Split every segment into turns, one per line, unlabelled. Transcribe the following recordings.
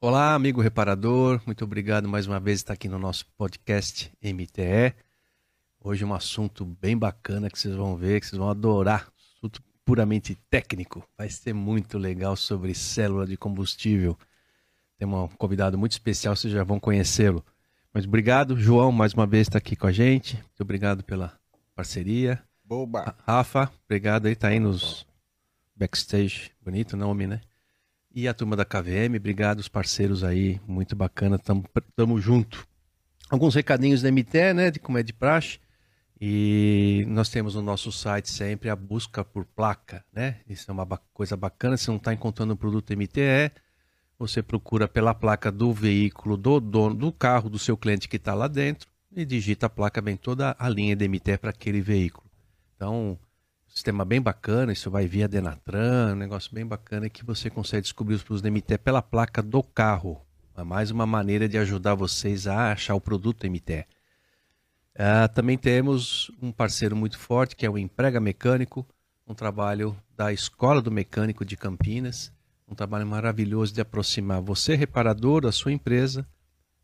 Olá, amigo reparador, muito obrigado mais uma vez por estar aqui no nosso podcast MTE. Hoje é um assunto bem bacana que vocês vão ver, que vocês vão adorar. Assunto puramente técnico. Vai ser muito legal sobre célula de combustível. Tem um convidado muito especial, vocês já vão conhecê-lo. Mas obrigado, João, mais uma vez estar aqui com a gente. Muito obrigado pela parceria.
Boba.
Rafa, obrigado aí, tá aí nos backstage. Bonito nome, né? E a turma da KVM, obrigado os parceiros aí, muito bacana, tamo, tamo junto. Alguns recadinhos da MT, né, de como é de praxe. E nós temos no nosso site sempre a busca por placa, né? Isso é uma coisa bacana. Se não está encontrando o produto MTE, você procura pela placa do veículo, do dono do carro, do seu cliente que está lá dentro e digita a placa bem toda a linha de MTE para aquele veículo. Então, sistema bem bacana, isso vai via Denatran, um negócio bem bacana que você consegue descobrir os produtos da MTE pela placa do carro. É mais uma maneira de ajudar vocês a achar o produto MTE. Uh, também temos um parceiro muito forte que é o Emprega Mecânico, um trabalho da Escola do Mecânico de Campinas, um trabalho maravilhoso de aproximar você, reparador da sua empresa,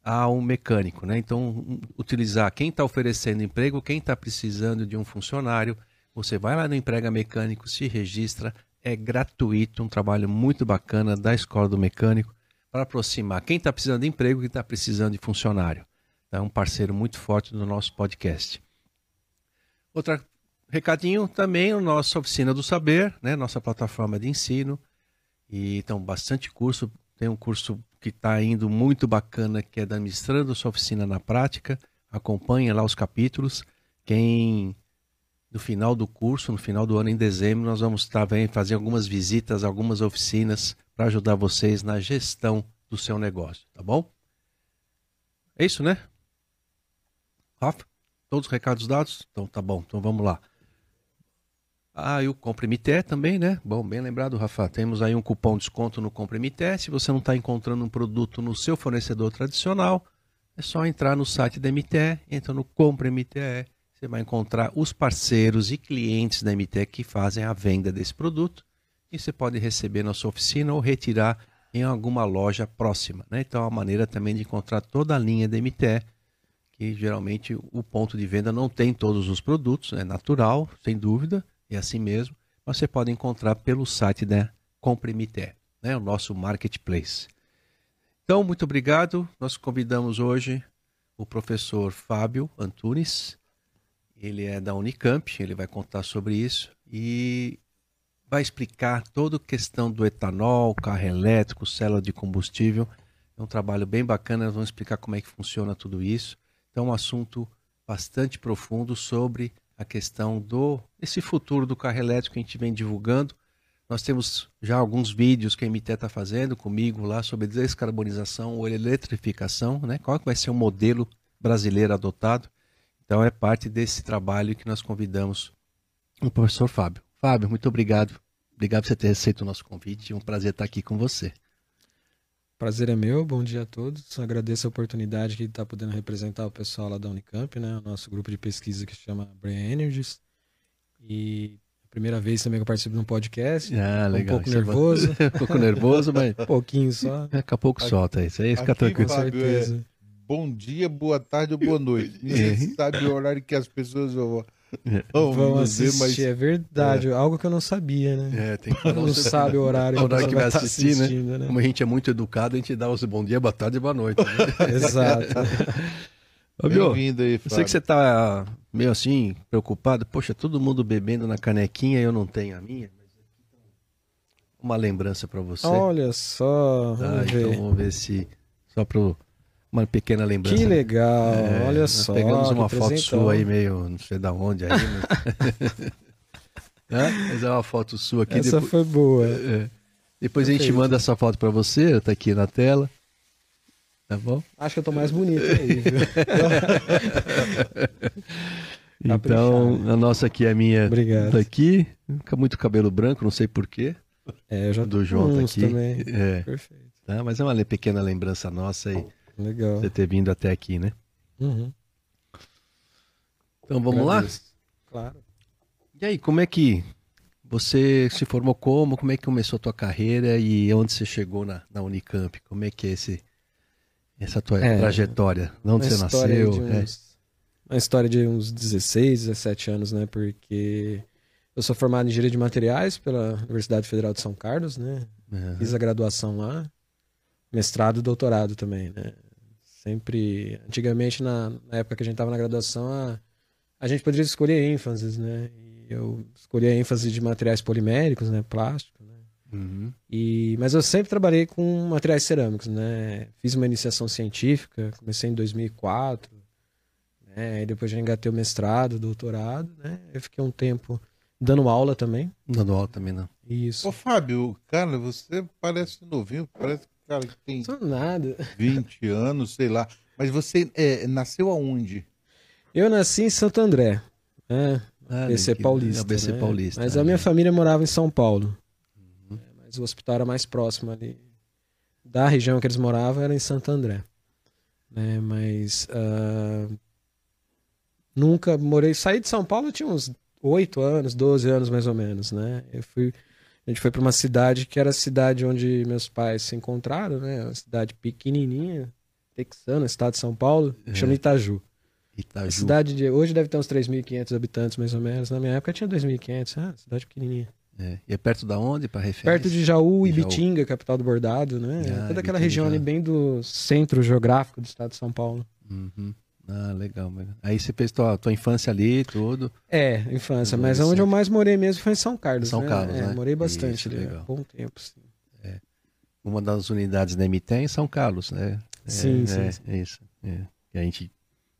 ao mecânico. Né? Então, utilizar quem está oferecendo emprego, quem está precisando de um funcionário, você vai lá no Emprega Mecânico, se registra, é gratuito, um trabalho muito bacana da Escola do Mecânico para aproximar quem está precisando de emprego e quem está precisando de funcionário. É um parceiro muito forte do nosso podcast. Outro recadinho também, nossa oficina do saber, né? nossa plataforma de ensino. E então, bastante curso. Tem um curso que está indo muito bacana, que é da Administrando Sua Oficina na Prática. Acompanhe lá os capítulos. Quem no final do curso, no final do ano, em dezembro, nós vamos estar tá, fazer algumas visitas, algumas oficinas para ajudar vocês na gestão do seu negócio, tá bom? É isso, né? Rafa, todos os recados dados? Então tá bom, então vamos lá. Ah, e o Compre MT também, né? Bom, bem lembrado, Rafa. Temos aí um cupom de desconto no Compre MT. Se você não está encontrando um produto no seu fornecedor tradicional, é só entrar no site da MT, entra no Compre MT. Você vai encontrar os parceiros e clientes da MT que fazem a venda desse produto e você pode receber na sua oficina ou retirar em alguma loja próxima. Né? Então é uma maneira também de encontrar toda a linha da MT que geralmente o ponto de venda não tem todos os produtos, é natural, sem dúvida, é assim mesmo, você pode encontrar pelo site da Comprimité, né, o nosso marketplace. Então, muito obrigado. Nós convidamos hoje o professor Fábio Antunes. Ele é da Unicamp, ele vai contar sobre isso e vai explicar toda a questão do etanol, carro elétrico, célula de combustível. É um trabalho bem bacana, nós vamos explicar como é que funciona tudo isso. Então, um assunto bastante profundo sobre a questão do esse futuro do carro elétrico que a gente vem divulgando. Nós temos já alguns vídeos que a MT está fazendo comigo lá sobre descarbonização ou eletrificação, né? Qual vai ser o modelo brasileiro adotado? Então é parte desse trabalho que nós convidamos o professor Fábio. Fábio, muito obrigado. Obrigado por você ter aceito o nosso convite. É um prazer estar aqui com você.
Prazer é meu, bom dia a todos. Agradeço a oportunidade que está podendo representar o pessoal lá da Unicamp, né? O nosso grupo de pesquisa que se chama Brain Energies. E a primeira vez também que eu participo de um podcast.
Ah, legal.
Um pouco é nervoso.
um pouco nervoso, mas.
Um pouquinho só.
Daqui a pouco solta isso aí, fica tranquilo. Com
certeza. É bom dia, boa tarde ou boa noite. Ninguém sabe o horário que as pessoas vão
Oh, Vamos assistir, mas... é verdade. É. Algo que eu não sabia, né?
É, tem que
não sabe o horário,
o horário que vai assistir, tá né? né? Como a gente é muito educado, a gente dá os bom dia, boa tarde e boa noite. Né?
Exato.
Bem-vindo aí, Fábio. Eu sei que você tá meio assim, preocupado. Poxa, todo mundo bebendo na canequinha e eu não tenho a minha. Uma lembrança para você.
Olha só. Vamos ah, ver.
Então vamos ver se. Só pro uma pequena lembrança.
Que legal, é, olha só.
Pegamos uma foto sua aí, meio não sei da onde aí. Mas... é? mas é uma foto sua aqui.
Essa depois... foi boa.
É. Depois Perfeito. a gente manda essa foto para você, tá aqui na tela. Tá bom?
Acho que eu tô mais bonito aí,
então, a nossa aqui é a minha
Obrigado.
daqui. Fica muito cabelo branco, não sei porquê.
É, eu já
do João tá aqui.
Também.
É.
Perfeito.
Tá, mas é uma pequena lembrança nossa aí.
Legal.
Você ter vindo até aqui, né?
Uhum.
Então vamos
Agradeço.
lá?
Claro.
E aí, como é que você se formou como? Como é que começou a tua carreira e onde você chegou na, na Unicamp? Como é que é esse, essa tua
É,
trajetória? De onde você nasceu?
de
É.
uns- Uma história de uns 16, 17 anos, né? Porque eu sou formado em Engenharia de Materiais pela Universidade Federal de São Carlos, né?
Aham.
Fiz a graduação lá, mestrado e doutorado também, né? Sempre, antigamente, na, na época que a gente estava na graduação, a, a gente poderia escolher ênfases, né? E eu escolhi a ênfase de materiais poliméricos, né? Plástico, né?
Uhum.
E, mas eu sempre trabalhei com materiais cerâmicos, né? Fiz uma iniciação científica, comecei em 2004, né? E depois já engatei o mestrado, doutorado, né? Eu fiquei um tempo dando aula também.
Dando aula também não.
Isso.
Ô, Fábio, cara, você parece novinho, parece cara que tem
sou nada.
20 anos, sei lá. Mas você é, nasceu aonde?
Eu nasci em Santo André, né?
Ah,
ABC
que-
Paulista.
ABC
né?
Paulista.
Mas
né?
a minha família morava em São Paulo.
Uhum.
É, Mas o hospital era mais próximo ali. Da região que eles moravam era em Santo André. Né? Mas ah, nunca morei. Saí de São Paulo tinha uns 8 anos, 12 anos mais ou menos, né? Eu fui. A gente foi para uma cidade que era a cidade onde meus pais se encontraram, né? Uma cidade pequenininha, texana, estado de São Paulo,
É.
chama Itaju. A
Itaju.
cidade de hoje deve ter uns 3.500 habitantes mais ou menos. Na minha época tinha 2.500, ah, cidade pequenininha.
É. E é perto da onde, para referência?
Perto de Jaú e. Bitinga, capital do bordado, né?
Ah,
Toda aquela região ali bem do centro geográfico do estado de São Paulo.
Uhum. Ah, legal. Aí você fez tua, tua infância ali, tudo.
É, infância, mas onde eu mais morei mesmo foi em São Carlos.
São
né?
Carlos,
É,
né?
Morei bastante
Isso,
ali,
legal.
há bom tempo. Sim,
Uma das unidades da MT é em São Carlos, né? É,
sim,
é,
sim. sim.
É isso. É. E a gente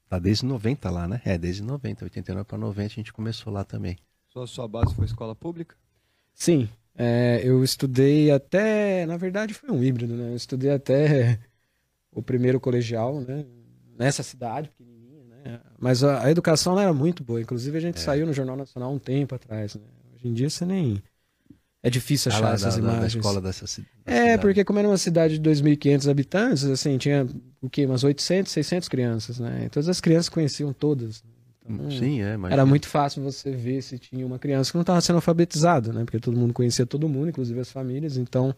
tá desde 90 lá, né? É, desde 90, 89 para 90 a gente começou lá também.
Sua, sua base foi escola pública?
Sim, é, eu estudei até. Na verdade, foi um híbrido, né? Eu estudei até o primeiro colegial, né? Nessa cidade pequenininha, né? Mas a, a educação era muito boa. Inclusive, a gente
É.
saiu no Jornal Nacional um tempo atrás, né? Hoje em dia você nem. É difícil
Ah,
achar
lá
essas
da, da- da
imagens.
escola dessa
É,
cidade.
porque como era uma cidade de 2.500 habitantes, assim, tinha o quê? Umas 800, 600 crianças, né? E todas as crianças conheciam todas. Então,
Sim, é, mas
era muito fácil você ver se tinha uma criança que não estava sendo alfabetizada, né? Porque todo mundo conhecia todo mundo, inclusive as famílias. Então,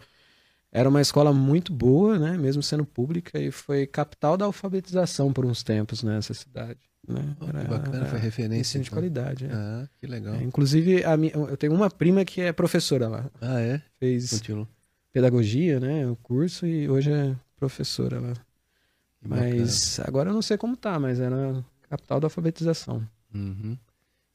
era uma escola muito boa, né? Mesmo sendo pública, e foi capital da alfabetização por uns tempos nessa cidade. Né?
Oh, bacana, foi referência,
ensino de
então.
qualidade. é.
Ah, que legal.
É, inclusive, a minha, eu tenho uma prima que é professora lá.
Ah, é?
Fez
Continua.
pedagogia, né? O curso, e hoje é professora lá.
Que bacana.
Mas agora eu não sei como tá, mas era capital da alfabetização.
Uhum.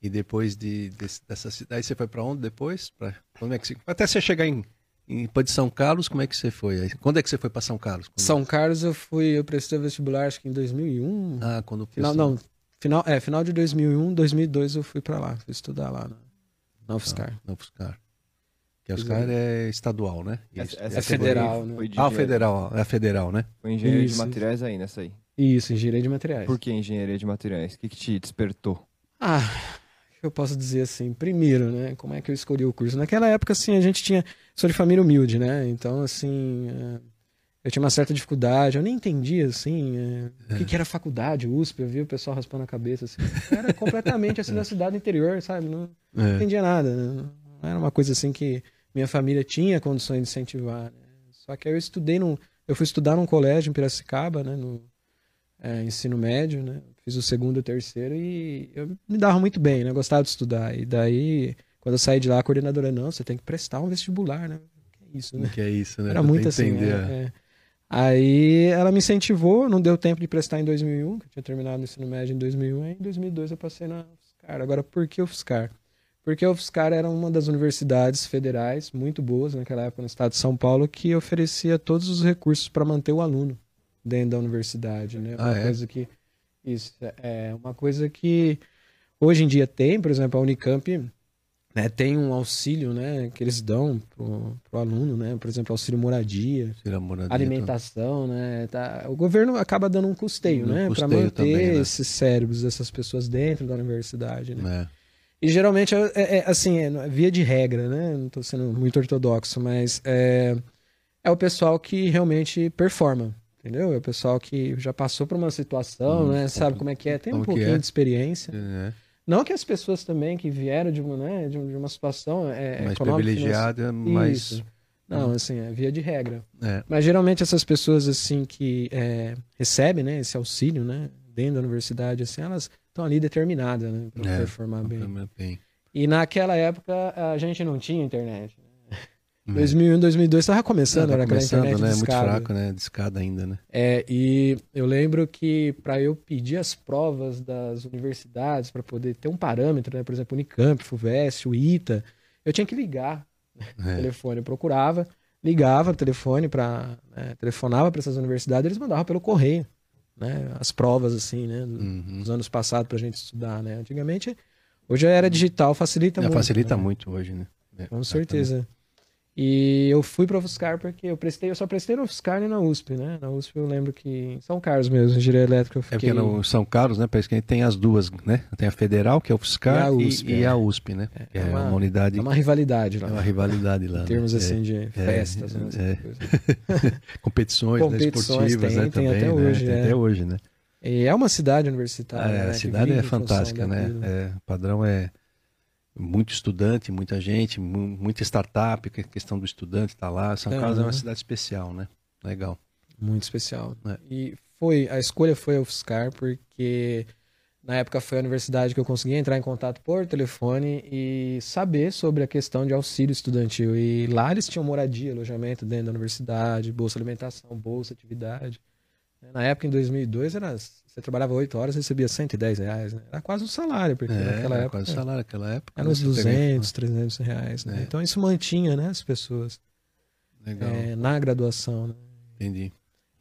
E depois de, desse- dessa cidade, você foi para onde depois? Pra, como é que você, até você chegar em, em Pô de São Carlos, como é que você foi? Quando é que você foi para São Carlos? Quando-
São Carlos eu fui, eu prestei o vestibular acho que em 2001.
Ah, quando pessoal-
não, final, é, final de 2001, 2002 eu fui pra lá, fui estudar lá na, na UFSCar.
Não, UFSCar. Que a UFSCar é estadual, né?
Essa-
Isso.
essa
É federal, né?
Foi de
Ah, federal, é a federal, né?
Foi engenharia
Isso,
de materiais aí nessa aí.
Isso, engenharia de materiais.
Por que engenharia de materiais? O que, que te despertou?
Ah, eu posso dizer assim? Primeiro, né? Como é que eu escolhi o curso? Naquela época, assim, a gente tinha. Sou de família humilde, né? Então, assim. é, Eu tinha uma certa dificuldade, eu nem entendia, assim, é, o que, que era faculdade, USP, eu via o pessoal raspando a cabeça, assim. Era completamente, assim, da cidade interior, sabe? Não, não
É.
entendia nada, né? Não era uma coisa, assim, que minha família tinha condições de incentivar, né? Só que aí eu estudei num... Eu fui estudar num colégio em Piracicaba, né? No é, ensino médio, né? Fiz o segundo e o terceiro e eu me dava muito bem, né? Gostava de estudar. E daí, quando eu saí de lá, a coordenadora, não, você tem que prestar um vestibular, né? Que isso, né?
Que é isso, né?
Era
Pra
muito assim.
entender.
é, é. Aí ela me incentivou, não deu tempo de prestar em 2001, que eu tinha terminado o ensino médio em 2001, aí em 2002 eu passei na UFSCar. Agora, por que UFSCar? Porque a UFSCar era uma das universidades federais muito boas naquela época no estado de São Paulo que oferecia todos os recursos para manter o aluno dentro da universidade, né?
Ah,
Uma
é?
coisa que isso é uma coisa que hoje em dia tem, por exemplo, a Unicamp né, tem um auxílio, né, que eles dão pro, pro aluno, né? Por exemplo, auxílio moradia,
moradia,
alimentação, né? Tá, o governo acaba dando um custeio,
Um
né, para manter
também, né?
esses cérebros dessas pessoas dentro da universidade, né?
É.
E geralmente é, é- é, assim, é via de regra, né? Não estou sendo muito ortodoxo, mas é, é o pessoal que realmente performa, entendeu? É o pessoal que já passou por uma situação,
Hum,
né? Sabe
como-
é que é, tem um pouquinho
é?
de experiência.
É.
Não que as pessoas também que vieram de uma, né, de, uma situação é,
mais
econômica,
privilegiada, mais.
Isso. Não, assim, é via de regra.
É.
Mas geralmente essas pessoas assim que é, recebem, né, esse auxílio, né, dentro da universidade, assim, elas estão ali determinadas, né, para
É,
performar bem.
bem.
E naquela época a gente não tinha internet. Né?
É.
2001, 2002 estava começando, era aquela
começando,
internet
né? Muito
discada.
fraco, né? Discada ainda, né?
É, e eu lembro que para eu pedir as provas das universidades, para poder ter um parâmetro, né? por exemplo, Unicamp, FUVEST, o ITA, eu tinha que ligar o
É.
telefone. Eu procurava, ligava o telefone para. telefonava para essas universidades, eles mandavam pelo correio. Né? As provas, assim, né?
Uhum.
Dos anos passados para a gente estudar, né? Antigamente, hoje já era digital, facilita
É,
muito.
facilita
né?
muito hoje, né? É,
Com certeza. E eu fui para UFSCar porque eu prestei, eu só prestei no UFSCar e na USP, né? Na USP eu lembro que em São Carlos mesmo, engenharia elétrica eu
É
fiquei.
porque no São Carlos, né? Parece que tem as duas, né? Tem a Federal, que é o FSCar,
E a
e,
USP,
e
é.
a USP, né?
É,
é,
é
uma,
uma-
unidade,
É uma rivalidade lá.
é uma rivalidade lá.
em
né?
termos
É.
assim de festas, né?
é.
coisas.
Competições, né,
Competições
esportivas,
tem,
né?
tem
também,
até
né?
hoje,
Tem
é.
até hoje, né?
E é uma cidade universitária.
É,
né,
a cidade é fantástica, né?
daquilo.
É, o padrão é muito estudante, muita gente, mu- muita startup, a questão do estudante está lá. São
É,
Carlos é uma
né?
cidade especial, né? Legal.
Muito especial.
É.
E foi, a escolha foi a UFSCar porque na época foi a universidade que eu consegui entrar em contato por telefone e saber sobre a questão de auxílio estudantil. E lá eles tinham moradia, alojamento dentro da universidade, bolsa alimentação, bolsa atividade. Na época, em 2002, era, você trabalhava 8 horas e recebia 110 reais. Né? Era quase um salário, porque
É,
naquela
era
época
quase salário naquela época.
era uns
Você pega-
200, 300 reais. Né?
É.
Então isso mantinha né, as pessoas
Legal,
é, na graduação. Né?
entendi.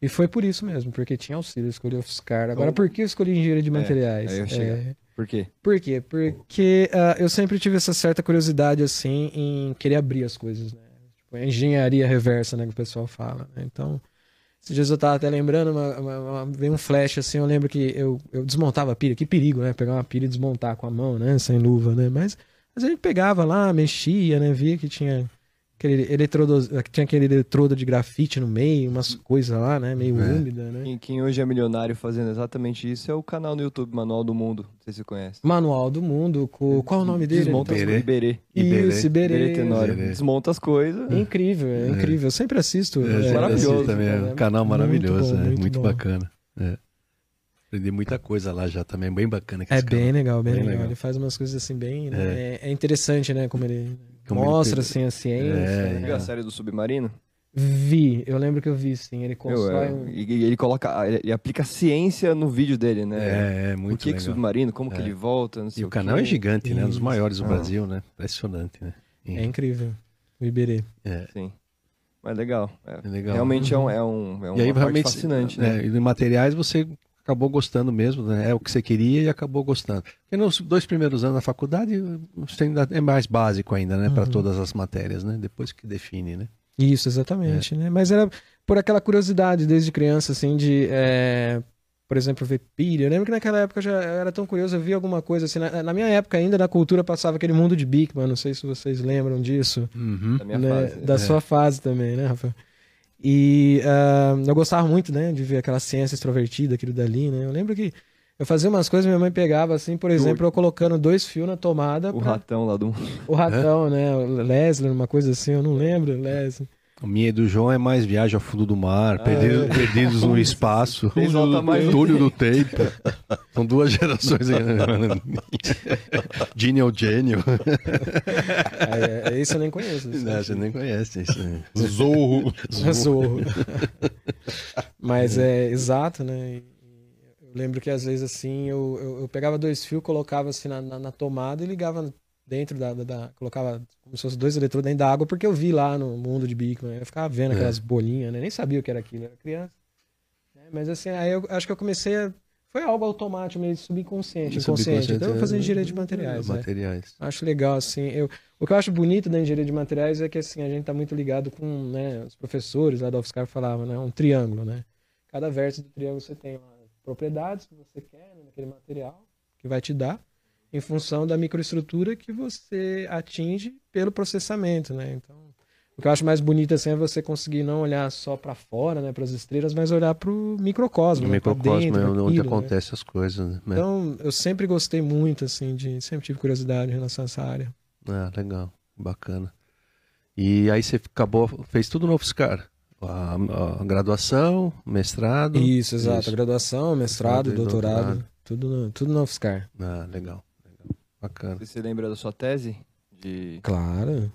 E foi por isso mesmo, porque tinha auxílio, escolhi UFSCar. Agora, por que eu escolhi engenharia de
É,
materiais? É,
Por quê?
por quê? Porque ah, eu sempre tive essa certa curiosidade, assim, em querer abrir as coisas, né? Tipo, a engenharia reversa, né, que o pessoal fala. né? Então, esses dias eu tava até lembrando, uma, uma- uma- veio um flash, assim, eu lembro que eu, eu desmontava a pilha. Que perigo, né? Pegar uma pilha e desmontar com a mão, né? Sem luva, né? Mas, mas gente pegava lá, mexia, né? Via que tinha aquele eletrodo, tinha aquele eletrodo de grafite no meio, umas coisas lá, né? Meio
É.
úmida, né?
Quem, quem hoje é milionário fazendo exatamente isso é o canal no YouTube Manual do Mundo. Não sei se você conhece.
Manual do Mundo, com... qual é o nome dele?
Desmonta as
Iberê.
coisas. Iberê.
Iberê.
Isso, Iberê.
Iberê Tenório.
Iberê.
Desmonta as coisas.
É incrível, é incrível. Eu sempre assisto.
É,
é,
maravilhoso
também é um canal
Muito
maravilhoso,
bom,
é,
muito
muito,
bom.
bacana. É. Aprendi muita coisa lá já também, bem bacana.
É bem
canal.
legal, bem,
Bem
legal.
legal.
Ele faz umas coisas assim bem. né? É, é interessante, né? Como ele
Como ele
mostra assim a ciência.
É,
né?
Viu a série do Submarino?
Vi, eu lembro que eu vi sim. Ele constrói
é,
um.
e, e ele coloca, ele aplica ciência no vídeo dele, né?
É, é muito
que, que
legal.
submarino, como que
É.
ele volta, não sei
E o canal
quê.
é gigante, né? Um dos maiores do
Ah.
Brasil, né? Impressionante, né?
É incrível. O Iberê.
É,
Sim. Mas legal. é.
é legal.
Realmente é um, é um, é uma
e aí
parte
realmente
fascinante, né?
é, e de materiais você acabou gostando mesmo, né? É o que você queria e acabou gostando. Porque nos dois primeiros anos da faculdade você ainda é mais básico ainda, né? Para
Uhum.
todas as matérias, né? Depois que define, né?
Isso, exatamente, né? Mas era por aquela curiosidade desde criança, assim, de, é, por exemplo, ver pilha. Eu lembro que naquela época eu já era tão curioso, eu via alguma coisa assim. Na, na minha época ainda, na cultura, passava aquele mundo de Bigman, não sei se vocês lembram disso.
Uhum.
Da minha
né?
fase.
Da
é.
sua fase também, né, Rafa? E ah, eu gostava muito, né, de ver aquela ciência extrovertida, aquilo dali, né? Eu lembro que eu fazia umas coisas, minha mãe pegava, assim, por exemplo, eu colocando dois fios na tomada
O
pra-
ratão lá do.
o ratão, né? O Leslie, uma coisa assim, eu não lembro, Leslie.
O minha e do João é mais viagem ao fundo do mar, perdido- perdidos no espaço, túnel do tempo. São duas gerações. aí, né? Genial Genial.
É, é, esse eu nem conheço. isso
Não, você nem conhece isso. né?
Zorro.
é Zorro. Mas é exato, né? Eu lembro que às vezes assim, eu, eu, eu pegava dois fios, colocava assim na, na, na tomada e ligava dentro da, da, da- Colocava como se fossem dois eletrodos dentro da água, porque eu vi lá no mundo de Bigman. Eu ficava vendo
É.
aquelas bolinhas, né? Nem sabia o que era aquilo, era criança. né? Mas assim, aí eu acho que eu comecei a. Foi algo automático, meio subconsciente, inconsciente. Então eu vou fazer engenharia de materiais. né?
Materiais.
Acho legal, assim. Eu, o que eu acho bonito da engenharia de materiais é que assim, a gente está muito ligado com né, os professores lá da UFSCar falavam, né? Um triângulo, né? Cada verso do triângulo você tem lá propriedades que você quer né, naquele material que vai te dar em função da microestrutura que você atinge pelo processamento, né? Então, O que eu acho mais bonito assim é você conseguir não olhar só para fora, né, para as estrelas, mas olhar para o microcosmo,
No
né,
microcosmo
dentro
é onde
daquilo, né?
acontecem as coisas, né?
Então, eu sempre gostei muito assim de, sempre tive curiosidade em relação a essa área.
Ah, legal, bacana. E aí você acabou, fez tudo no UFSCar? A, a graduação, mestrado?
Isso, exato.
Isso.
A graduação, mestrado, doutorado,
doutorado.
tudo no, tudo no UFSCar.
Ah, legal, bacana.
Você lembra da sua tese? De...
Claro.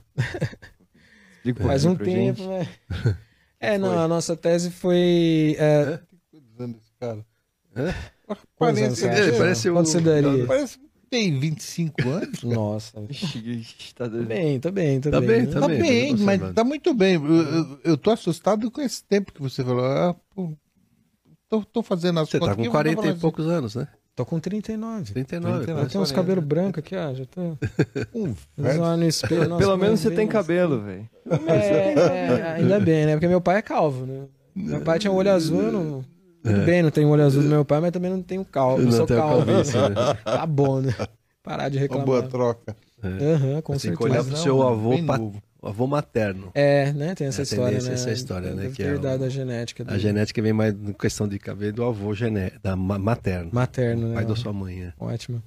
Explica
Faz um tempo, né? É, não, a nossa tese foi. é,
Quantos anos esse cara?
Hã?
quantos anos você
ele
acha?
parece o-
Quanto você daria?
Parece tem 25 anos.
Nossa.
Tá doido.
bem, tô bem, tô
Tá
bem.
bem,
né?
tá
Tá
bem,
bem,
tá
mas
observando.
tá muito bem. Eu, eu, eu tô assustado com esse tempo que você falou. Ah, pô, tô, tô fazendo as
Você tá
contas
com
aqui, eu
40
vou
e poucos anos, né?
Tô com 39.
39.
39.
Eu tenho uns cabelos brancos aqui, ó. Já tô.
Um
no espelho. nossa,
Pelo menos você tem
bem-
cabelo, velho.
É, é, ainda bem, né? Porque meu pai é calvo, né? Meu pai tinha um olho azul, eu não. Tudo bem, não tenho olho azul do meu pai, mas também não tenho calvo. Não, sou
tem
calvo.
calvície, né?
Tá bom, né? Parar de
Uma
reclamar.
boa troca.
Aham, com
Você tem que
certeza.
olhar
Mas
pro seu avô,
novo.
Avô materno.
É, né? Tem essa
É,
história, né?
essa história, né, que é o-
herdado a genética
A genética vem mais em questão de cabelo do avô gené da ma- materno.
Materno, né?
Pai da sua mãe, é.
Ótimo.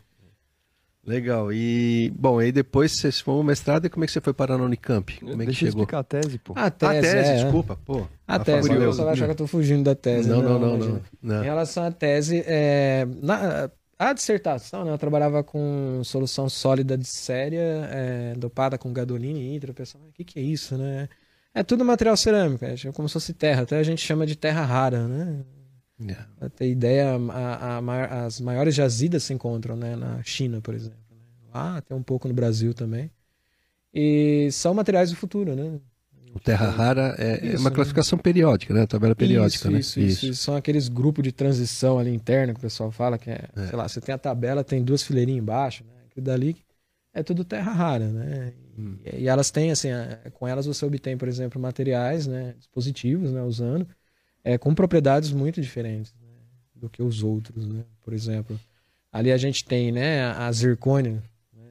Legal. E, bom, aí depois você se formou no mestrado e como é que você foi parar na Unicamp? Como é que
Deixa eu
chegou?
explicar a tese, pô.
A
A
tese,
tese,
é,
desculpa, pô.
A
Ah,
tese,
valeu.
o pessoal vai achar que eu tô fugindo da tese.
Não, não, não,
imagina.
não.
Em
não.
relação à tese, é, na- a dissertação, né, eu trabalhava com solução sólida de séria, é, dopada com gadolina e hidro. O pessoal, o que, que é isso, né? É tudo material cerâmico, é como se fosse terra. Até a gente chama de terra rara, né?
É.
Pra ter ideia, a- a as maiores jazidas se encontram né, na China, por exemplo. né? Lá, até um pouco no Brasil também. E são materiais do futuro, né?
O Terra Rara é, é
Isso,
uma
né?
classificação periódica, né? Tabela periódica,
isso,
né?
Isso, isso, isso. São aqueles grupos de transição ali interno que o pessoal fala que é, sei lá, você tem a tabela, tem duas fileirinhas embaixo, né? Aquilo dali é tudo terra rara, né?
Hum.
E, e elas têm, assim, a- com elas você obtém, por exemplo, materiais, né? Dispositivos, né? Usando, é, com propriedades muito diferentes né? do que os outros, né? Por exemplo, ali a gente tem, né? A zircônia. Né?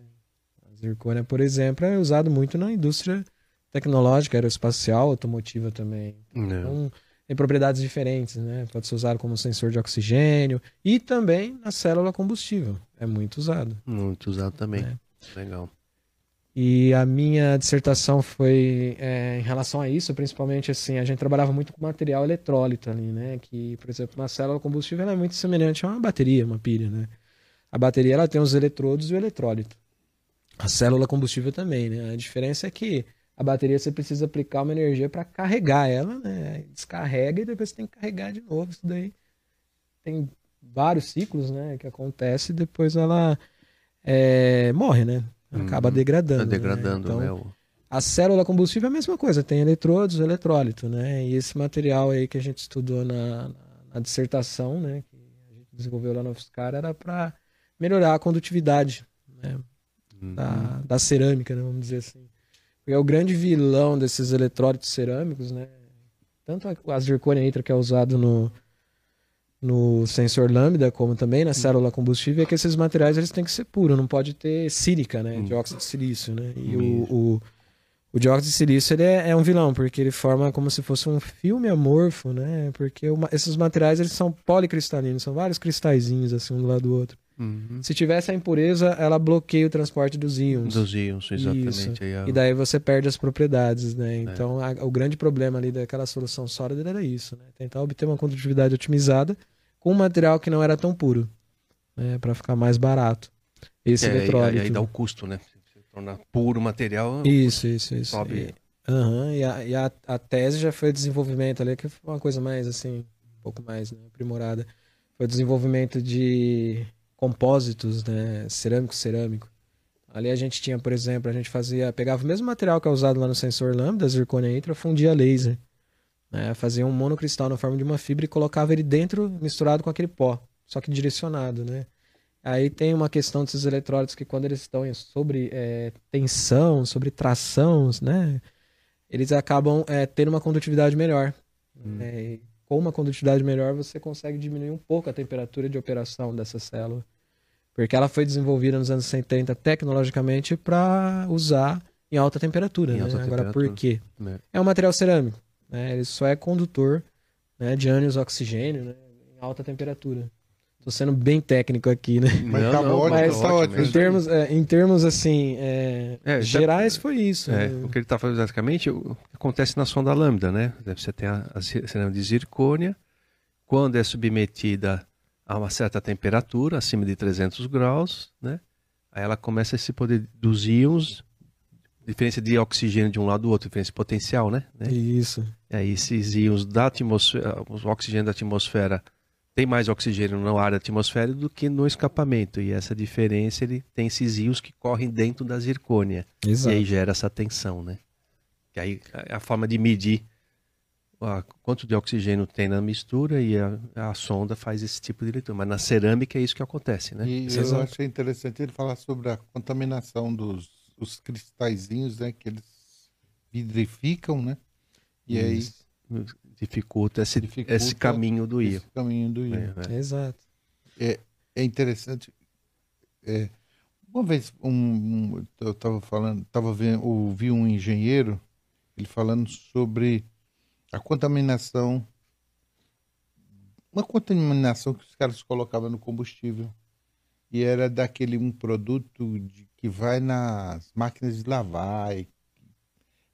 A zircônia, por exemplo, é usado muito na indústria tecnológica, aeroespacial, automotiva também.
Não.
Então, tem propriedades diferentes, né? Pode ser usado como sensor de oxigênio e também na célula combustível. É muito usado.
Muito usado também.
É.
Legal.
E a minha dissertação foi é, em relação a isso, principalmente assim, a gente trabalhava muito com material eletrólito ali, né? Que, por exemplo, uma célula combustível ela é muito semelhante a uma bateria, uma pilha, né? A bateria ela tem os eletrodos e o eletrólito. A célula combustível também, né? A diferença é que a bateria você precisa aplicar uma energia para carregar ela, né? Descarrega e depois você tem que carregar de novo. Isso daí tem vários ciclos, né? Que acontece e depois ela é, morre, né? Acaba
Uhum.
degradando.
Tá
né?
degradando,
Então,
né? O...
a célula combustível é a mesma coisa, tem eletrodos, eletrólito, né? E esse material aí que a gente estudou na, na- na dissertação, né, que a gente desenvolveu lá no UFSCar, era para melhorar a condutividade né,
Uhum.
da, da cerâmica, né, vamos dizer assim. Porque é o grande vilão desses eletrólitos cerâmicos, né? Tanto a, zircônia nitra que é usado no, no sensor lambda, como também na célula combustível, é que esses materiais eles têm que ser puros, não pode ter sílica, né?
Hum.
Dióxido de silício, né? E
Hum.
o, o, o dióxido de silício ele é, é um vilão, porque ele forma como se fosse um filme amorfo, né? Porque uma- esses materiais eles são policristalinos, são vários cristalzinhos assim um do lado do outro.
Uhum.
Se tivesse a impureza, ela bloqueia o transporte dos íons.
Dos íons, exatamente.
E daí você perde as propriedades, né? Então, a- o grande problema ali daquela solução sólida era isso, né? Tentar obter uma condutividade otimizada com um material que não era tão puro, né? Para ficar mais barato. Esse
É, e aí,
eletrólito.
aí dá o custo, né? Se torna puro material.
Isso, isso, isso.
Sobe.
E, aham, e, a, e a, a tese já foi desenvolvimento ali, que foi uma coisa mais assim, um pouco mais né, aprimorada. Foi o desenvolvimento de compósitos, né? Cerâmico, cerâmico. Ali a gente tinha, por exemplo, a gente fazia, pegava o mesmo material que é usado lá no sensor lambda, zircônia intra, fundia laser. Né? Fazia um monocristal na forma de uma fibra e colocava ele dentro, misturado com aquele pó, só que direcionado, né? Aí tem uma questão desses eletrólitos que quando eles estão sobre eh, tensão, sobre tração, né? Eles acabam eh, tendo uma condutividade melhor. né? E com uma condutividade melhor, você consegue diminuir um pouco a temperatura de operação dessa célula. Porque ela foi desenvolvida nos anos 70 tecnologicamente para usar em alta temperatura.
Em
né?
alta
Agora,
temperatura.
por quê?
É.
É um material cerâmico. Né? Ele só é condutor né, de ânions oxigênio né, em alta temperatura. Tô sendo bem técnico aqui, né?
Mas tá ótimo,
mas
tá ótimo.
Em termos, é, em termos assim, é,
É,
gerais foi isso.
É,
né?
o que ele está falando que acontece na sonda lambda, né? Você tem a, a cerâmica de zircônia, quando é submetida a uma certa temperatura, acima de 300 graus, né? Aí ela começa a se poder dos íons, diferença de oxigênio de um lado do outro, diferença de potencial, né? né?
Isso.
E aí esses íons da atmosfera, o oxigênio da atmosfera tem mais oxigênio no ar da atmosfera do que no escapamento. E essa diferença ele tem esses íons que correm dentro da zircônia.
Exato.
E aí gera essa tensão, né? Que aí é a forma de medir a, quanto de oxigênio tem na mistura e a, a sonda faz esse tipo de leitura. Mas na cerâmica é isso que acontece, né?
E eu achei interessante ele falar sobre a contaminação dos os cristalzinhos, né? Que eles vidrificam, né? E aí
Isso. dificulta esse,
Dificulta
esse caminho do
esse caminho do íon.
É, é.
Exato.
É interessante. é, uma vez um, um- eu estava falando, tava vendo, ouvi um engenheiro ele falando sobre a contaminação, uma contaminação que os caras colocavam no combustível e era daquele um produto de- que vai nas máquinas de lavar e,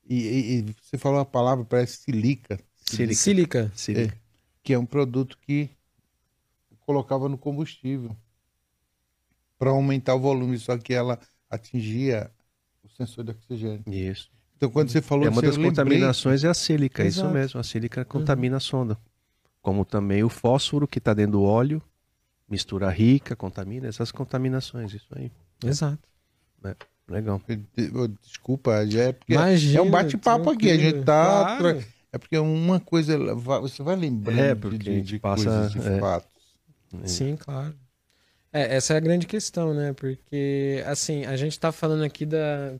e- e você falou a palavra parece silica,
Sílica.
Sílica.
Sílica.
que é um produto que colocava no combustível para aumentar o volume, só que ela atingia o sensor de oxigênio.
Isso.
Então, quando você falou
É uma das
lembrei-
contaminações é a sílica, é isso
Exato.
mesmo. A sílica contamina a sonda. Como também o fósforo que está dentro do óleo, mistura rica, contamina, essas contaminações, isso aí.
Exato.
Legal.
Eu- Desculpa, já é porque
Imagina,
é um bate-papo aqui, a gente tá.
Claro.
É porque uma coisa você vai lembrando
É,
de-
porque
de, de
passa-
coisas, de
é.
fatos.
Sim, claro. É, essa é a grande questão, né? Porque, assim, a gente tá falando aqui da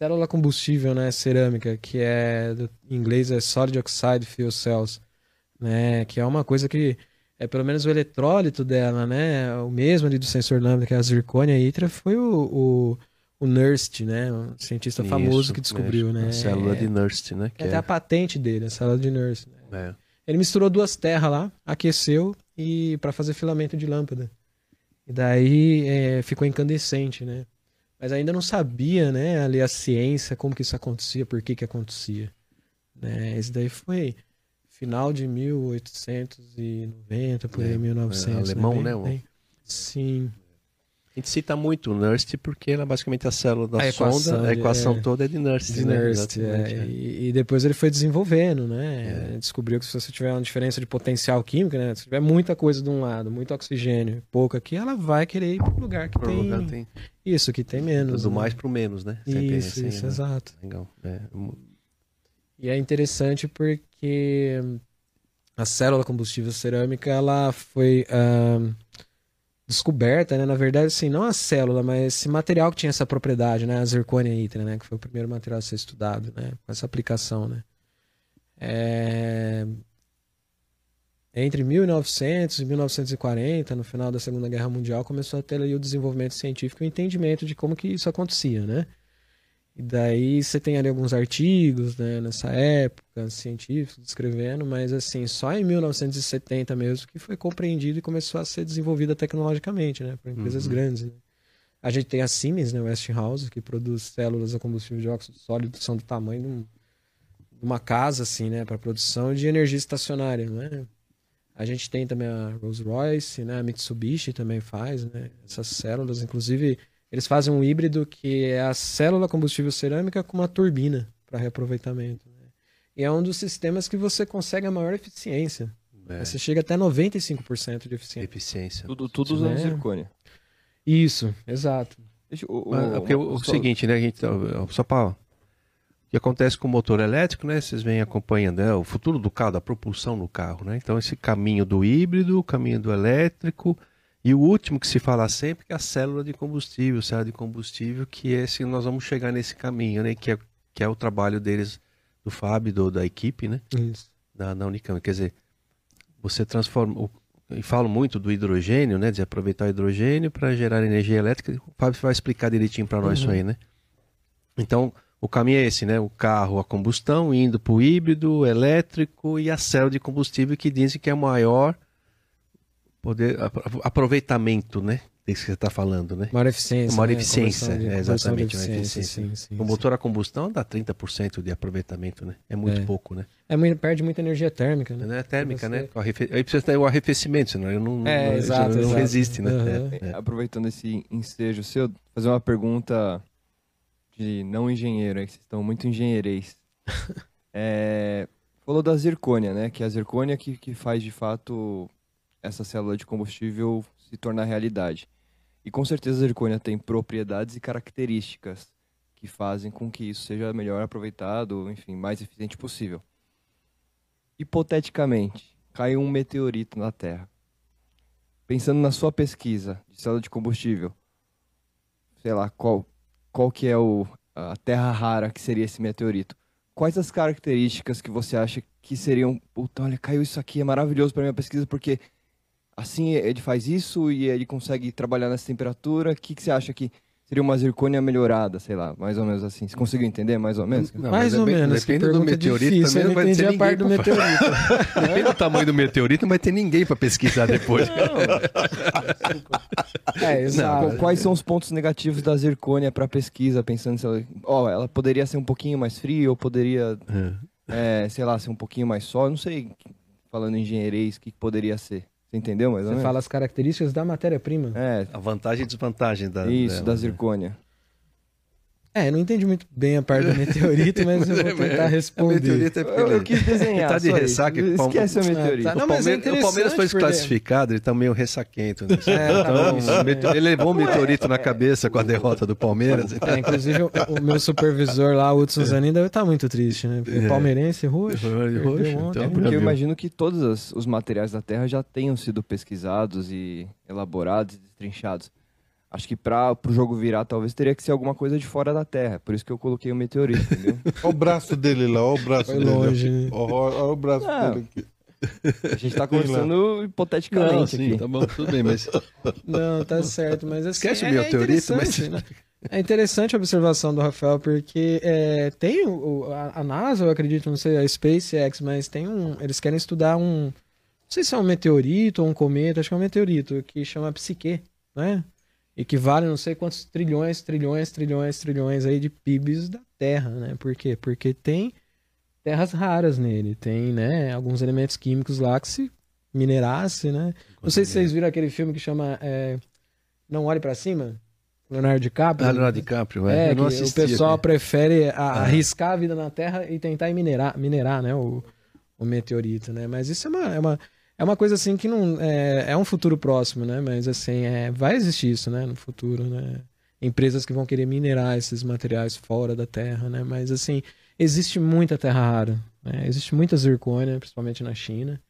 célula combustível, né? Cerâmica, que é, do- em inglês é Solid Oxide Fuel Cells, né? Que é uma coisa que, é pelo menos o eletrólito dela, né? O mesmo ali do sensor lambda, que é a zircônia itra, foi o, o, o Nernst, né? Um cientista famoso
Isso,
que descobriu, né?
A célula
É,
de Nernst, né? Que
é até
é,
a patente dele, a célula de Nernst. né?
é.
Ele misturou duas terras lá, aqueceu e para fazer filamento de lâmpada. E daí é, ficou incandescente, né? Mas ainda não sabia, né, ali a ciência, como que isso acontecia, por que que acontecia. Né? Esse daí foi final de 1890, por aí,
É,
1900.
é alemão,
bem-
né,
bem- Sim.
A gente cita muito o Nernst porque ela é basicamente a célula da
A equação
sonda, a equação
é.
toda é de Nernst.
De
né?
Nernst,
Exatamente,
é.
é.
E, e depois ele foi desenvolvendo, né? Descobriu que se você tiver uma diferença de potencial químico, né? Se tiver muita coisa de um lado, muito oxigênio, pouco aqui, ela vai querer ir pro lugar que tem,
lugar tem
isso, que tem menos.
do
né?
mais pro menos, né? Sempre é
Isso,
assim,
isso,
né?
exato.
Legal. É,
E é interessante porque a célula combustível cerâmica, ela foi ah, descoberta, né? Na verdade, assim, não a célula, mas esse material que tinha essa propriedade, né? A zircônia itra, né? Que foi o primeiro material a ser estudado, né? Com essa aplicação, né? É... Entre 1900 e 1940, no final da Segunda Guerra Mundial, começou a ter o desenvolvimento científico e o entendimento de como que isso acontecia, né? E daí você tem ali alguns artigos, né, nessa época, científicos escrevendo, mas assim, só em 1970 mesmo que foi compreendido e começou a ser desenvolvida tecnologicamente, né, por empresas
Uhum.
grandes. né. A gente tem a Siemens, né, Westinghouse, que produz células a combustível de óxido sólido, que são do tamanho de, um- de uma casa, assim, né, para produção de energia estacionária, né. A gente tem também a Rolls-Royce, né, a Mitsubishi também faz, né, essas células, inclusive eles fazem um híbrido que é a célula combustível cerâmica com uma turbina para reaproveitamento. né? E é um dos sistemas que você consegue a maior eficiência.
é,
Você chega até 95% de eficiência.
eficiência.
Tudo, tudo usando
né?
zircônia.
Isso, exato.
O, o,
Mas, é o, o
só-
seguinte, né, a gente, só para o que acontece com o motor elétrico, né, vocês vêm acompanhando, é o futuro do carro, da propulsão no carro, né, então esse caminho do híbrido, o caminho do elétrico, e o último que se fala sempre que é a célula de combustível, célula de combustível, que é se nós vamos chegar nesse caminho, né, que é, que é o trabalho deles, do Fábio, do, da equipe, né,
Isso.
da, da Unicamp. Quer dizer, você transforma. E falo muito do hidrogênio, né? De aproveitar o hidrogênio para gerar energia elétrica. O Fábio vai explicar direitinho para nós
Uhum.
isso aí, né? Então, o caminho é esse, né? O carro a combustão indo para o híbrido, elétrico e a célula de combustível que dizem que é o maior poder, aproveitamento, né? Desse que você está falando, né?
Maior eficiência.
Maior
né?
eficiência,
de-
é, exatamente.
eficiência,
eficiência.
sim, sim,
o
sim.
motor a combustão dá 30% de aproveitamento, né? É muito
É.
pouco, né?
É muito, perde muita energia térmica, né?
É térmica,
Você-
né? Aí precisa ter o arrefecimento, senão eu não,
É,
não,
exato,
não
exato.
resiste, né? É, é.
Aproveitando esse ensejo seu, fazer uma pergunta de não engenheiro, aí que vocês estão muito engenheireis. É, falou da zircônia, né? Que é a zircônia que, que faz de fato essa célula de combustível se tornar realidade. E com certeza a zircônia tem propriedades e características que fazem com que isso seja melhor aproveitado, enfim, mais eficiente possível. Hipoteticamente, caiu um meteorito na Terra. Pensando na sua pesquisa de célula de combustível, sei lá, qual, qual que é o, a terra rara que seria esse meteorito? Quais as características que você acha que seriam... Puta, olha, caiu isso aqui, é maravilhoso para minha pesquisa, porque assim ele faz isso e ele consegue trabalhar nessa temperatura. O que, que você acha que seria uma zircônia melhorada, sei lá, mais ou menos assim? Você conseguiu entender mais ou menos?
Não,
Mais
mas é
ou
bem-
menos.
Depende do meteorito
difícil,
também,
eu
não vai
não entendi
ter
a parte do
ninguém pra
meteorito.
Depende do tamanho do meteorito, não vai ter ninguém para pesquisar depois.
É, exato.
Qu- Quais são os pontos negativos da zircônia para pesquisa, pensando se ela, ó, ela poderia ser um pouquinho mais fria ou poderia, é, sei lá, ser um pouquinho mais só, eu não sei, falando em engenheirês, o que poderia ser. Entendeu mais ou
Você fala as características da matéria-prima.
É,
A vantagem e desvantagem da,
isso,
dela,
da
né?
É, não entendi muito bem a parte do meteorito, mas eu vou tentar
É,
responder.
meteorito é porque
Eu, eu
ele-
quis desenhar.
Tá de
isso.
ressaca, pau-
Esquece o meteorito.
Ah, tá.
O
Não, mas é
Palmeiras, o Palmeiras foi desclassificado, ele tá meio ressaquento. Né?
É,
então,
isso,
o mete- ele levou um meteorito na cabeça com a derrota do Palmeiras.
É, inclusive, o, o meu supervisor lá, o Hudson Zanin, deve estar muito triste, né? Porque
É.
palmeirense roxo.
Roxo,
ontem.
então,
É porque eu imagino que todos os materiais da Terra já tenham sido pesquisados e elaborados e destrinchados. Acho que para o jogo virar, talvez teria que ser alguma coisa de fora da Terra. Por isso que eu coloquei o meteorito, entendeu?
Olha o braço dele lá, olha o braço
Foi
dele.
longe, né?
Olha, olha o braço
Não.
dele aqui.
A gente tá conversando hipoteticamente
Não, sim,
aqui.
tá bom, tudo bem, mas
Não, tá certo, mas assim,
Esquece o
é,
meteorito,
é
mas-
interessante, né? É interessante a observação do Rafael, porque é, tem o, o- a, a NASA, eu acredito, não sei, a SpaceX, mas tem um. Eles querem estudar um. Não sei se é um meteorito ou um cometa, acho que é um meteorito, que chama Psique, né? E que vale não sei quantos trilhões, trilhões, trilhões, trilhões aí de PIBs da Terra, né? Por quê? Porque tem terras raras nele, tem, né, alguns elementos químicos lá que se minerasse, né? Não sei se vocês viram aquele filme que chama é, Não Olhe Pra Cima, Leonardo DiCaprio.
Ah, Leonardo DiCaprio,
É,
é.
Que
não
o
assisti
pessoal prefere a-
Ah.
arriscar a vida na Terra e tentar minerar, minerar né, o, o meteorito, né? Mas isso é uma, é uma, é uma coisa assim que não é, é um futuro próximo, né? Mas assim, é, vai existir isso, né, no futuro, né? Empresas que vão querer minerar esses materiais fora da Terra, né? Mas assim, existe muita terra rara, né? Existe muita zircônia, principalmente na China,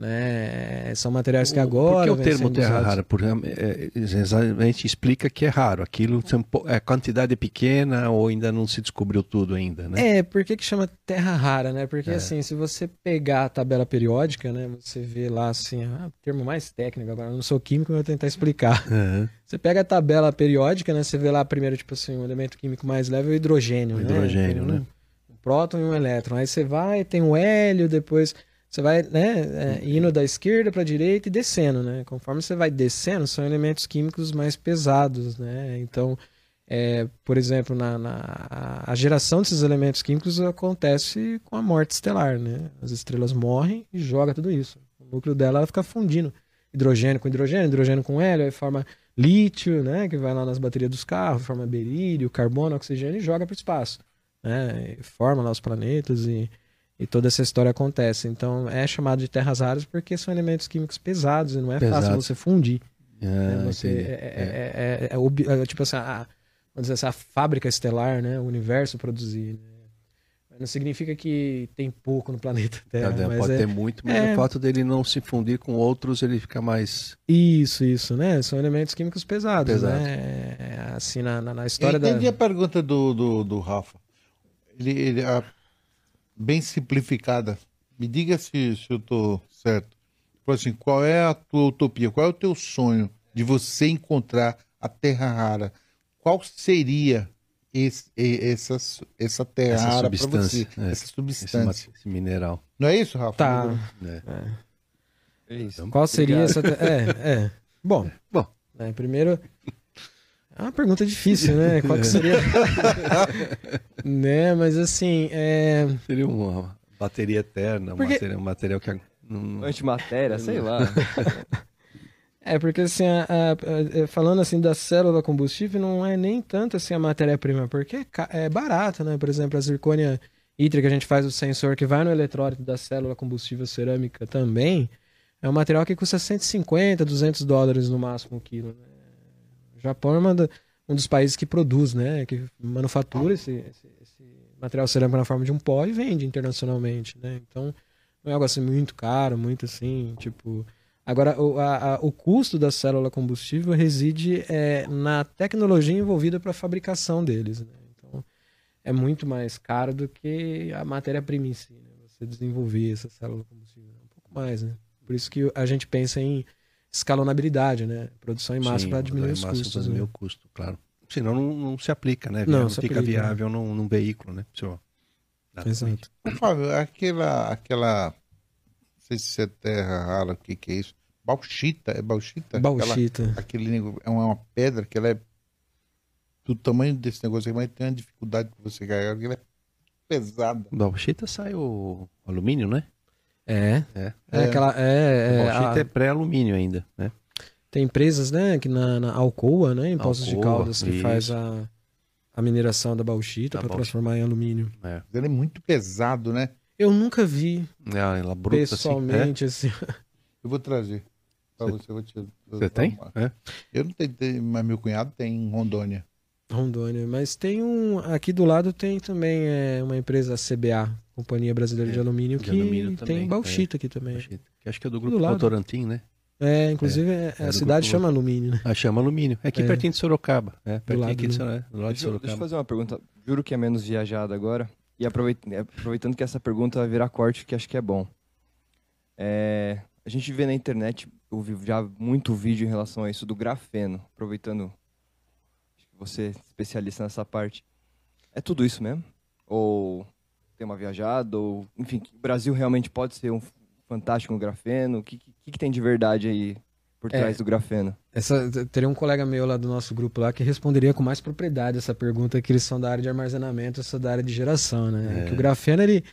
né? São materiais que agora
Por que o termo terra
usados.
rara? Porque é, exatamente explica que é raro. Aquilo um po- é quantidade pequena ou ainda não se descobriu tudo ainda, né?
É, por que, que chama terra rara, né? Porque
É.
assim, se você pegar a tabela periódica, né? Você vê lá assim, ah, termo mais técnico, agora eu não sou químico, mas vou tentar explicar.
Aham.
Você pega a tabela periódica, né? Você vê lá primeiro, tipo assim, o elemento químico mais leve é o hidrogênio,
O
né?
hidrogênio,
um,
né?
um próton e um elétron. Aí você vai, tem o hélio, depois você vai, né, é, indo da esquerda para a direita e descendo, né? Conforme você vai descendo, são elementos químicos mais pesados, né? Então, é, por exemplo, na, na- a geração desses elementos químicos acontece com a morte estelar, né? As estrelas morrem e joga tudo isso. O núcleo dela ela fica fundindo hidrogênio com hidrogênio, hidrogênio com hélio, aí forma lítio, né? Que vai lá nas baterias dos carros, forma berílio, carbono, oxigênio e joga para o espaço, né? E forma lá os planetas e, e toda essa história acontece. Então é chamado de terras raras porque são elementos químicos pesados e não é fácil
Pesados.
você fundir.
Ah,
né? Você é, é- é- é tipo assim, a, vamos dizer assim, a fábrica estelar, né? O universo produzir. Né? Não significa que tem pouco no planeta Terra, mas
pode
é
ter muito, mas
é-
o fato dele não se fundir com outros, ele fica mais.
isso, isso, né? São elementos químicos pesados,
Pesado.
né? Assim, na, na, na história
Eu
da...
entendi a pergunta do, do, do Rafa. Ele, ele- a- bem simplificada. Me diga se, se eu estou certo. Falou assim, qual é a tua utopia? Qual é o teu sonho de você encontrar a terra rara? Qual seria esse, essa, essa terra para você,
é,
essa substância.
Esse, esse, mineral.
Não é isso, Rafa?
Tá.
É.
É. isso. Qual seria essa. É, é. Bom,
Bom.
Né, primeiro. É uma pergunta difícil, né? Qual que seria. né, mas assim. É...
Seria uma bateria eterna, porque... material, um material que.
Não... Antimatéria, sei lá.
É, porque assim, a, a, a, falando assim da célula combustível, não é nem tanto assim a matéria-prima, porque é, é barato, né? Por exemplo, a zircônia hídrica, a gente faz o sensor que vai no eletrólito da célula combustível cerâmica também, é um material que custa 150, 200 dólares no máximo o quilo. Né? O Japão é um dos países que produz, né? Que manufatura esse, esse, esse, material cerâmico na forma de um pó e vende internacionalmente, né? Então, não é algo assim muito caro, muito assim, tipo... Agora, o, a, a, o custo da célula combustível reside é, na tecnologia envolvida para a fabricação deles. Né? Então, é muito mais caro do que a matéria-prima em si. Né? Você desenvolver essa célula combustível. É um pouco mais, né? Por isso que a gente pensa em escalonabilidade, né? Produção em massa para diminuir os custos. Para diminuir
né? o custo, claro. Senão não, não se aplica, né? Não, não fica aplica, viável né? num, num, veículo, né?
Exato.
Fábio, aquela, aquela, não sei se é terra rara, o que, que é isso? Bauxita, é bauxita?
Bauxita.
Aquela, aquele, é uma pedra que ela é do tamanho desse negócio, mas tem uma dificuldade para você carregar, porque ela é pesada.
Bauxita sai o alumínio, né?
É.
É.
É, aquela. É,
é, bauxita a... é pré-alumínio ainda, né?
Tem empresas, né, que na, na Alcoa, né, em Poços de Caldas, que isso. faz a, a mineração da bauxita para transformar em alumínio.
É. Ele é muito pesado, né?
Eu nunca vi.
É, ela bruta,
assim, pessoalmente, assim.
assim. Eu vou trazer. Pra você, você, vou te,
você tem? É?
Eu não tenho, mas meu cunhado tem em Rondônia.
Rondônia, mas tem um. Aqui do lado tem também é, uma empresa CBA, Companhia Brasileira é, de Alumínio, de que alumínio tem bauxita é, aqui também. Bauxita,
que acho que é do grupo Votorantim, né?
É, inclusive é, é a cidade grupo... chama alumínio, né?
Ah, chama alumínio. É aqui pertinho de Sorocaba. É, pertinho do aqui de,
do lado deixa, de Sorocaba. Deixa eu fazer uma pergunta. Juro que é menos viajada agora. E aproveitando que essa pergunta vai virar corte, que acho que é bom. É, a gente vê na internet, eu vi já muito vídeo em relação a isso do grafeno, aproveitando que você é especialista nessa parte. É tudo isso mesmo? Ou tem uma viajada? Ou, enfim, o Brasil realmente pode ser um fantástico no grafeno? O que, que, que tem de verdade aí por trás é, do grafeno?
Essa, teria um colega meu lá do nosso grupo lá que responderia com mais propriedade essa pergunta, que eles são da área de armazenamento, essa da área de geração, né? É. Que o grafeno, ele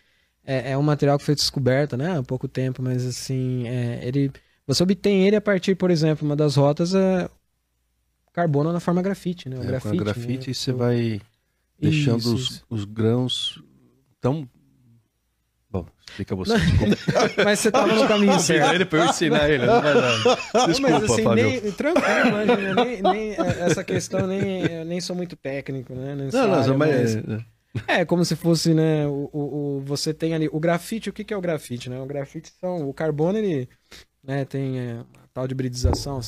é, é um material que foi descoberto, né, há pouco tempo, mas assim, é, ele, você obtém ele a partir, por exemplo, uma das rotas é carbono na forma grafite, né? O
é,
grafite,
grafite né? você vai deixando isso, os, isso. os grãos tão Bom, explica você.
mas você estava no caminho certo.
Ele para eu ensinar ele, não vai dar. Desculpa, mas, assim,
Fábio. Nem, tranquilo, imagina, nem, nem, essa questão nem, eu nem sou muito técnico, né?
Não, não, mas... mas...
É, como se fosse, né, o, o, o, você tem ali, o grafite, o que, que é o grafite, né? O grafite são, o carbono, ele, né, tem é, tal de hibridização,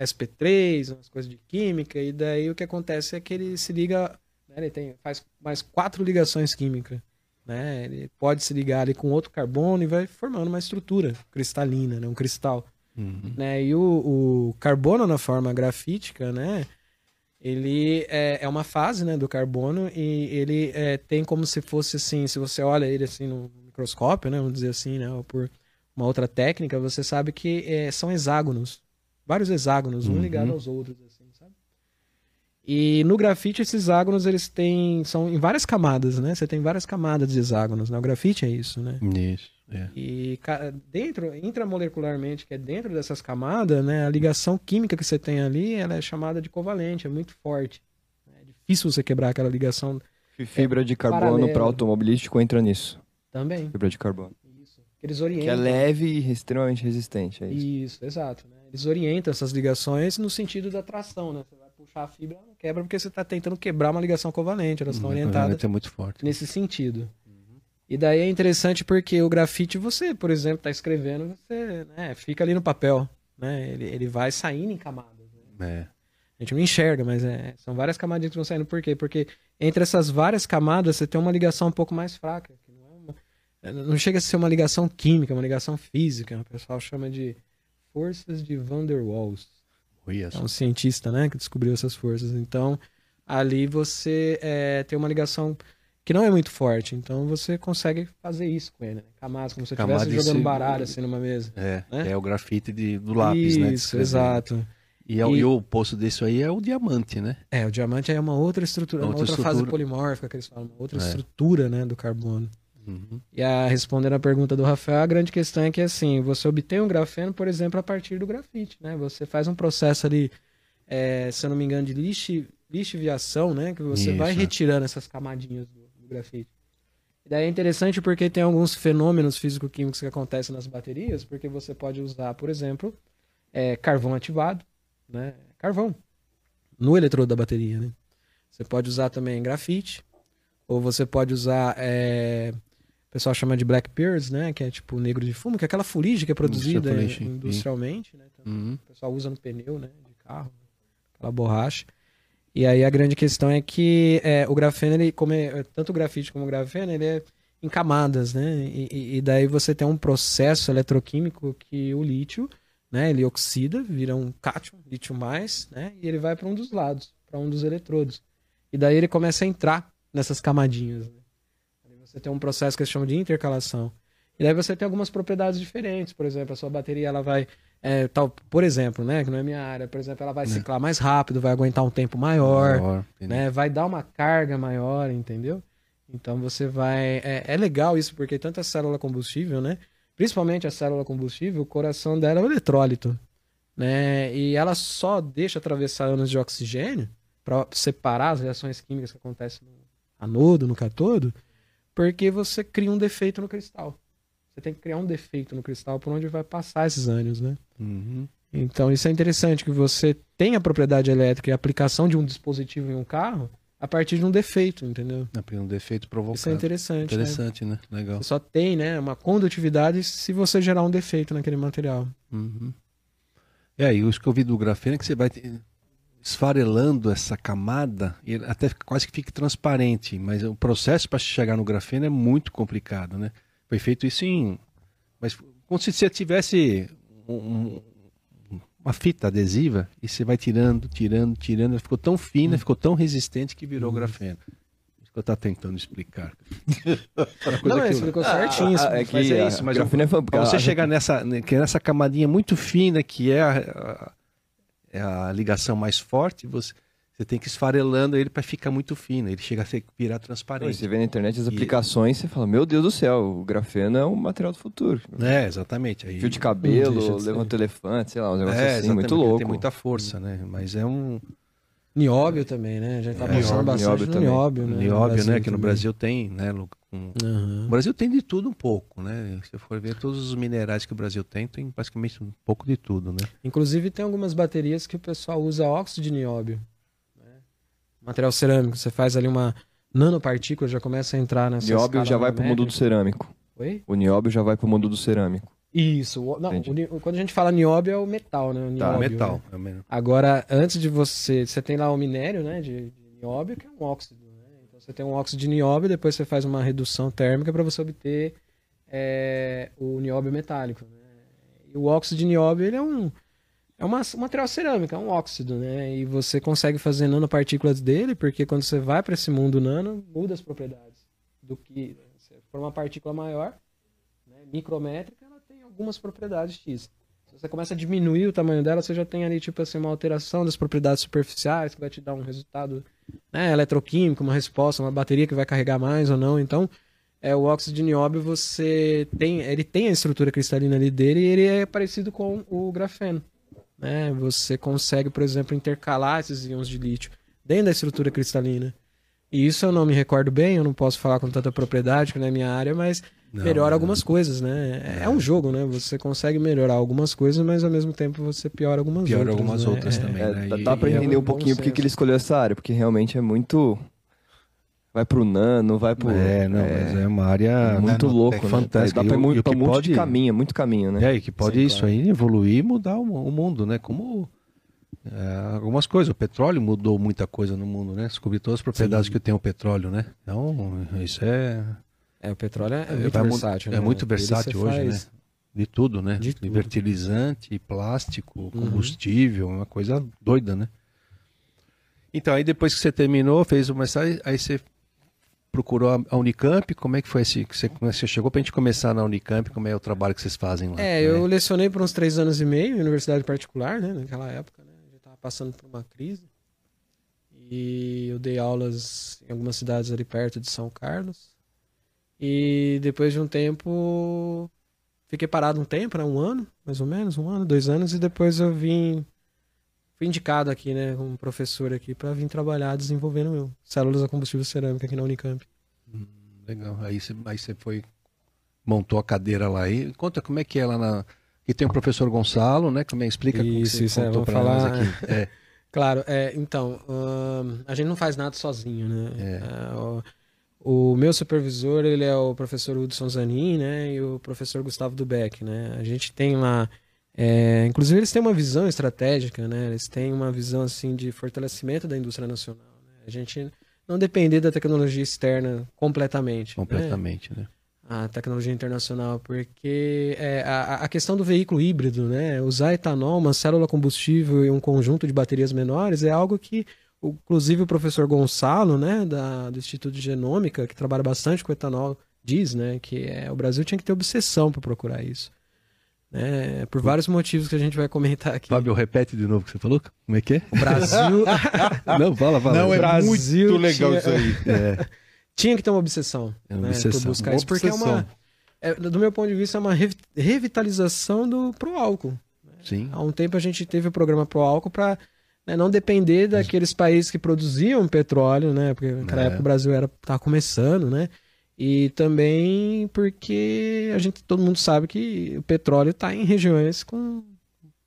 SP3, umas coisas de química, e daí o que acontece é que ele se liga, né, ele tem, faz mais quatro ligações químicas, né? Ele pode se ligar ali com outro carbono e vai formando uma estrutura cristalina, né, um cristal. Uhum. Né? E o, o carbono na forma grafítica, né? ele é, é uma fase né, do carbono e ele é, tem como se fosse assim, se você olha ele assim no microscópio, né, vamos dizer assim, né, ou por uma outra técnica, você sabe que é, são hexágonos, vários hexágonos, um uhum. ligado aos outros? E no grafite esses hexágonos eles têm são em várias camadas, né? Você tem várias camadas de hexágonos, né? O grafite é isso, né?
Isso. É.
E dentro, intramolecularmente, que é dentro dessas camadas, né, a ligação química que você tem ali, ela é chamada de covalente, é muito forte. É difícil você quebrar aquela ligação.
Fibra é, de carbono para automobilístico entra nisso.
Também.
Fibra de carbono.
Isso. Eles orientam.
Que é leve e extremamente resistente, é isso.
Isso, exato. Né? Eles orientam essas ligações no sentido da tração, né? Você puxar a fibra, não quebra porque você está tentando quebrar uma ligação covalente. Elas estão orientadas.
É muito forte.
Nesse sentido. E daí é interessante porque o grafite, você, por exemplo, está escrevendo, você né, fica ali no papel. Né? Ele, ele vai saindo em camadas.
Né? É.
A gente não enxerga, mas é, são várias camadas que vão saindo. Por quê? Porque entre essas várias camadas você tem uma ligação um pouco mais fraca. Não, é uma, é, não chega a ser uma ligação química, é uma ligação física. O pessoal chama de forças de Van der Waals.
É
um cientista né, que descobriu essas forças. Então, ali você é, tem uma ligação que não é muito forte. Então você consegue fazer isso com ele. Né? Camadas, como se você estivesse jogando baralho assim numa mesa.
É,
Né?
é o grafite de- do lápis, né?
Isso,
escrever.
exato.
E, é o-
E-
e o oposto disso aí é o diamante, né?
É, o diamante é uma outra estrutura, uma
Outra
outra fase
estrutura.
polimórfica que eles falam, uma outra
É.
estrutura, né, do carbono.
Uhum.
E a, respondendo a pergunta do Rafael, a grande questão é que assim, você obtém um grafeno, por exemplo, a partir do grafite, né? Você faz um processo ali, é, se eu não me engano, de lixe, lixiviação, né? Que você vai
Isso.
retirando essas camadinhas do, do grafite. E daí é interessante porque tem alguns fenômenos físico-químicos que acontecem nas baterias, porque você pode usar, por exemplo, é, carvão ativado, né? Carvão no eletrodo da bateria, né? Você pode usar também grafite, ou você pode usar, é, o pessoal chama de black pearls, né? Que é tipo negro de fumo, que é aquela fuligem que é produzida industrialmente, né? Então,
Uhum.
o pessoal usa no pneu, né? De carro, aquela borracha. E aí a grande questão é que é, o grafeno, ele, como é, tanto o grafite como o grafeno, ele é em camadas, né? E, e- e daí você tem um processo eletroquímico que o lítio, né? Ele oxida, vira um cátion, lítio mais, né? E ele vai para um dos lados, para um dos eletrodos. E daí ele começa a entrar nessas camadinhas. Né? Você tem um processo que se chama de intercalação. E daí você tem algumas propriedades diferentes. Por exemplo, a sua bateria ela vai, é, tal, por exemplo, né? Que não é minha área. Por exemplo, ela vai ciclar mais rápido, vai aguentar um tempo maior
Maior,
né? Vai dar uma carga maior, entendeu? Então você vai. É, é legal isso, porque tanto a célula combustível, né? Principalmente a célula combustível, o coração dela é o eletrólito. Né? E ela só deixa atravessar íons de oxigênio para separar as reações químicas que acontecem no anodo, no catodo, porque você cria um defeito no cristal. Você tem que criar um defeito no cristal por onde vai passar esses ânions, né?
Uhum.
Então isso é interessante que você tem a propriedade elétrica e a aplicação de um dispositivo em um carro a partir de um defeito, entendeu?
Um defeito provocado.
Isso é interessante. né?
Interessante, né? Legal.
Você só tem, né, uma condutividade se você gerar um defeito naquele material.
Uhum. É, e isso que eu vi do grafeno é que você vai te- esfarelando essa camada e até quase que fica transparente, mas o processo para chegar no grafeno é muito complicado, né? Foi feito isso em... Mas como se você tivesse um- um- uma fita adesiva e você vai tirando, tirando, tirando, ela ficou tão fina, ficou tão resistente que virou grafeno. Isso que eu estava tentando explicar.
Não,
que
mas
eu-
ficou certinho. isso.
é que
mas é isso, mas
o grafeno é
você chegar nessa, que é nessa camadinha muito fina, que é a- é a ligação mais forte, você, você tem que ir esfarelando ele para ficar muito fino. Ele chega a ser, virar transparente.
Você vê na internet as
E-
aplicações, você fala, meu Deus do céu, o grafeno é um material do futuro.
É, exatamente. Aí,
Fio de cabelo,
de
levanta elefante, sei lá, um negócio
é,
assim, muito louco.
Tem muita força, né? Mas é um
Nióbio também, né? A gente tá
É,
pensando
nióbio,
bastante
nióbio
no
também.
nióbio, né?
nióbio, né? Que no. Brasil tem, né? Lu- com-
Aham.
O Brasil tem de tudo um pouco, né? Se for ver todos os minerais que o Brasil tem, tem basicamente um pouco de tudo, né?
Inclusive tem algumas baterias que o pessoal usa óxido de nióbio. né? Material cerâmico, você faz ali uma nanopartícula, já começa a entrar nessa
Nióbio já vai pro mundo do cerâmico.
Oi?
O nióbio já vai pro mundo do cerâmico.
Isso. Não, o quando a gente fala nióbio é o metal, né? O
Tá,
nióbio,
metal.
né?
é.
Agora, antes de você. Você tem lá o minério, né? De, de nióbio, que é um óxido. Né? Então você tem um óxido de nióbio, depois você faz uma redução térmica para você obter é, o nióbio metálico. Né? E o óxido de nióbio ele é um. É uma, um material cerâmico, é um óxido, né? E você consegue fazer nanopartículas dele, porque quando você vai para esse mundo nano, muda as propriedades. Do que. Se for uma partícula maior, né, micrométrica, algumas propriedades X. Se você começa a diminuir o tamanho dela, você já tem ali, tipo assim, uma alteração das propriedades superficiais, que vai te dar um resultado né, eletroquímico, uma resposta, uma bateria que vai carregar mais ou não. Então, é, o óxido de nióbio, você tem, ele tem a estrutura cristalina ali dele e ele é parecido com o grafeno. Né? Você consegue, por exemplo, intercalar esses íons de lítio dentro da estrutura cristalina. E isso eu não me recordo bem, eu não posso falar com tanta propriedade, que não é minha área, mas
Não,
melhora algumas coisas, né? É, um jogo, né? Você consegue melhorar algumas coisas, mas ao mesmo tempo você piora algumas
Piora
outras.
algumas
né?
outras
É,
também.
É,
né?
dá,
E-
dá pra
é
entender um
bom
pouquinho porque que ele escolheu essa área, porque realmente é muito. Vai pro nano, vai pro.
É, não, mas é uma área
muito
nanotec-
louco, né?
fantástica.
Dá pra,
E
pra um monte
pode-
de caminho, muito caminho, né?
É, e que pode
Sim,
isso
claro.
aí evoluir e mudar o, o mundo, né? Como é, algumas coisas. O petróleo mudou muita coisa no mundo, né? Descobrir todas as propriedades que tem o petróleo, né? Então, isso é,
É, o petróleo é,
É,
muito
vai
versátil.
é
né?
muito
Ele
versátil hoje,
faz-
de tudo, né?
De tudo.
fertilizante, plástico, combustível, uma coisa doida, né? Então, aí depois que você terminou, fez o mestrado, aí você procurou a- a Unicamp, como é que foi esse, que você, é você chegou pra gente começar na Unicamp, como é o trabalho que vocês fazem lá?
É, eu lecionei por uns três anos e meio em universidade particular, né? Naquela época, né? Eu tava passando por uma crise. E eu dei aulas em algumas cidades ali perto de São Carlos. E depois de um tempo, fiquei parado um tempo, né? Um ano, mais ou menos, um ano, dois anos. E depois eu vim, fui indicado aqui, né? Como professor aqui, para vir trabalhar desenvolvendo meu, células a combustível cerâmica aqui na Unicamp.
Legal. Aí você, aí você foi, montou a cadeira lá. E conta como é que é lá na... E tem o professor Gonçalo, né? Como é, explica como
Isso,
você
isso, é,
contou pra nós
falar-
aqui. É,
Claro, é, então, ahn, a gente não faz nada sozinho, né?
É.
É, o, meu supervisor, ele é o professor Hudson Zanin, né? E o professor Gustavo Dubeck, né? A gente tem lá... é, inclusive, eles têm uma visão estratégica, né? Eles têm uma visão, assim, de fortalecimento da indústria nacional. né? A gente não depender da tecnologia externa completamente. né?
completamente, né?
a tecnologia internacional, porque é, a, a questão do veículo híbrido, né? Usar etanol, uma célula combustível e um conjunto de baterias menores é algo que, inclusive, o professor Gonçalo, né, da, do Instituto de Genômica, que trabalha bastante com etanol, diz, né, que é, o Brasil tinha que ter obsessão para procurar isso. Né? Por vários motivos que a gente vai comentar aqui.
Fábio, repete de novo o que você falou? Como é que é?
O Brasil
Não, fala, fala.
Não, é
Brasil
muito legal
tinha-
isso aí.
É,
tinha que ter uma obsessão,
É uma
né,
obsessão.
por buscar
Uma
isso, porque é uma,
obsessão.
é, do meu ponto de vista, é uma revi- revitalização do pro álcool.
sim.
Há um tempo a gente teve o programa pro álcool para não depender daqueles países que produziam petróleo, né? Porque naquela
É.
época o Brasil era tava começando, né? E também porque a gente todo mundo sabe que o petróleo está em regiões com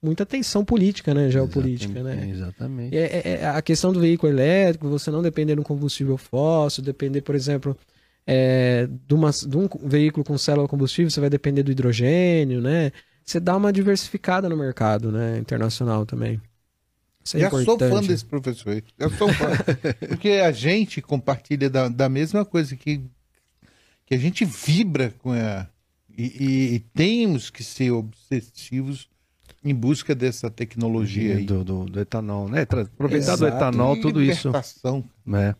muita tensão política, né? Geopolítica,
Exatamente,
né?
Exatamente.
É- é- é a questão do veículo elétrico, você não depender de um combustível fóssil, depender, por exemplo, é, de, uma- de um veículo com célula combustível, você vai depender do hidrogênio, né? Você dá uma diversificada no mercado, né? Internacional também. Isso é
Já sou
importante.
fã desse professor aí. Já sou fã. Porque a gente compartilha da, da mesma coisa que, que a gente vibra com a. E, e- e temos que ser obsessivos em busca dessa tecnologia aí.
do, do, do etanol, né? Aproveitar do
Exato.
etanol, tudo isso. Né?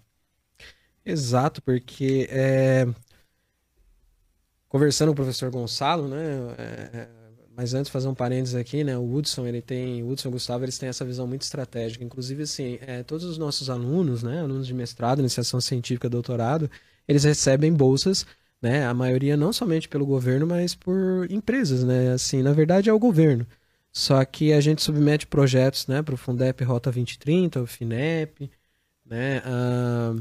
Exato, porque é, conversando com o professor Gonçalo, né? é, é, mas antes fazer um parênteses aqui, né? O Hudson, ele tem, o Hudson e o Gustavo, eles têm essa visão muito estratégica. Inclusive, assim, é, todos os nossos alunos, né? Alunos de mestrado, iniciação científica, doutorado, eles recebem bolsas, né? A maioria não somente pelo governo, mas por empresas, né? Assim, na verdade é o governo. Só que a gente submete projetos, né? Para o Fundep Rota 2030, o FINEP, né? ah,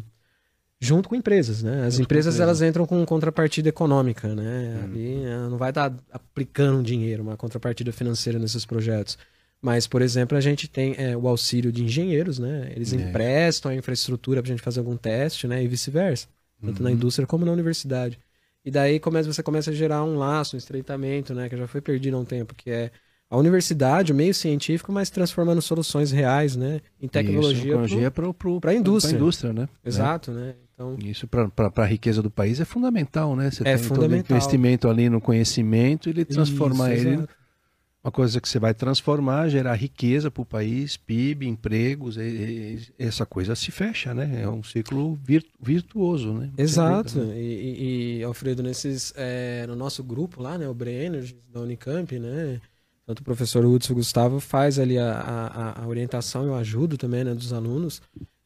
junto com empresas, né? As
Junto
empresas
empresas.
elas entram com contrapartida econômica, né? Ali ela não vai estar aplicando dinheiro, uma contrapartida financeira nesses projetos. Mas, por exemplo, a gente tem é, o auxílio de engenheiros, né? Eles
É.
emprestam a infraestrutura para a gente fazer algum teste, né? E vice-versa, tanto na
Uhum.
indústria como na universidade. E daí começa, você começa a gerar um laço, um estreitamento, né? Que já foi perdido há um tempo, que é a universidade, o meio científico, mas transformando soluções reais, né? Em tecnologia.
Pro,
pra indústria.
pra indústria, né?
Exato, né? Então.
Isso para a riqueza do país é fundamental, né? Você
É
tem todo
fundamental.
investimento ali no conhecimento e ele transformar
Isso,
ele
exato.
uma coisa que você vai transformar, gerar riqueza para o país, PIB, empregos, e- e- essa coisa se fecha, né? É um ciclo vir- virtuoso, né?
Exato.
Né?
E, e- Alfredo, nesses, é, no nosso grupo lá, né, o Brain da Unicamp, né, tanto o professor Hudson Gustavo faz ali a, a, a orientação e o ajudo também, né, dos alunos.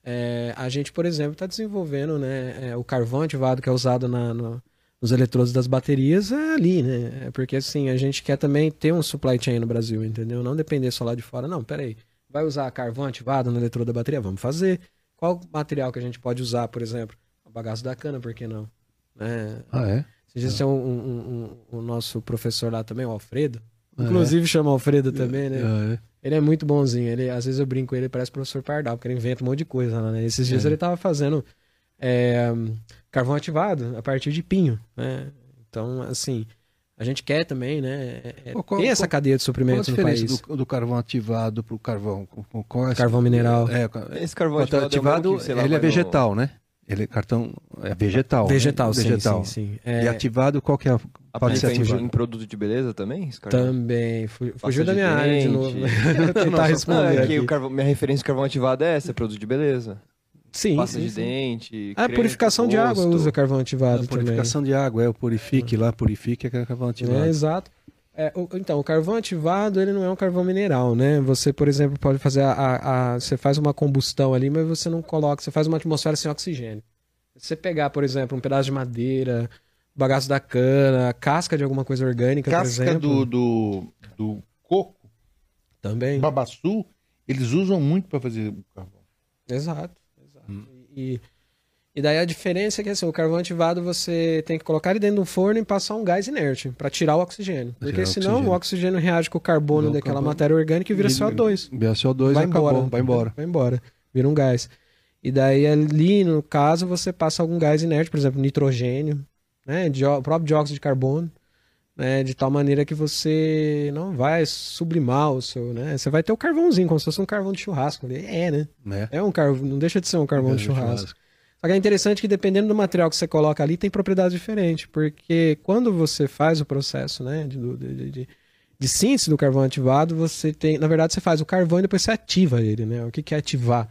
É, a gente, por exemplo, está desenvolvendo, né, é, o carvão ativado que é usado na, no- nos eletrodos das baterias é ali, né, É porque assim, a gente quer também ter um supply chain no Brasil, entendeu? Não depender só lá de fora. Não, peraí, vai usar carvão ativado no eletrodo da bateria? Vamos fazer. Qual material que a gente pode usar, por exemplo? O bagaço da cana, por que não? Né?
Ah, é?
Dias tem um, um- um- o nosso professor lá também, o Alfredo.
Ah,
Inclusive chama Alfredo também, né?
Ah, é?
Ele é muito bonzinho. Ele, às vezes eu brinco com ele, ele parece o professor Pardal, porque ele inventa um monte de coisa lá, né? Esses dias
É.
ele tava fazendo é, carvão ativado a partir de pinho, né? Então, assim, a gente quer também, né? é- é
Qual-
essa
qual-
cadeia de
Qual a
suprimentos no
diferença
país.
do, do carvão ativado para o carvão? Qual é essa-
Carvão mineral.
É,
Esse carvão ativado, é
ativado,
mesmo que, sei lá,
ele é
vai no-
vegetal, né? Ele é cartão é vegetal.
Vegetal,
né?
sim,
vegetal.
sim, sim.
E
É,
ativado, qual que é? a- Pode ser
Aplica em,
ativado.
em produto de beleza também?
também. Fugiu da minha área de novo. Tentar
Não,
responder
é que
aqui.
o carvão- minha referência de carvão ativado é essa, é produto de beleza.
Sim,
Pasta
sim,
de
sim.
dente,
A
creme
purificação de água usa carvão ativado
A purificação de água, é o purifique lá, purifique, é carvão
também.
ativado.
É, exato. É, o- então, o carvão ativado, ele não é um carvão mineral, né? Você, por exemplo, pode fazer a, a- a- Você faz uma combustão ali, mas você não coloca... Você faz uma atmosfera sem oxigênio. Se você pegar, por exemplo, um pedaço de madeira, bagaço da cana, casca de alguma coisa orgânica, por
Casca
exemplo...
do, do, do coco,
Também.
babaçu, eles usam muito para fazer o carvão.
Exato, exato.
Hum.
E, e daí a diferença é que assim, o carvão ativado você tem que colocar ele dentro do forno e passar um gás inerte para tirar o oxigênio. Porque
tirar o
senão
oxigênio.
o oxigênio reage com o carbono
Não,
daquela
carbono.
matéria orgânica e vira CO2.
BaCO2
vai
acabou,
embora.
vai embora.
Vai embora. Vira um gás. E daí ali, no caso, você passa algum gás inerte, por exemplo, nitrogênio, né? O próprio dióxido de carbono, né? De tal maneira que você não vai sublimar o seu, né? Você vai ter o carvãozinho, como se fosse um carvão de churrasco. É, né?
Né?
É um carvão, não deixa de ser um carvão de churrasco. Só é interessante que dependendo do material que você coloca ali, tem propriedades diferentes. Porque quando você faz o processo né, de, de, de, de síntese do carvão ativado, você tem. Na verdade, você faz o carvão e depois você ativa ele, né? O que, que é ativar?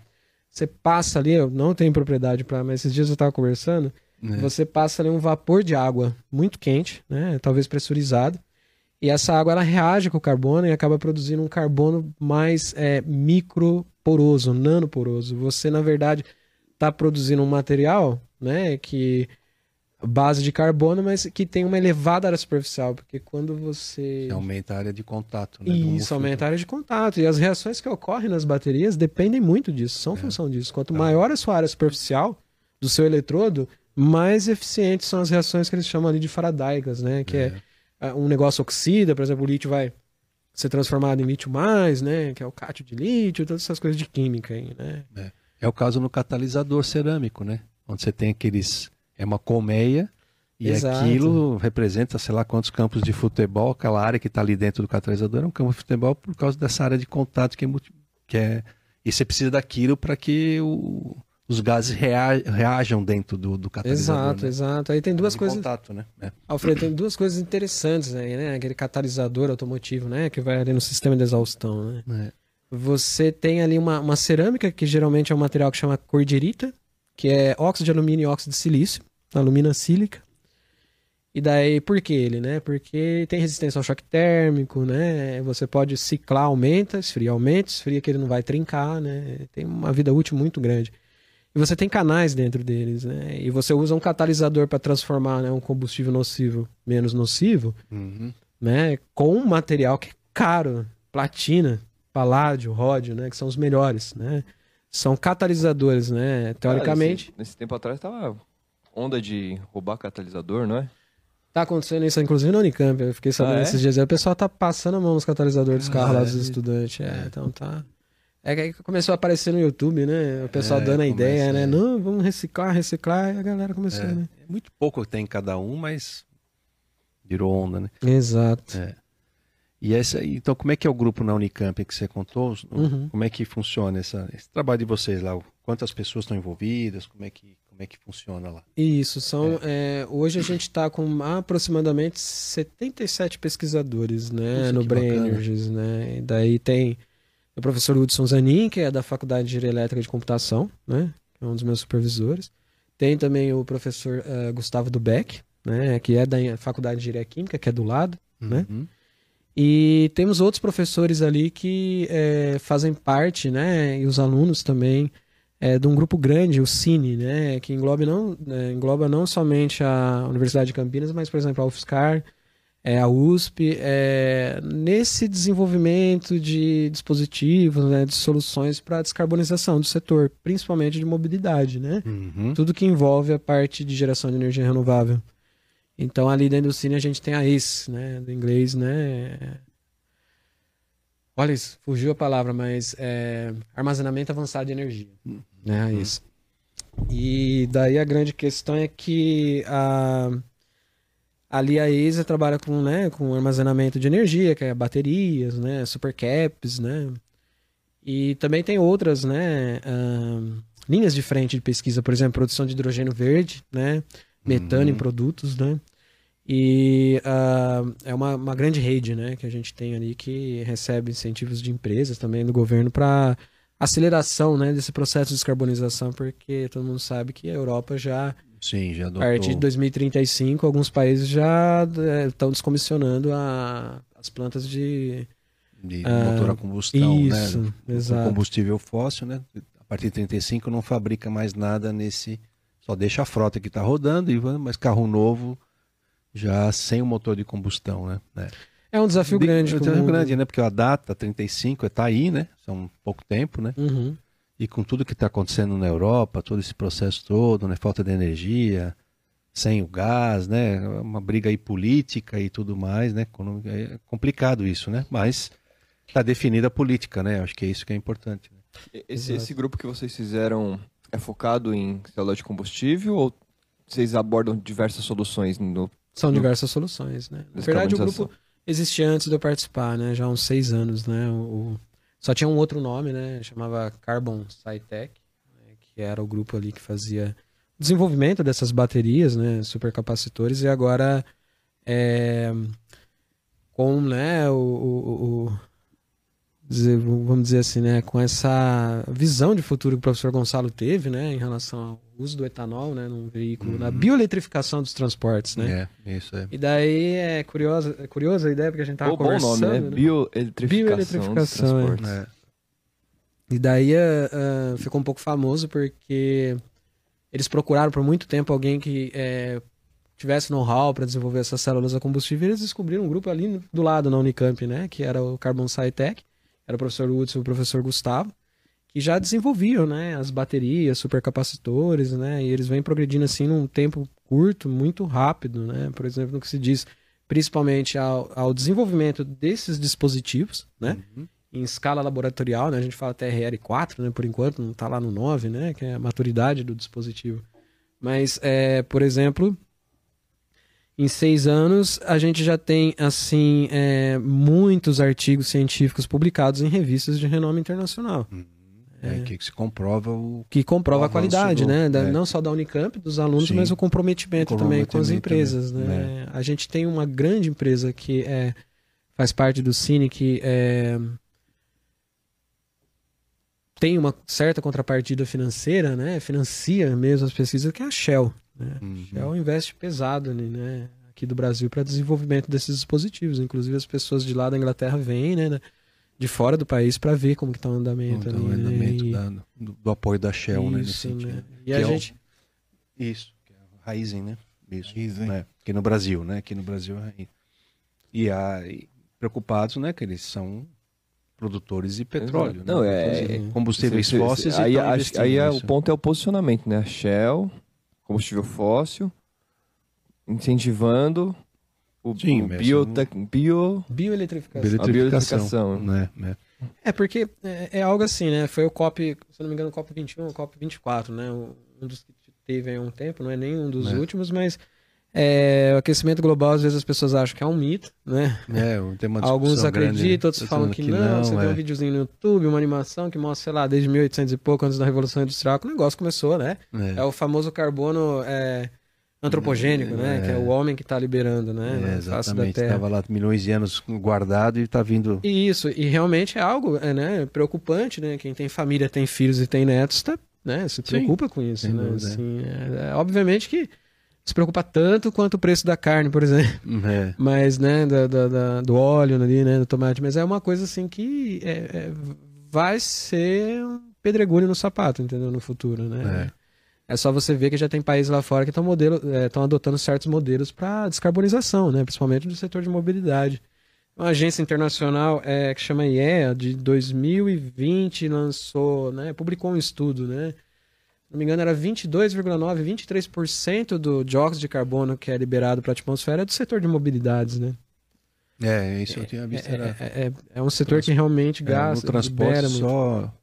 Você passa ali, eu não tenho propriedade para, mas esses dias eu estava conversando,
Né?
você passa ali um vapor de água muito quente, né? Talvez pressurizado. E essa água ela reage com o carbono e acaba produzindo um carbono mais é, microporoso, nanoporoso. Você, na verdade, está produzindo um material, né, que base de carbono, mas que tem uma elevada área superficial, porque quando você
Aumenta a área de contato. Né,
isso aumenta a área de contato e as reações que ocorrem nas baterias dependem muito disso, são função disso. Quanto maior a sua área superficial do seu eletrodo, mais eficientes são as reações que eles chamam ali de faradaicas, né, que é, ah, um negócio oxida, por exemplo, o lítio vai ser transformado em lítio mais, né, que é o cátio de lítio, todas essas coisas de química aí, né?
É o caso no catalisador cerâmico, né? Onde você tem aqueles. É uma colmeia e
Exato.
aquilo representa, sei lá, quantos campos de futebol. Aquela área que está ali dentro do catalisador é um campo de futebol por causa dessa área de contato que é. Que é e você precisa daquilo para que o- os gases rea- reajam dentro do, do catalisador.
Exato,
né?
exato. Aí tem duas
de
coisas,
contato, né? É.
Alfredo, tem duas coisas interessantes aí, né? Aquele catalisador automotivo, né, que vai ali no sistema de exaustão, né?
É.
Você tem ali uma, uma cerâmica, que geralmente é um material que chama cordirita, que é óxido de alumínio e óxido de silício, alumina sílica. E daí, por que ele, né? Porque tem resistência ao choque térmico, né? Você pode ciclar, aumenta, esfria, aumenta, esfria, que ele não vai trincar, né? Tem uma vida útil muito grande. E você tem canais dentro deles, né? E você usa um catalisador para transformar né, um combustível nocivo menos nocivo,
Uhum.
né? Com um material que é caro, platina, paládio, ródio, né? Que são os melhores, né? São catalisadores, né? Teoricamente,
Ah, nesse, nesse tempo atrás tava onda de roubar catalisador, não é?
tá acontecendo isso, inclusive na Unicamp. Eu fiquei sabendo
Ah, é?
esses dias. O pessoal tá passando a mão nos catalisadores dos carros lá
é?
dos estudantes. É, então tá. É que aí começou a aparecer no YouTube, né? O pessoal
É,
dando a
começa,
ideia, né?
é.
Não, vamos reciclar, reciclar. E a galera começou, né?
É muito pouco tem em cada um, mas virou onda, né?
Exato.
É. E essa, então, como é que é o grupo na Unicamp que você contou?
Uhum.
Como é que funciona essa, esse trabalho de vocês lá? Quantas pessoas estão envolvidas? Como é que, como é que funciona lá?
Isso, são. é, hoje a gente está com aproximadamente 77 pesquisadores né, no Brain
bacana.
Energies. Né? E daí tem o professor Hudson Zanin, que é da Faculdade de Elétrica de Computação, né? que é um dos meus supervisores. Tem também o professor eh, Gustavo Dubeck, né? que é da Faculdade de Engenharia Química, que é do lado. Né? E temos outros professores ali que eh, fazem parte, né, e os alunos também, eh, de um grupo grande, o Cine, né, que engloba não, eh, engloba não somente a Universidade de Campinas, mas, por exemplo, a UFSCar, eh, a USP, eh, nesse desenvolvimento de dispositivos, né, de soluções para a descarbonização do setor, principalmente de mobilidade, né?
Uhum.
tudo que envolve a parte de geração de energia renovável. Então, ali dentro do Cine, a gente tem a ACE, né? Do inglês, né? Olha isso, fugiu a palavra, mas é armazenamento avançado de energia, né? A ACE. E daí a grande questão é que a, ali a ESA trabalha com, né, com armazenamento de energia, que é baterias, né? Supercaps, né? E também tem outras, né? ahn, linhas de frente de pesquisa, por exemplo, produção de hidrogênio verde, né? Metano em produtos, né? E uh, é uma, uma grande rede né, que a gente tem ali que recebe incentivos de empresas também do governo para aceleração né, desse processo de descarbonização, porque todo mundo sabe que a Europa já,
Sim, já
a partir de 2035, alguns países já estão descomissionando a, as plantas de...
De motor a combustão,
isso,
né?
Exato.
combustível fóssil, né? A partir de 35 não fabrica mais nada nesse... Só deixa a frota que está rodando, e mas carro novo já sem o motor de combustão, né?
É, é um desafio de, grande.
É um desafio grande, né? Porque a data 35 está aí, né? São pouco tempo, né?
Uhum.
E com tudo que está acontecendo na Europa, todo esse processo todo, né? Falta de energia, sem o gás, né? Uma briga aí política e tudo mais, né? É complicado isso, né? Mas está definida a política, né? Acho que é isso que é importante.
Né? Esse, esse grupo que vocês fizeram é focado em célula de combustível ou vocês abordam diversas soluções no
são diversas soluções, né? Na verdade, o grupo existia antes de eu participar, né? Já há uns seis anos, né? O, só tinha um outro nome, né? Chamava Carbon SciTech, né? que era o grupo ali que fazia desenvolvimento dessas baterias, né? Supercapacitores e agora é, com, né? o, o, o dizer, vamos dizer assim, né, com essa visão de futuro que o professor Gonçalo teve, né, em relação ao uso do etanol, né, num veículo, uhum. na bioeletrificação dos transportes, né?
É, isso é.
E daí é curiosa, é curiosa a ideia porque a gente tava conversando,
bom nome, né? Bioeletrificação, bioeletrificação dos transportes. É.
E daí uh, ficou um pouco famoso porque eles procuraram por muito tempo alguém que é, tivesse know-how para desenvolver essas células a combustível, e eles descobriram um grupo ali do lado na Unicamp, né, que era o Carbon SciTech era o professor Hudson e o professor Gustavo, que já desenvolviam, né, as baterias, supercapacitores, né, e eles vêm progredindo assim num tempo curto, muito rápido, né, por exemplo, no que se diz principalmente ao, ao desenvolvimento desses dispositivos, né, uhum. em escala laboratorial, né, a gente fala TRL4, né, por enquanto, não está lá no 9, né, que é a maturidade do dispositivo, mas, é, por exemplo, em seis anos, a gente já tem, assim, é, muitos artigos científicos publicados em revistas de renome internacional.
Uhum. É, que se comprova o.
Que comprova o a qualidade, do, né? Da, é. Não só da Unicamp, dos alunos, Sim. mas o comprometimento, o comprometimento também com as empresas. Também, né? É. A gente tem uma grande empresa que é, faz parte do Cine, que é, tem uma certa contrapartida financeira, né? Financia mesmo as pesquisas, que é a Shell. Né? Uhum. Shell investe pesado né? aqui do Brasil para desenvolvimento desses dispositivos. Inclusive as pessoas de lá da Inglaterra vêm, né? De fora do país para ver como que está o andamento.
Então, ali, o andamento né? da, do, do, apoio da Shell, né, Isso, né?
né? E que a é gente...
O... Isso, que é a Raizen, né? Isso, Raizen. Né? Aqui no Brasil, né? Aqui no Brasil é E, a, e preocupados, né? Que eles são produtores de petróleo. Né?
Não, né? é,
combustíveis fósseis.
Aí, aí é, o ponto é o posicionamento, né? A Shell combustível fóssil, incentivando o, Sim, o biotec, bio...
bioeletrificação.
A bioeletrificação.
Né? né?
É, porque é, é, algo assim, né? Foi o COP, se não me engano, o COP 21 o COP 24, né? Um dos que teve há um tempo, não é nem um dos é. últimos, mas é, o aquecimento global, às vezes as pessoas acham que é um mito, né?
É, tem uma
Alguns acreditam, outros falam que, que não. não. Você é. tem um videozinho no YouTube, uma animação que mostra, sei lá, desde 1800 e pouco, antes da Revolução Industrial, que o negócio começou, né? É, é o famoso carbono é, antropogênico, né? Que é o homem que está liberando, né?
É, exatamente. Estava lá milhões de anos guardado e está vindo...
E isso, e realmente é algo é, né, preocupante, né? Quem tem família, tem filhos e tem netos, tá, né? se preocupa Sim, com isso, né? Assim, obviamente que se preocupa tanto quanto o preço da carne, por exemplo. É. Mas, né, da, da, da, do óleo ali, né, do tomate. Mas é uma coisa assim que é, é, vai ser um pedregulho no sapato, entendeu? No futuro, né? É. é só você ver que já tem países lá fora que estão é, adotando certos modelos para descarbonização, né? Principalmente no setor de mobilidade. Uma agência internacional é, que chama IEA, de 2020, lançou, né, publicou um estudo, né? Não me engano, era 22,9%, 23% do dióxido de carbono que é liberado para a atmosfera é do setor de mobilidades, né?
É, isso eu tinha visto.
É, era... é, é, é um setor Trans... que realmente gasta.
É, no transporte só muito.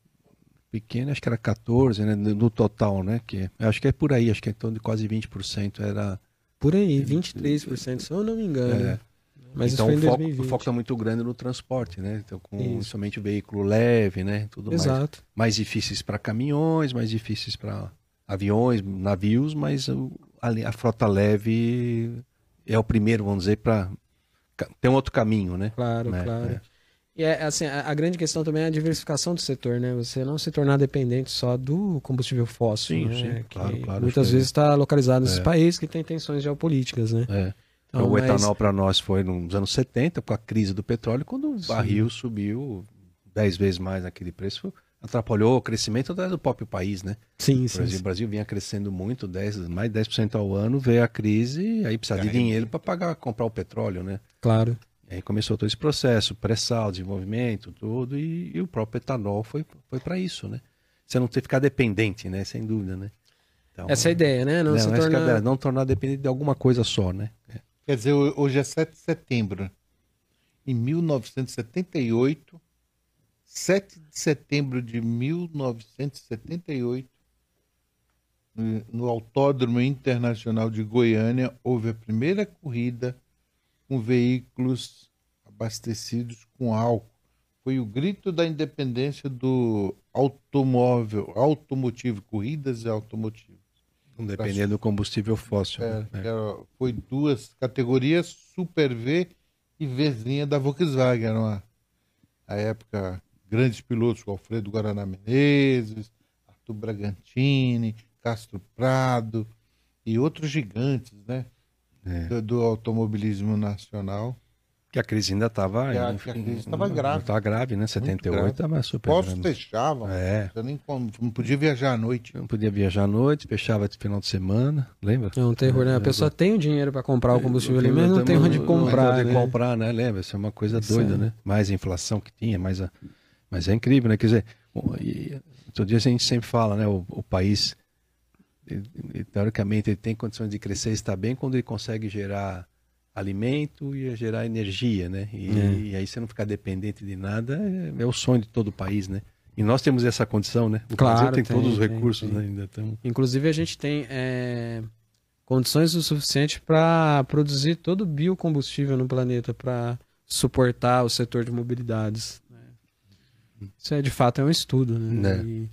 pequeno, acho que era 14%, né? No total, né? Que, acho que é por aí, acho que é em torno de quase 20% era.
Por aí, 23%, se eu não me engano. É. Mas
então o foco,
2020.
o foco está muito grande no transporte, né? Então, com
Isso.
somente o veículo leve, né? Tudo mais.
Exato.
mais difíceis para caminhões, mais difíceis para aviões, navios, mas a, a frota leve é o primeiro, vamos dizer, para tem um outro caminho, né?
Claro,
É,
claro.
é.
E é, assim, a, a grande questão também é a diversificação do setor, né? Você não se tornar dependente só do combustível fóssil,
Sim,
né?
sim,
Que
claro, claro,
Muitas
que-
vezes está localizado nesses
É.
países que têm tensões geopolíticas, né?
É.
Então,
o
mas-
etanol para nós foi nos anos 70, com a crise do petróleo, quando o
Sim.
barril subiu 10 vezes mais naquele preço, atrapalhou o crescimento do próprio país, né?
Sim, sim.
o Brasil vinha crescendo muito, 10, mais de 10% ao ano, veio a crise, aí precisa de dinheiro para pagar, comprar o petróleo, né?
Claro.
E aí começou todo esse processo, pré-sal, desenvolvimento, tudo, e, e o próprio etanol foi, foi para isso, né? Você não ter que ficar dependente, né? Sem dúvida, né? Então,
Essa é a ideia, né? Não,
Não,
se
que é
tornar...
não tornar dependente de alguma coisa só, né?
Quer dizer, ho- hoje é 7 de setembro. Em 1978, 7 de setembro de 1978, no- no Autódromo Internacional de Goiânia, houve a primeira corrida com veículos abastecidos com álcool. Foi o grito da independência do automóvel, automotivo, corridas e automotivo.
Depender do combustível fóssil.
É,
né?
foi duas categorias, Super V e Vzinha da Volkswagen. Era uma, a época, grandes pilotos, o Alfredo Guaraná Menezes, Arthur Bragantini, Castro Prado e outros gigantes né,
É.
do, do automobilismo nacional.
Que a crise ainda estava.
A- a crise estava grave.
Estava grave, né? 78
grave.
estava super
Postos
grave.
fechavam,
É.
você nem não podia viajar à noite.
Não podia viajar à noite, fechava de final de semana, lembra?
É um terror, né? A pessoa tem o dinheiro para comprar o combustível ali, mas não tem
Não-
onde
não
comprar,
tem onde
né?
comprar, né? Lembra? Isso é uma coisa
Isso
doida,
é.
né? Mais a inflação que tinha, mais a... Mas é incrível, né? Quer dizer, o- e, outro dia a gente sempre fala, né? O, o país, ele- ele, teoricamente, ele tem condições de crescer e estar bem quando ele consegue gerar alimento e gerar energia, né? E,
É.
e aí você não ficar dependente de nada é, é o sonho de todo o país, né? E nós temos essa condição, né? O
Claro,
Brasil tem,
tem,
todos os
tem,
recursos,
tem.
né? Ainda tão...
Inclusive, a gente tem é, condições o suficiente para produzir todo o biocombustível no planeta para suportar o setor de mobilidades. né? Isso é de fato é um estudo, né?
Né.
E,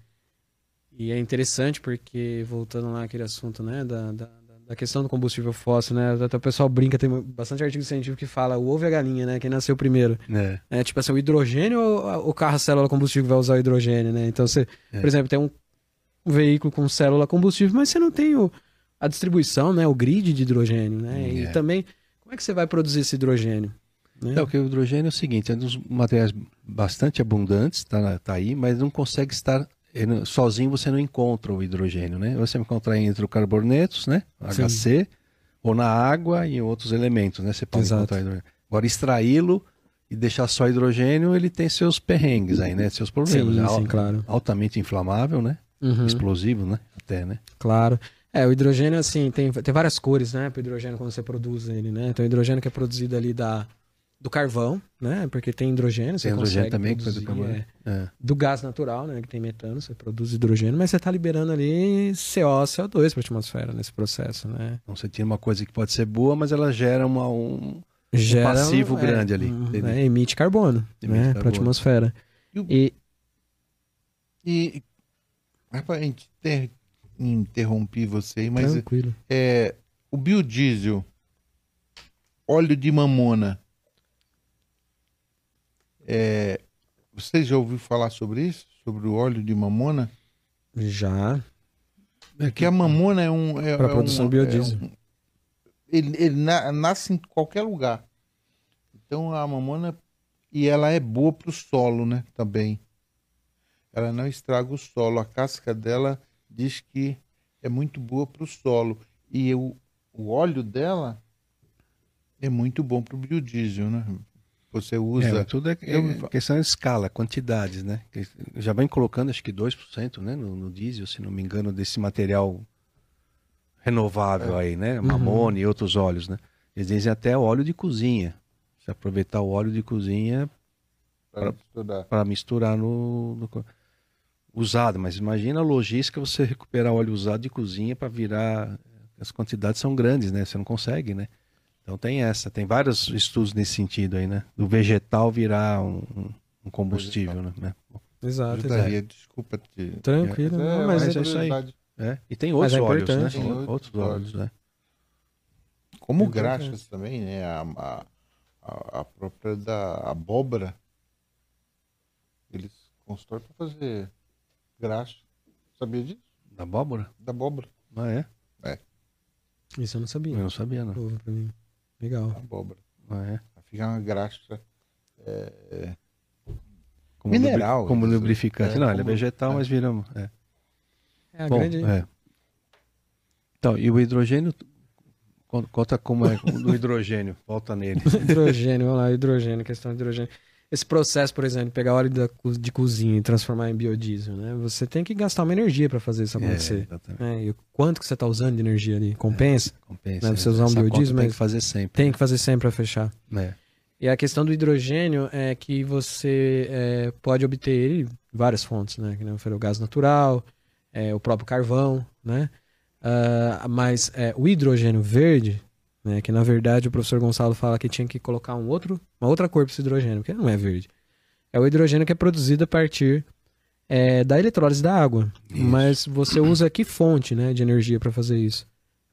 e é interessante porque voltando lá aquele assunto, né, da, da, da questão do combustível fóssil, né? Até o pessoal brinca, tem bastante artigo científico que fala o ovo e a galinha, né? Quem nasceu primeiro.
É.
É tipo assim, o hidrogênio ou o carro a célula combustível vai usar o hidrogênio, né? Então você,
É.
por exemplo, tem um, um veículo com célula combustível, mas você não tem o, a distribuição, né? O grid de hidrogênio, né? E
É.
também, como é que você vai produzir esse hidrogênio? Né?
É, o que o hidrogênio é o seguinte, é um dos materiais bastante abundantes, tá, tá aí, mas não consegue estar ele sozinho você não encontra o hidrogênio, né? Você vai encontrar em hidrocarbonetos, né?
Sim.
HC, ou na água e em outros elementos, né? Você pode
Exato.
encontrar hidrogênio. Agora, extraí-lo e deixar só hidrogênio, ele tem seus perrengues aí, né? Seus problemas.
Sim,
É
sim, claro.
Altamente inflamável, né?
Uhum,
Explosivo, né? Até, né?
claro. É, o hidrogênio, assim, tem, tem várias cores, né? Para o hidrogênio quando você produz ele, né? Então, o hidrogênio que é produzido ali da, do carvão, né? Porque tem hidrogênio, você
Tem hidrogênio
consegue
também, que
produzir,
faz o carbono.
é,
É.
do gás natural, né? Que tem metano, você produz hidrogênio, mas você está liberando ali CO, CO2 para a atmosfera nesse processo, né?
Então você tira uma coisa que pode ser boa, mas ela gera uma, um,
Gera
passivo
é,
grande ali,
um,
entendi.
né, emite carbono,
Emite
né? Para a atmosfera.
E o-
E
E, rapaz, gente ter, interrompi você, mas
tranquilo.
é, o biodiesel, óleo de mamona, é, você já ouviu falar sobre isso? Sobre o óleo de mamona?
Já.
Porque a mamona é um... É,
Pra
é
produção
um,
biodiesel.
é um- ele ele na- nasce em qualquer lugar. Então a mamona... E ela é boa para o solo, né? Também. Ela não estraga o solo. A casca dela diz que é muito boa para o solo. E o, o óleo dela é muito bom para o biodiesel, né? Você usa...
É, tudo é, é questão de escala, quantidades, né? Já vem colocando acho que 2% né, no, no diesel, se não me engano, desse material renovável
É.
aí, né?
Uhum.
Mamone e outros óleos, né? Eles dizem até óleo de cozinha. Se aproveitar o óleo de cozinha
para
para misturar no, no usado, mas imagina a logística você recuperar óleo usado de cozinha para virar as quantidades são grandes, né? Você não consegue, né? Então tem essa, tem vários estudos nesse sentido aí, né? Do vegetal virar um, um combustível, né?
Exato, exato.
Desculpa te...
Tranquilo,
É,
não, mas
mas
é,
é isso aí. É. E tem outros
é
óleos, né?
Tem
Outros,
outros
óleos, né?
Como
Então,
graxas também, né? A, a, a- própria da abóbora, eles constroem para fazer graxa. Sabia disso?
Da abóbora?
Da abóbora.
Ah, é?
Isso eu não sabia.
Eu não sabia, não.
Legal.
Abóbora.
Ah, é?
Fica uma graxa. é,
Como
Mineral,
lubri- Como
isso.
lubrificante.
É,
não, ele é
como-
vegetal,
é.
mas viramos. É.
É a
Bom,
grande.
é. Então, e o hidrogênio? Con- Conta como é o hidrogênio. Volta nele.
Hidrogênio, vamos lá, hidrogênio, questão de hidrogênio. Esse processo, por exemplo, pegar óleo da de cozinha e transformar em biodiesel, né? Você tem que gastar uma energia para fazer isso
É,
acontecer.
exatamente.
né? E o quanto que você está usando de energia ali? Compensa?
Compensa.
Né, você usar um biodiesel,
conta tem
mas
que fazer sempre.
Tem que fazer sempre para fechar.
É.
E a questão do hidrogênio é que você é, pode obter ele várias fontes, né? Que nem o gás natural, é, o próprio carvão, né? Ah, mas é, o hidrogênio verde, né? Que na verdade o professor Gonçalo fala que tinha que colocar um outro, uma outra cor para esse hidrogênio, porque não é verde. É o hidrogênio que é produzido a partir é, da eletrólise da água.
Isso.
Mas você usa que fonte né, de energia para fazer isso?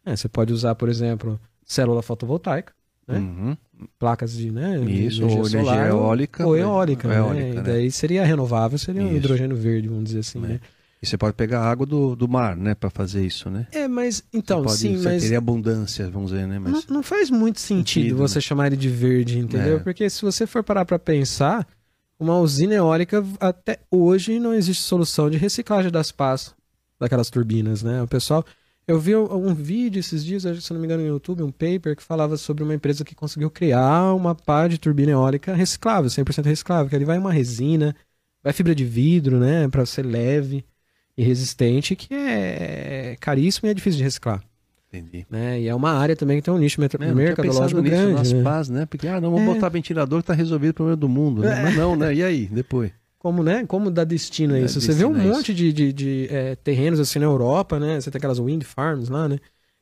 É, você pode usar, por exemplo, célula fotovoltaica, né?
Uhum.
placas de, né,
Isso, ou energia
solar,
eólica.
ou eólica, né?
eólica,
E
né?
daí seria renovável, seria um
Isso.
hidrogênio verde, vamos dizer assim,
É.
né?
E você pode pegar água do, do mar, né? Pra fazer isso, né?
É, mas então,
Você pode,
sim,
você
mas
teria abundância, vamos dizer, né?
não,
Mas
não faz muito sentido,
Sentido,
você chamar ele de verde, entendeu?
É.
Porque se você for parar para pensar, uma usina eólica até hoje não existe solução de reciclagem das pás daquelas turbinas, né? O pessoal eu vi um um vídeo esses dias, se não me engano, no YouTube, um paper que falava sobre uma empresa que conseguiu criar uma pá de turbina eólica reciclável, 100% reciclável, que ali vai uma resina, vai fibra de vidro, né, para ser leve e resistente, que é caríssimo e é difícil de reciclar,
entendi.
né? E é uma área também que tem um nicho mer-
É,
mercadológico
nisso
grande,
nas
né?
pás, né? Porque, ah, não, vamos
É.
botar ventilador que tá resolvido o problema do mundo. né? Mas não, né? E aí, depois?
Como, né? Como dá destino a
Dá
isso? Você vê um monte de, de, de, é, terrenos assim na Europa, né? Você tem aquelas wind farms lá, né?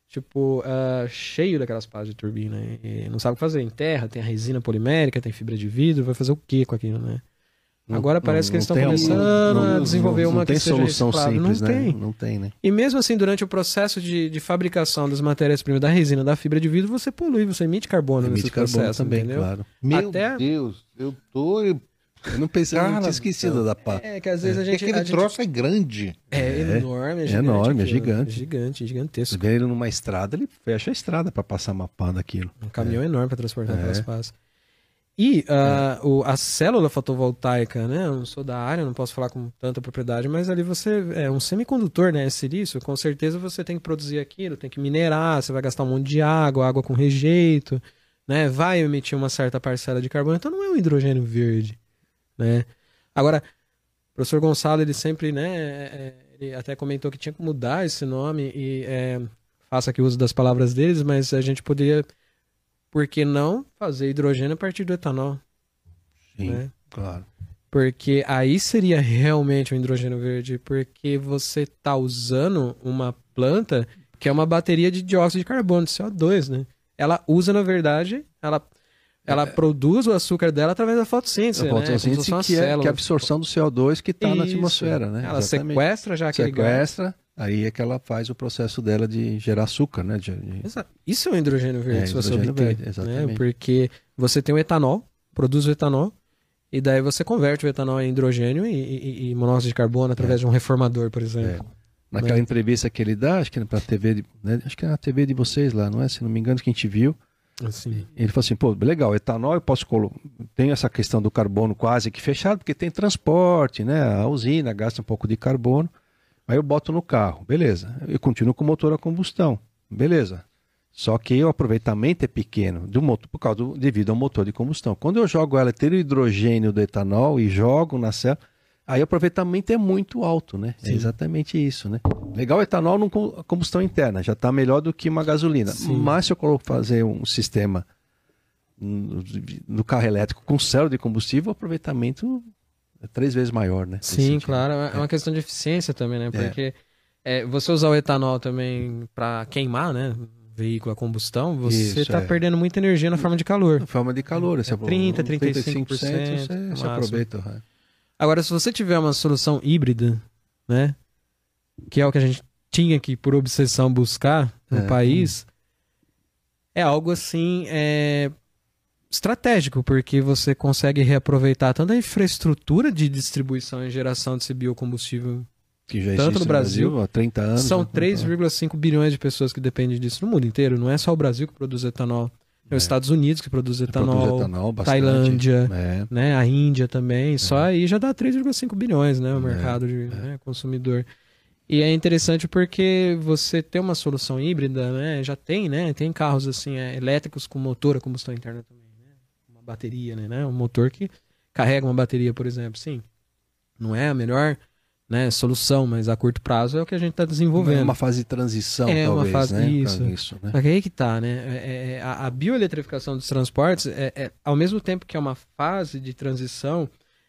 Tipo, ah, cheio daquelas pás de turbina. E não sabe o que fazer. Em terra, tem a resina polimérica, tem fibra de vidro, vai fazer o que com aquilo, né?
Não-
Agora parece que eles estão começando a desenvolver uma
não tem
que seja
solução
reciclável.
simples,
Não
né?
tem.
Não tem, né?
E mesmo assim, durante o processo de, de fabricação das matérias-primas da resina, da fibra de vidro, você polui, você emite carbono
Emite
nesse
carbono
processo,
também,
entendeu?
claro.
Meu
Até-
Deus, eu tô. eu-
não pensei, eu não
Cara
tinha
do
esquecido da pá.
É, que às vezes a
Porque
gente...
aquele
a gente-
troço é grande.
É,
É,
enorme, é
é
gigante.
enorme, é
aquilo.
gigante.
É gigante, gigantesco.
Você vê ele numa estrada, ele fecha a estrada pra passar uma pá daquilo.
Um caminhão enorme para transportar
É.
aquelas pás. E ah, o- a célula fotovoltaica, né? Eu não sou da área, não posso falar com tanta propriedade, mas ali você é um semicondutor, né? É silício. Com certeza você tem que produzir aquilo, tem que minerar, você vai gastar um monte de água, água com rejeito, né? Vai emitir uma certa parcela de carbono. Então não é um hidrogênio verde, né? Agora, o professor Gonçalo, ele sempre, né? é, é, ele até comentou que tinha que mudar esse nome e é, faça aqui uso das palavras deles, mas a gente poderia por que não fazer hidrogênio a partir do etanol?
Sim,
Né?
claro.
Porque aí seria realmente um hidrogênio verde, porque você está usando uma planta que é uma bateria de dióxido de carbono, de CO2, né? Ela usa, na verdade, ela, ela produz o açúcar dela através da fotossíntese,
A
né? Se
fotossíntese
uma
que, é, que é a absorção do CO2 que está na atmosfera, né?
Ela
Exatamente.
sequestra já aquele.
Sequestra, aí é que ela faz o processo dela de gerar açúcar, né? De- de-.
Isso é um hidrogênio verde,
É,
se você obter.
verde,
né?
exatamente.
Porque você tem o etanol, produz o etanol, e daí você converte o etanol em hidrogênio e, e- e monóxido de carbono através de um reformador, por exemplo.
Naquela
Né?
entrevista que ele dá, acho que é pra TV, de- né? acho que é na TV de vocês lá, não é? Se não me engano, que a gente viu.
Assim.
Ele falou assim, pô, legal, etanol eu posso colocar. Tem essa questão do carbono quase que fechado, porque tem transporte, né? A usina gasta um pouco de carbono. Aí eu boto no carro, beleza. Eu continuo com o motor a combustão, beleza. Só que o aproveitamento é pequeno do motor, por causa do, devido ao motor de combustão. Quando eu jogo ela, tiro o hidrogênio do etanol e jogo na célula, aí o aproveitamento é muito alto, né? É
Sim.
exatamente isso, né? Legal o etanol no com- combustão interna, já está melhor do que uma gasolina.
Sim.
Mas se eu coloco fazer um sistema no, no carro elétrico com célula de combustível, o aproveitamento é três vezes maior, né?
Sim, claro. É uma questão de eficiência também, né?
É.
Porque é, você usar o etanol também para queimar, né? veículo a combustão, você está
é.
perdendo muita energia na forma de calor.
Na forma de calor, esse é,
30, 35%,
você, você
máximo.
aproveita. é.
Agora, se você tiver uma solução híbrida, né? Que é o que a gente tinha que, por obsessão, buscar no
É.
país, é algo assim é, estratégico, porque você consegue reaproveitar tanto a infraestrutura de distribuição e geração desse biocombustível.
Que já
Tanto no Brasil,
há 30 anos.
São
né?
3,5 bilhões de pessoas que dependem disso no mundo inteiro. Não é só o Brasil que produz etanol. É os Estados Unidos que produz
Produz
etanol,
etanol bastante.
Tailândia,
É.
né? A Índia também. Só aí já dá 3,5 bilhões, né? O
É,
mercado de né, consumidor. E é interessante porque você tem uma solução híbrida, né? Já tem, né? Tem carros assim é, elétricos com motor a combustão interna também, né? Uma bateria, né? Um motor que carrega uma bateria, por exemplo. Sim, não é a melhor né, solução, mas a curto prazo é o que a gente está
É
desenvolvendo.
uma fase de transição,
É uma
talvez,
fase-
né?
isso.
Isso né?
Aí que tá, né? É- é- a, a bioeletrificação dos transportes, é, é- ao mesmo tempo que é uma fase de transição,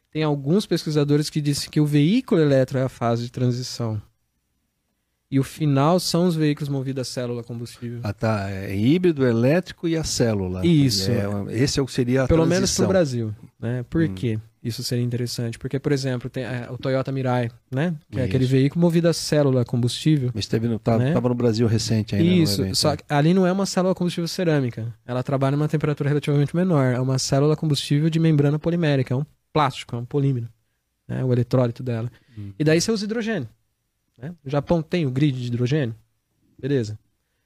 tem alguns pesquisadores que dizem que o veículo elétrico é a fase de transição. E o final são os veículos movidos a célula combustível.
Ah, tá. É híbrido, elétrico e a célula.
Isso.
É, esse é o que seria a
Pelo menos
transição.
para o Brasil. Né? Por
Hum.
quê? Isso seria interessante. Porque, por exemplo, tem é, o Toyota Mirai, né? Que é aquele veículo movido a célula combustível.
Mas teve no, tá,
Né?
no Brasil recente ainda. no
Isso, só
né?
que ali não é uma célula combustível cerâmica. Ela trabalha numa temperatura relativamente menor. É uma célula combustível de membrana polimérica. É um plástico, é um polímero. Né? O eletrólito dela.
Hum.
E daí você usa hidrogênio. Né? O Japão tem o grid de hidrogênio. Beleza.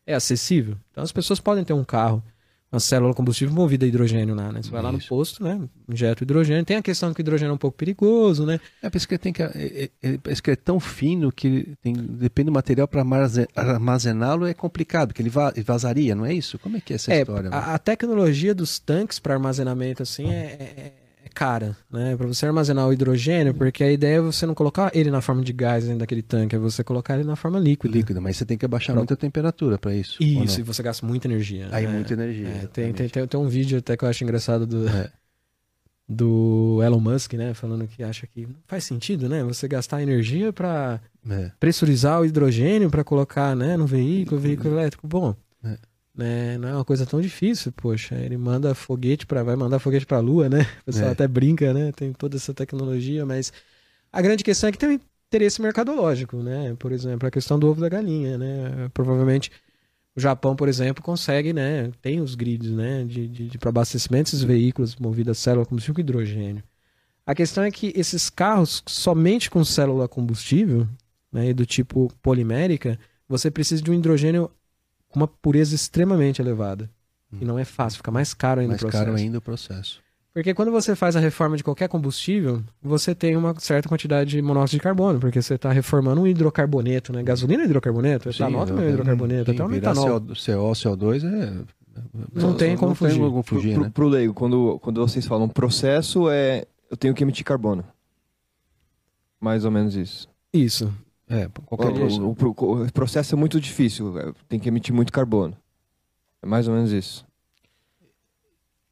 É acessível. Então as pessoas podem ter um carro, uma célula combustível movida a hidrogênio lá, né? Você vai lá no posto, né? Injeta o hidrogênio. Tem a questão que o hidrogênio é um pouco perigoso, né?
É, parece que ele tem que. É, é, é, parece que é tão fino que tem, depende do material para armazená-lo é complicado, porque ele va- vazaria, não é isso? Como é que é essa
É,
história?
a, a tecnologia dos tanques para armazenamento assim é, é- é cara, né? Para você armazenar o hidrogênio, porque a ideia é você não colocar ele na forma de gás dentro daquele tanque, é você colocar ele na forma líquida.
Líquido, mas você tem que abaixar
Pra-
muito a temperatura para isso.
Isso, e você gasta muita energia.
Aí
né?
muita energia.
É, tem, tem, tem, tem um vídeo até que eu acho engraçado do,
É.
do Elon Musk, né? Falando que acha que faz sentido, né? Você gastar energia para
É.
pressurizar o hidrogênio para colocar né, no veículo, veículo elétrico. Bom. Né, não é uma coisa tão difícil, poxa. Ele manda foguete para vai mandar foguete para a Lua, né? O pessoal
É.
até brinca, né? Tem toda essa tecnologia, mas a grande questão é que tem um interesse mercadológico, né? Por exemplo, a questão do ovo da galinha, né? Provavelmente o Japão, por exemplo, consegue, né? Tem os grids, né? De, de, de para abastecimento desses veículos movidos a célula combustível com hidrogênio. A questão é que esses carros somente com célula combustível, né, e do tipo polimérica, você precisa de um hidrogênio com uma pureza extremamente elevada. E não é fácil, fica mais caro ainda
mais
o processo.
caro ainda o processo.
Porque quando você faz a reforma de qualquer combustível, você tem uma certa quantidade de monóxido de carbono, porque você está reformando um hidrocarboneto, né? Gasolina é hidrocarboneto, etanol também é hidrocarboneto, até o
virar
metanol.
CO, CO, CO2 é...
Não tem como fugir.
Não tem como fugir,
pro,
né?
pro leigo, quando, quando vocês falam processo, é eu tenho que emitir carbono. Mais ou menos isso.
Isso.
É, qualquer
O, o- o- o processo é muito difícil, tem que emitir muito carbono. É mais ou menos isso.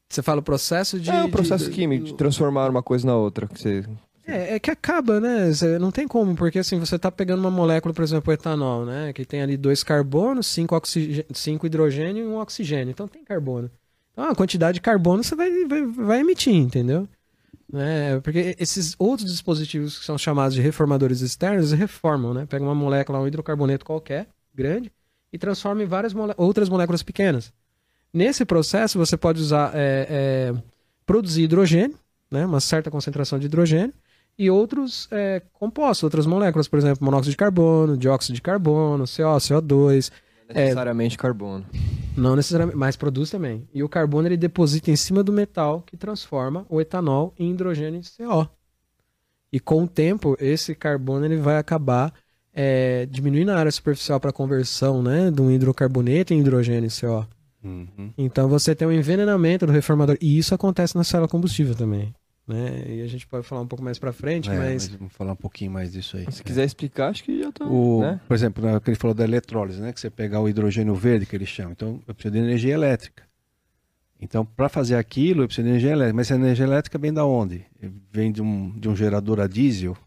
Você fala o processo de.
é o processo
de-
químico, de transformar uma coisa na outra. Que você...
É, é que acaba, né? Você não tem como, porque assim, você tá pegando uma molécula, por exemplo, o etanol, né? Que tem ali dois carbonos, cinco, oxigê- cinco hidrogênio e um oxigênio. Então tem carbono. Então a quantidade de carbono você vai, vai, vai emitir, entendeu? Né? Porque esses outros dispositivos que são chamados de reformadores externos, reformam, né? Pega uma molécula, um hidrocarboneto qualquer, grande, e transforma em várias mole- outras moléculas pequenas. Nesse processo, você pode usar, é, é, produzir hidrogênio, né? Uma certa concentração de hidrogênio, e outros é, compostos, outras moléculas, por exemplo, monóxido de carbono, dióxido de carbono, CO, CO2, É.
Necessariamente carbono.
não necessariamente, mas produz também. E o carbono ele deposita em cima do metal que transforma o etanol em hidrogênio e CO. E com o tempo, esse carbono ele vai acabar é, diminuindo a área superficial para conversão né, de um hidrocarboneto em hidrogênio e CO.
Uhum.
Então você tem um envenenamento do reformador. E isso acontece na célula combustível também. Né? E a gente pode falar um pouco mais para frente,
É,
mas...
mas vamos falar um pouquinho mais disso aí.
Se quiser explicar, acho que já tá.
O,
né?
Por exemplo, que ele falou da eletrólise, né? Que você pegar o hidrogênio verde, que eles chamam. Então, eu preciso de energia elétrica. Então, para fazer aquilo, eu preciso de energia elétrica. Mas essa energia elétrica vem da onde? Vem de um, de um gerador a diesel,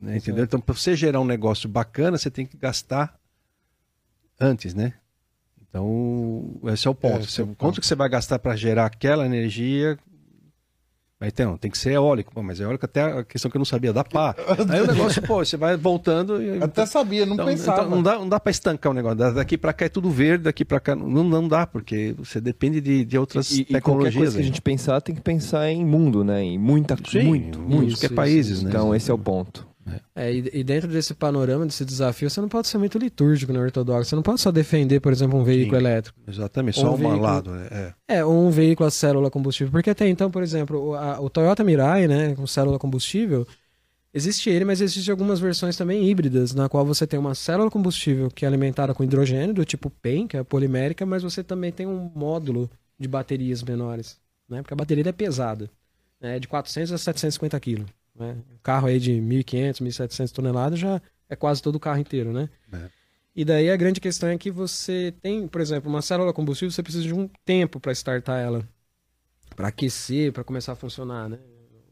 né? entendeu? Então, para você gerar um negócio bacana, você tem que gastar antes, né? Então, esse é o ponto.
É,
Você-
é o ponto.
Quanto que você vai gastar para gerar aquela energia? Aí tem, que ser eólico, pô, mas eólico até a questão que eu não sabia, dá pá. Aí o negócio, pô, você vai voltando e.
Até sabia, não
Então,
pensava.
então não dá, não dá para estancar o negócio. Da- Daqui para cá é tudo verde, daqui para cá não, não dá, porque você depende de, de outras
E, e qualquer
tecnologias.
coisa que a
aí.
gente pensar, tem que pensar em mundo, né? Em muita
Sim,
muito, muito.
muitos que é
isso,
países, né?
Então, esse é o ponto.
É, e, e dentro desse panorama, desse desafio, você não pode ser muito litúrgico, né, ortodoxo? Você não pode só defender, por exemplo, um veículo
Sim.
elétrico.
Exatamente, só
um
um
veículo-
lado. né? É.
É, ou um veículo a célula combustível. Porque até então, por exemplo, o, a- o Toyota Mirai, né, com célula combustível, existe ele, mas existem algumas versões também híbridas, na qual você tem uma célula combustível que é alimentada com hidrogênio, do tipo PEN, que é polimérica, mas você também tem um módulo de baterias menores, né, porque a bateria é pesada, né, de 400 a 750 quilos. Né? Um carro aí de 1.500, 1.700 toneladas já é quase todo o carro inteiro, né?
É.
E daí a grande questão é que você tem, por exemplo, uma célula combustível, você precisa de um tempo para startar ela, para aquecer, para começar a funcionar, né?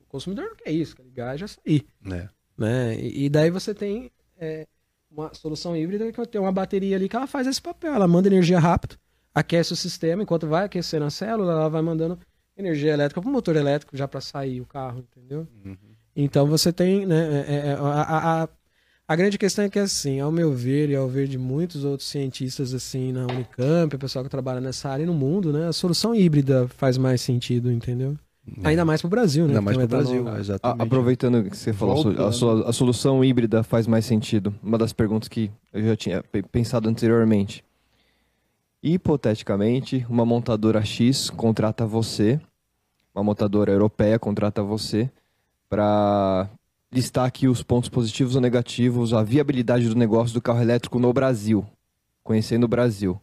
O consumidor não quer isso, quer ligar e já sair,
né?
né? E, e daí você tem é, uma solução híbrida que tem uma bateria ali que ela faz esse papel, ela manda energia rápido, aquece o sistema, enquanto vai aquecendo a célula, ela vai mandando energia elétrica para o motor elétrico já para sair o carro, entendeu? Então você tem, né, é- é- a, a, a, a grande questão é que assim, ao meu ver e ao ver de muitos outros cientistas assim na Unicamp, o pessoal que trabalha nessa área e no mundo, né, a solução híbrida faz mais sentido, entendeu? Ainda mais pro Brasil, né?
Ainda mais para o
o.
Brasil, exatamente.
aproveitando que você falou, a a, solução híbrida faz mais sentido. Uma das perguntas que eu já tinha pe- pensado anteriormente. Hipoteticamente, uma montadora X contrata você, uma montadora europeia contrata você para listar aqui os pontos positivos ou negativos, a viabilidade do negócio do carro elétrico no Brasil, conhecendo o Brasil.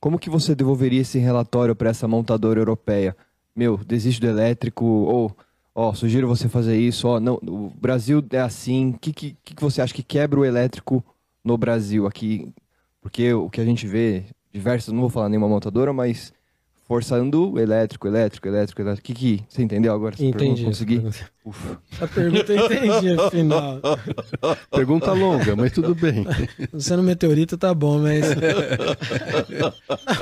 Como que você devolveria esse relatório para essa montadora europeia? Meu, desiste do elétrico ou ó, sugiro você fazer isso, ó, não, o Brasil é assim, o que, que, que você acha que quebra o elétrico no Brasil aqui? Porque o que a gente vê, diversas, não vou falar nenhuma montadora, mas forçando elétrico, elétrico, elétrico, elétrico. O que que, você entendeu agora? essa pergunta?
Entendi.
Consegui?
Ufa. A pergunta eu entendi, afinal.
Pergunta longa, mas tudo bem.
Você no meteorito tá bom, mas. Não,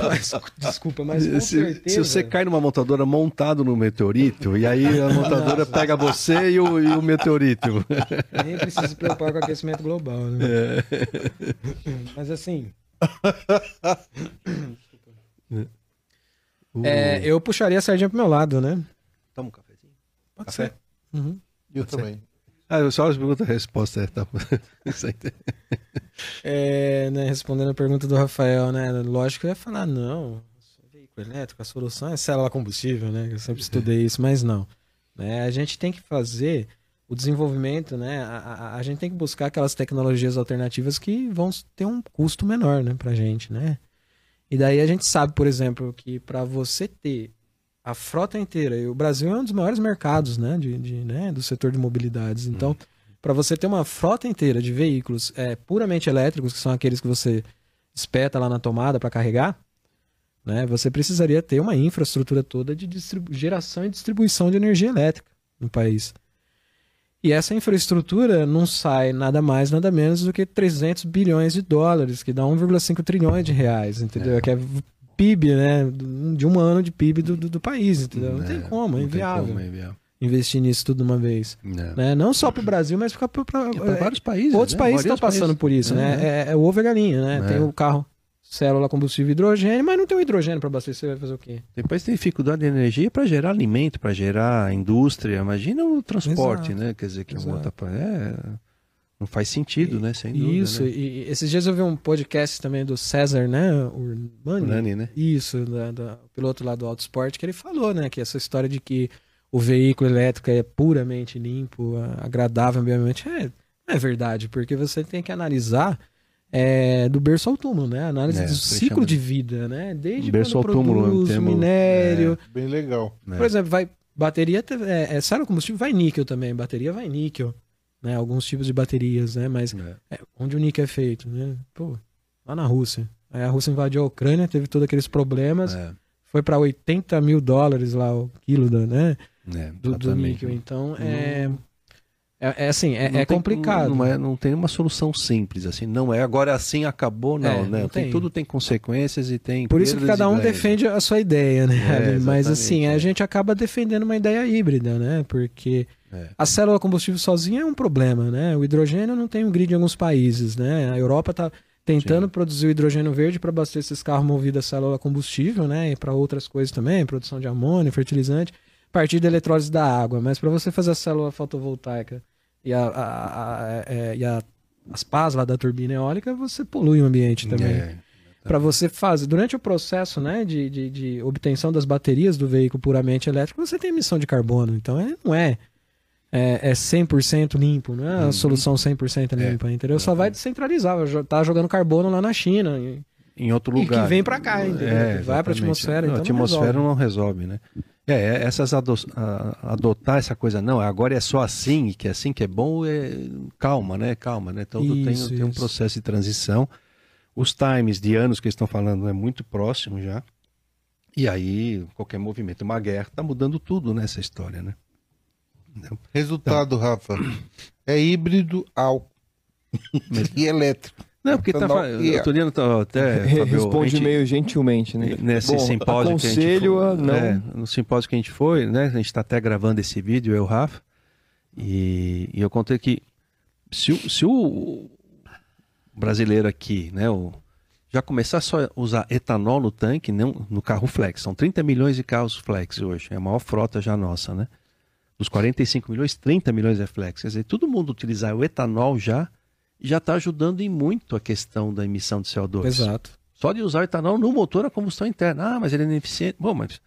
mas desculpa, mas com
se,
certeza.
se você cai numa montadora montado no meteorito, e aí a montadora pega você e o, e o meteorito.
Nem precisa se preocupar com o aquecimento global, né? Mas assim. É, eu puxaria a sardinha pro meu lado, né?
Toma um cafezinho.
Pode
Café?
ser. Uhum.
Eu também.
Ah, eu só pergunta a resposta. É, tá.
É, né, respondendo a pergunta do Rafael, né? Lógico que eu ia falar, não. Veículo elétrico, a solução é célula combustível, né? Eu sempre estudei isso, mas não. Né? A gente tem que fazer o desenvolvimento, né? A, a, a gente tem que buscar aquelas tecnologias alternativas que vão ter um custo menor, né, pra gente, né? E daí a gente sabe, por exemplo, que para você ter a frota inteira, e o Brasil é um dos maiores mercados, né, de, de, né do setor de mobilidades. Então, para você ter uma frota inteira de veículos é, puramente elétricos, que são aqueles que você espeta lá na tomada para carregar, né, você precisaria ter uma infraestrutura toda de geração e distribuição de energia elétrica no país. E essa infraestrutura não sai nada mais, nada menos do que 300 bilhões de dólares, que dá 1,5 trilhões de reais, entendeu? Que é PIB, né? De um ano de PIB do, do, do país, entendeu? Não tem como, é inviável
como, é inviável.
investir nisso tudo de uma vez.
Não.
Né? Não só para o Brasil, mas para
pra vários países.
outros
né?
países estão passando por isso, né? É, é o ovo e galinha, né?
É.
Tem o carro célula combustível hidrogênio, mas não tem o hidrogênio para abastecer, vai fazer o quê?
Que tem dificuldade de energia para gerar alimento, para gerar indústria. Imagina o transporte,
Exato.
né? Quer dizer, que é uma outra. É, não faz sentido, né? Sem dúvida.
Isso,
Né?
e, e esses dias eu vi um podcast também do César, né? Urbani.
Né?
Isso, da, da- o piloto lá do Autosport, que ele falou, né? Que essa história de que o veículo elétrico é puramente limpo, agradável ambientalmente, é, é verdade, porque você tem que analisar é, do berço ao túmulo, né? Análise
É,
do ciclo de vida, né? Desde
Berço
quando
ao túmulo é
produz
termo-
minério.
Bem legal.
né?
Por exemplo, vai bateria, é, é, célula combustível vai níquel também, bateria vai níquel, né? Alguns tipos de baterias, né? Mas
É.
é, onde o níquel é feito, né? Pô, lá na Rússia. Aí a Rússia invadiu a Ucrânia, teve todos aqueles problemas,
É,
foi para 80 mil dólares lá o quilo da, né?
é,
do, do níquel. Então, é, É, é assim, é, é
tem-
complicado.
Não, é, não tem uma solução simples, assim. Não é agora assim acabou, não,
É,
né?
não
Tem,
tem.
tudo tem consequências e tem.
Por isso que cada um defende a sua ideia, né?
É,
Mas assim,
é.
a gente acaba defendendo uma ideia híbrida, né? Porque
É.
a célula combustível sozinha é um problema, né? O hidrogênio não tem um grid em alguns países, né? A Europa está tentando
Sim.
produzir o hidrogênio verde para abastecer esses carros movidos a célula combustível, né? E para outras coisas também, produção de amônio, fertilizante, a partir da eletrólise da água. Mas para você fazer a célula fotovoltaica e, a, a- a- é, e a- as pás lá da turbina eólica, você polui o ambiente também
É.
para você fazer durante o processo né, de, de, de obtenção das baterias do veículo puramente elétrico, você tem emissão de carbono. Então é, não é, é, é 100% limpo, não é a
Uhum.
solução 100%
É,
limpa, entendeu? Só vai descentralizar, tá jogando carbono lá na China. E,
Em outro
e
lugar.
que vem para cá, entendeu?
É,
vai para a atmosfera.
Não,
então
a atmosfera
não
não resolve, né? É, é, essas ado- a- adotar essa coisa, não, agora é só assim, e que é assim que é bom, é, calma, né? Calma, né? Então tu tem,
Isso,
tem um
isso.
processo de transição. Os times de anos que eles estão falando é muito próximo já. E aí, qualquer movimento, uma guerra, tá mudando tudo nessa história, né?
Resultado, Rafa, é híbrido álcool e elétrico.
Não, porque tá,
Não,
fa-
e-
eu tô olhando tá, até,
Responde meio gentilmente, né?
nesse
Bom,
simpósio que a gente foi,
a não-
é, no simpósio que a gente foi, né? A gente está até gravando esse vídeo, eu o Rafa, e, e eu contei que se, o- se o brasileiro aqui, né, o, já começar só a usar etanol no tanque, não, no carro flex, são 30 milhões de carros flex hoje, é a maior frota já nossa, né? Dos 45 milhões, 30 milhões é flex. Quer dizer, todo mundo utilizar o etanol já, já está ajudando em muito a questão da emissão de CO2.
Exato.
Só de usar o etanol no motor a combustão interna. Ah, mas ele é ineficiente. Bom, mas.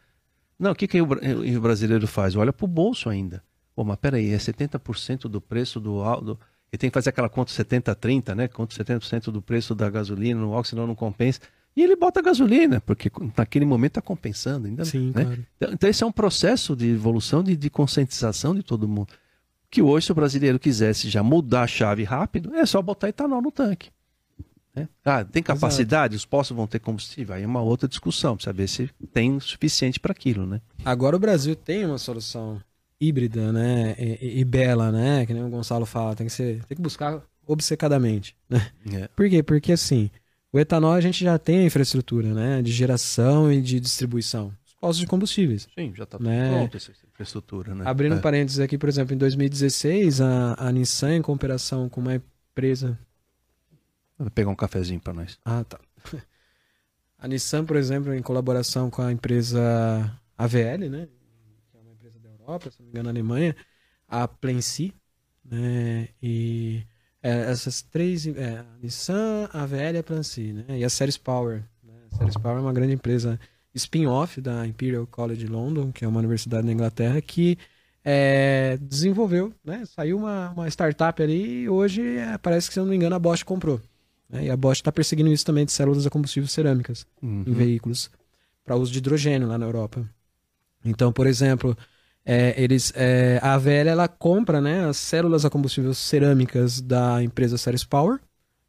Não, o que, que o, bra- o brasileiro faz? Olha para o bolso ainda. Pô, mas peraí, é 70% do preço do álcool. Ele tem que fazer aquela conta 70-30, né? Conta 70% do preço da gasolina no álcool, senão não compensa. E ele bota a gasolina, porque naquele momento está compensando ainda.
Sim,
né?
claro.
Então, então esse é um processo de evolução, de, de conscientização de todo mundo. Que hoje, se o brasileiro quisesse já mudar a chave rápido, é só botar etanol no tanque. né? Ah, tem capacidade? Os postos vão ter combustível? Aí é uma outra discussão, precisa ver se tem o suficiente para aquilo, né?
Agora o Brasil tem uma solução híbrida, né? E, e- e bela, né? Que nem o Gonçalo fala, tem que, ser, tem que buscar obcecadamente, né?
É.
Por quê? Porque assim, o etanol a gente já tem a infraestrutura, né? De geração e de distribuição. Os postos de combustíveis.
Sim, já está
Né?
pronto essa infraestrutura, né?
Abrindo
é.
parênteses aqui, por exemplo, em 2016, a, a Nissan, em cooperação com uma empresa.
Vai pegar um cafezinho para nós.
Ah, tá. A Nissan, por exemplo, em colaboração com a empresa AVL, né? Que é uma empresa da Europa, se não me engano, na Alemanha, a Plency, né? E é, essas três, é, a Nissan, a AVL e a Plency, né? E a Ceres Power. Né? A Ceres Power é uma grande empresa spin-off da Imperial College London, que é uma universidade na Inglaterra, que é, desenvolveu, né? Saiu uma, uma startup ali e hoje é, parece que, se eu não me engano, a Bosch comprou. né? E a Bosch está perseguindo isso também de células a combustível cerâmicas
Uhum.
em veículos para uso de hidrogênio lá na Europa. Então, por exemplo, é, eles, é, a AVL ela compra né, as células a combustível cerâmicas da empresa Ceres Power,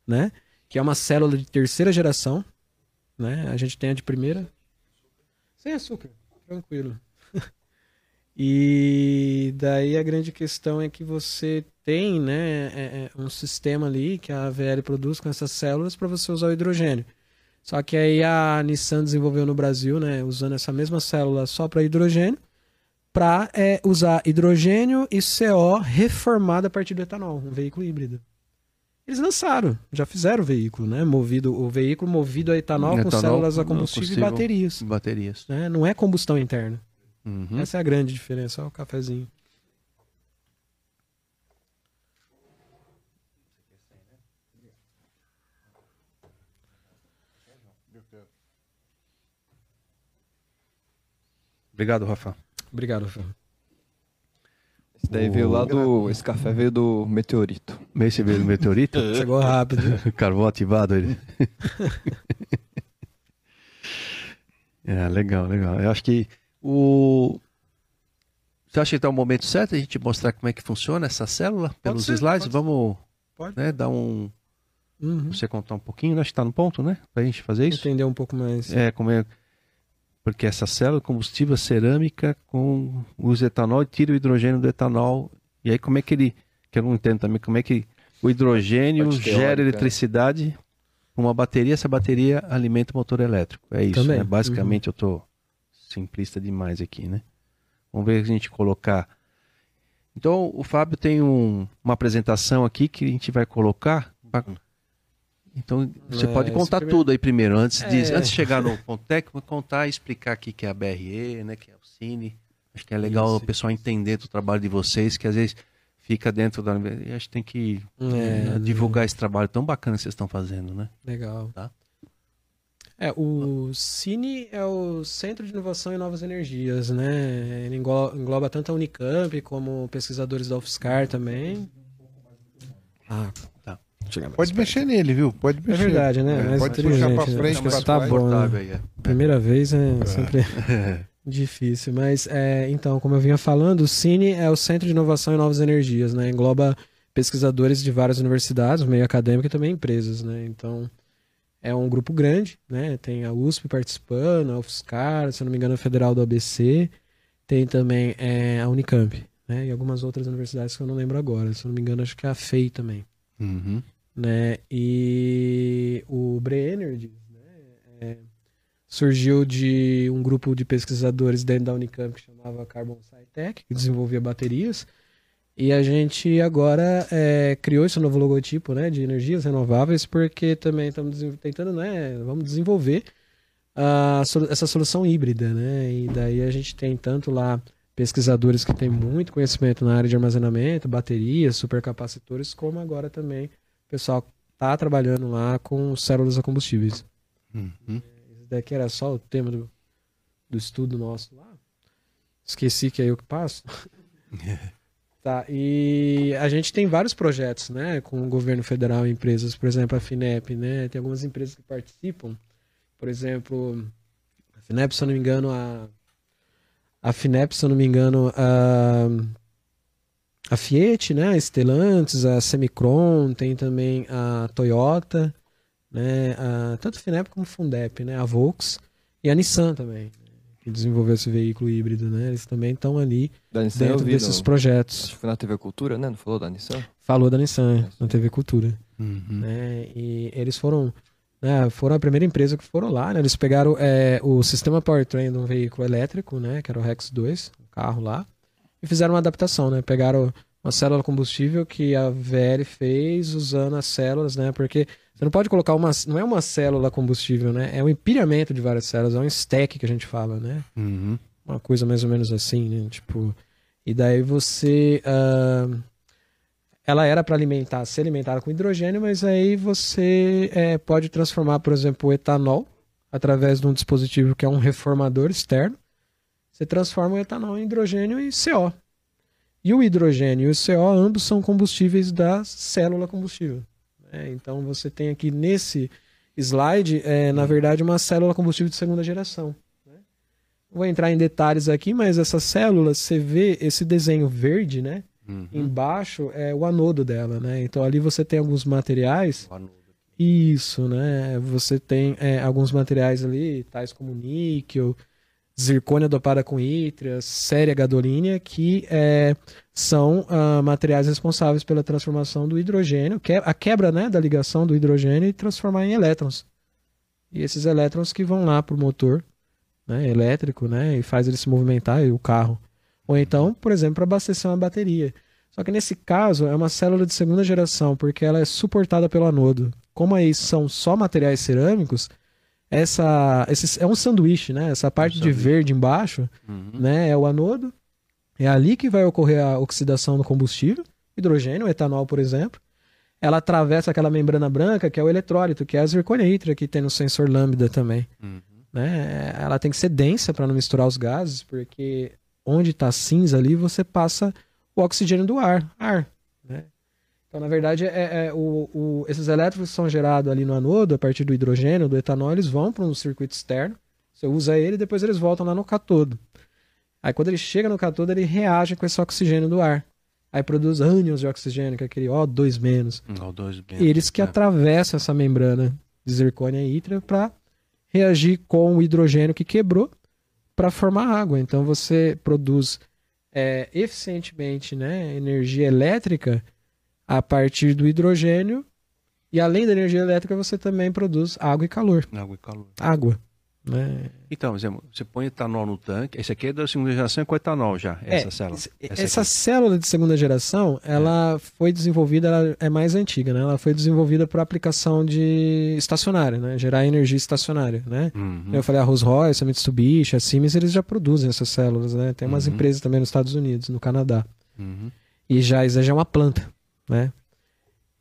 né, que é uma célula de terceira geração. Né? A gente tem a de primeira. Sem açúcar, tranquilo. E daí a grande questão é que você tem né, é- é um sistema ali que a AVL produz com essas células para você usar o hidrogênio. Só que aí a Nissan desenvolveu no Brasil, né, usando essa mesma célula só para hidrogênio, para usar hidrogênio e CO reformado a partir do etanol, um veículo híbrido. Eles lançaram, já fizeram o veículo, né? Movido, o veículo movido a etanol, com
Etanol,
células a combustível e baterias.
Baterias.
Né? Não é combustão interna.
Uhum.
Essa é a grande diferença. Olha o cafezinho.
Obrigado, Rafa.
Obrigado, Rafael.
Esse daí veio lá do. Esse café veio do meteorito.
Esse veio do meteorito?
Chegou rápido.
Carvão ativado ele. é, legal, legal. Eu acho que o. Você acha que está o momento certo a gente mostrar como é que funciona essa célula pelos
ser,
slides?
pode
Vamos
Pode.
né, dar um.
Uhum.
Você contar um pouquinho, né? Acho que está no ponto, né? Para a gente fazer isso.
Entender um pouco mais.
É, como é. Porque essa célula combustível cerâmica com usa etanol e tira o hidrogênio do etanol. E aí como é que ele que eu não entendo também como é que o hidrogênio gera
teórica.
eletricidade com uma bateria, essa bateria alimenta o motor elétrico. É isso,
Também.
né? Basicamente eu tô simplista demais aqui, né? Vamos ver se a gente colocar. Então o Fábio tem um- uma apresentação aqui que a gente vai colocar. pra- Então você
É,
pode contar
primeiro-
tudo aí primeiro, antes de,
É.
antes de chegar no ponto técnico, contar e explicar aqui que é a BRE, né? Que é o Cine. Acho que é legal
Isso,
o pessoal entender do trabalho de vocês, que às vezes fica dentro da. E acho que tem que
É,
eh, divulgar esse trabalho tão bacana que vocês estão fazendo, né?
Legal.
Tá.
É, o Cine é o Centro de Inovação e Novas Energias, né? Ele englo- engloba tanto a Unicamp como pesquisadores da UFSCar também. Ah,
Pode
perto.
mexer nele, viu? Pode
É
mexer.
verdade, né?
É,
Mais
pode puxar pra
né?
frente,
que
pra
tá bom, né?
É.
Primeira vez é sempre difícil, mas é, então, como eu vinha falando, o Cine é o Centro de Inovação e Novas Energias, né? Engloba pesquisadores de várias universidades, meio acadêmico e também empresas, né? Então, é um grupo grande, né? Tem a USP participando, a UFSCar, se eu não me engano, a Federal do ABC, tem também é, a Unicamp, né? E algumas outras universidades que eu não lembro agora, se não me engano, acho que é a FEI também
Uhum.
Né? E o Breenergy né, é, surgiu de um grupo de pesquisadores dentro da Unicamp que chamava Carbon SciTech, que desenvolvia baterias. E a gente agora é, criou esse novo logotipo né, de energias renováveis porque também estamos tentando, né, vamos desenvolver a essa solução híbrida, né? E daí a gente tem tanto lá pesquisadores que têm muito conhecimento na área de armazenamento, baterias, supercapacitores, como agora também o pessoal está trabalhando lá com células a combustíveis.
Uhum.
Esse daqui era só o tema do, do estudo nosso lá. Esqueci que é eu que passo. tá, e a gente tem vários projetos, né, com o governo federal e empresas, por exemplo, a FINEP, né, tem algumas empresas que participam, por exemplo, a FINEP, se eu não me engano, a, a FINEP, se eu não me engano, a, a Fiat, né, a Stellantis, a Semicron, tem também a Toyota, né, a, tanto FINEP como a Fundep, né, a Volks e a Nissan também, que desenvolveu esse veículo híbrido, né, eles também estão ali dentro
vi
desses
no-
projetos.
Acho que foi na TV Cultura, né? Não falou da Nissan?
Falou da Nissan na TV Cultura,
Uhum.
né, e eles foram, né, foram a primeira empresa que foram lá, né, eles pegaram é, o sistema powertrain de um veículo elétrico, né, que era o Rex 2, um carro lá, e fizeram uma adaptação, né, pegaram uma célula combustível que a VL fez usando as células, né, porque você não pode colocar uma, não é uma célula combustível, né, é um empilhamento de várias células, é um stack que a gente fala, né,
Uhum.
uma coisa mais ou menos assim, né? Tipo, e daí você. ah, ela era para alimentar, ser alimentada com hidrogênio, mas aí você é, pode transformar, por exemplo, o etanol através de um dispositivo que é um reformador externo. Você transforma o etanol em hidrogênio e CO. E o hidrogênio e o CO, ambos são combustíveis da célula combustível. né? Então você tem aqui nesse slide, é, na verdade, uma célula combustível de segunda geração. Não vou entrar em detalhes aqui, mas essa célula, você vê esse desenho verde, né?
Uhum.
Embaixo é o anodo dela, né? Então ali você tem alguns materiais.
O anodo.
Isso, né? Você tem é, alguns materiais ali, tais como níquel, zircônia dopada com ítria, séria gadolínea, que é, são ah, materiais responsáveis pela transformação do hidrogênio, que a quebra né, da ligação do hidrogênio e transformar em elétrons. E esses elétrons que vão lá para o motor né, elétrico, né, e faz ele se movimentar e o carro. Ou então, por exemplo, para abastecer uma bateria. Só que nesse caso é uma célula de segunda geração, porque ela é suportada pelo anodo. Como aí são só materiais cerâmicos, essa, esse, é um sanduíche, né? Essa parte de
sanduíche.
verde embaixo,
Uhum.
né, é o anodo. É ali que vai ocorrer a oxidação do combustível, hidrogênio, etanol, por exemplo. Ela atravessa aquela membrana branca, que é o eletrólito, que é a zirconia ítria que tem no sensor lambda também
Uhum.
né? Ela tem que ser densa para não misturar os gases, porque onde está cinza ali você passa o oxigênio do ar, ar? Então, na verdade, é, é o, o- esses elétrons que são gerados ali no anodo, a partir do hidrogênio, do etanol, eles vão para um circuito externo, você usa ele e depois eles voltam lá no catodo. Aí quando ele chega no catodo, ele reage com esse oxigênio do ar. Aí produz ânions de oxigênio, que é aquele O2 menos. Eles que
é.
atravessam essa membrana de zircônia e ítria para reagir com o hidrogênio que quebrou para formar água. Então você produz é, eficientemente né, energia elétrica a partir do hidrogênio. E além da energia elétrica, você também produz água e calor.
Água e calor.
Água. Né?
Então, você põe etanol no tanque. Esse aqui é da segunda geração é com etanol já, essa
É,
célula. Essa
Essa, célula de segunda geração, ela foi desenvolvida, ela é mais antiga, né? Ela foi desenvolvida para aplicação de estacionária, né? Gerar energia estacionária, né?
Uhum.
Eu falei, a Rolls Royce, a Mitsubishi, a Siemens, eles já produzem essas células, né? Tem umas
Uhum.
empresas também nos Estados Unidos, no Canadá.
Uhum.
E já, isso já é uma planta, né?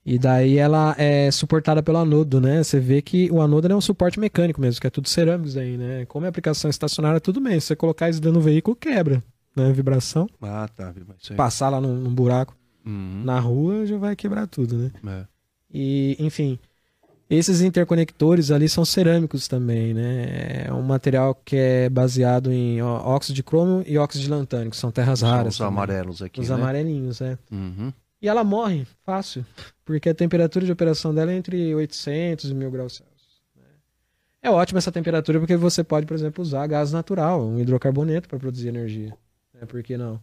E daí ela é suportada pelo anodo, né? Você vê que o anodo é um suporte mecânico mesmo, que é tudo cerâmicos aí, né? Como é aplicação estacionária, tudo bem. Se você colocar isso dentro do veículo, quebra, né? Vibração.
Ah, tá. Aí.
Passar lá num, num buraco
Uhum.
na rua, já vai quebrar tudo, né?
É.
E, enfim, esses interconectores ali são cerâmicos também, né? É um material que é baseado em óxido de cromo e óxido de lantânio, que são terras
São
raras.
os
também.
amarelos aqui,
Os
né?
amarelinhos, é.
Uhum.
E ela morre fácil, porque a temperatura de operação dela é entre 800 e 1000 graus Celsius. né? É ótima essa temperatura porque você pode, por exemplo, usar gás natural, um hidrocarboneto para produzir energia. Né? Por que não?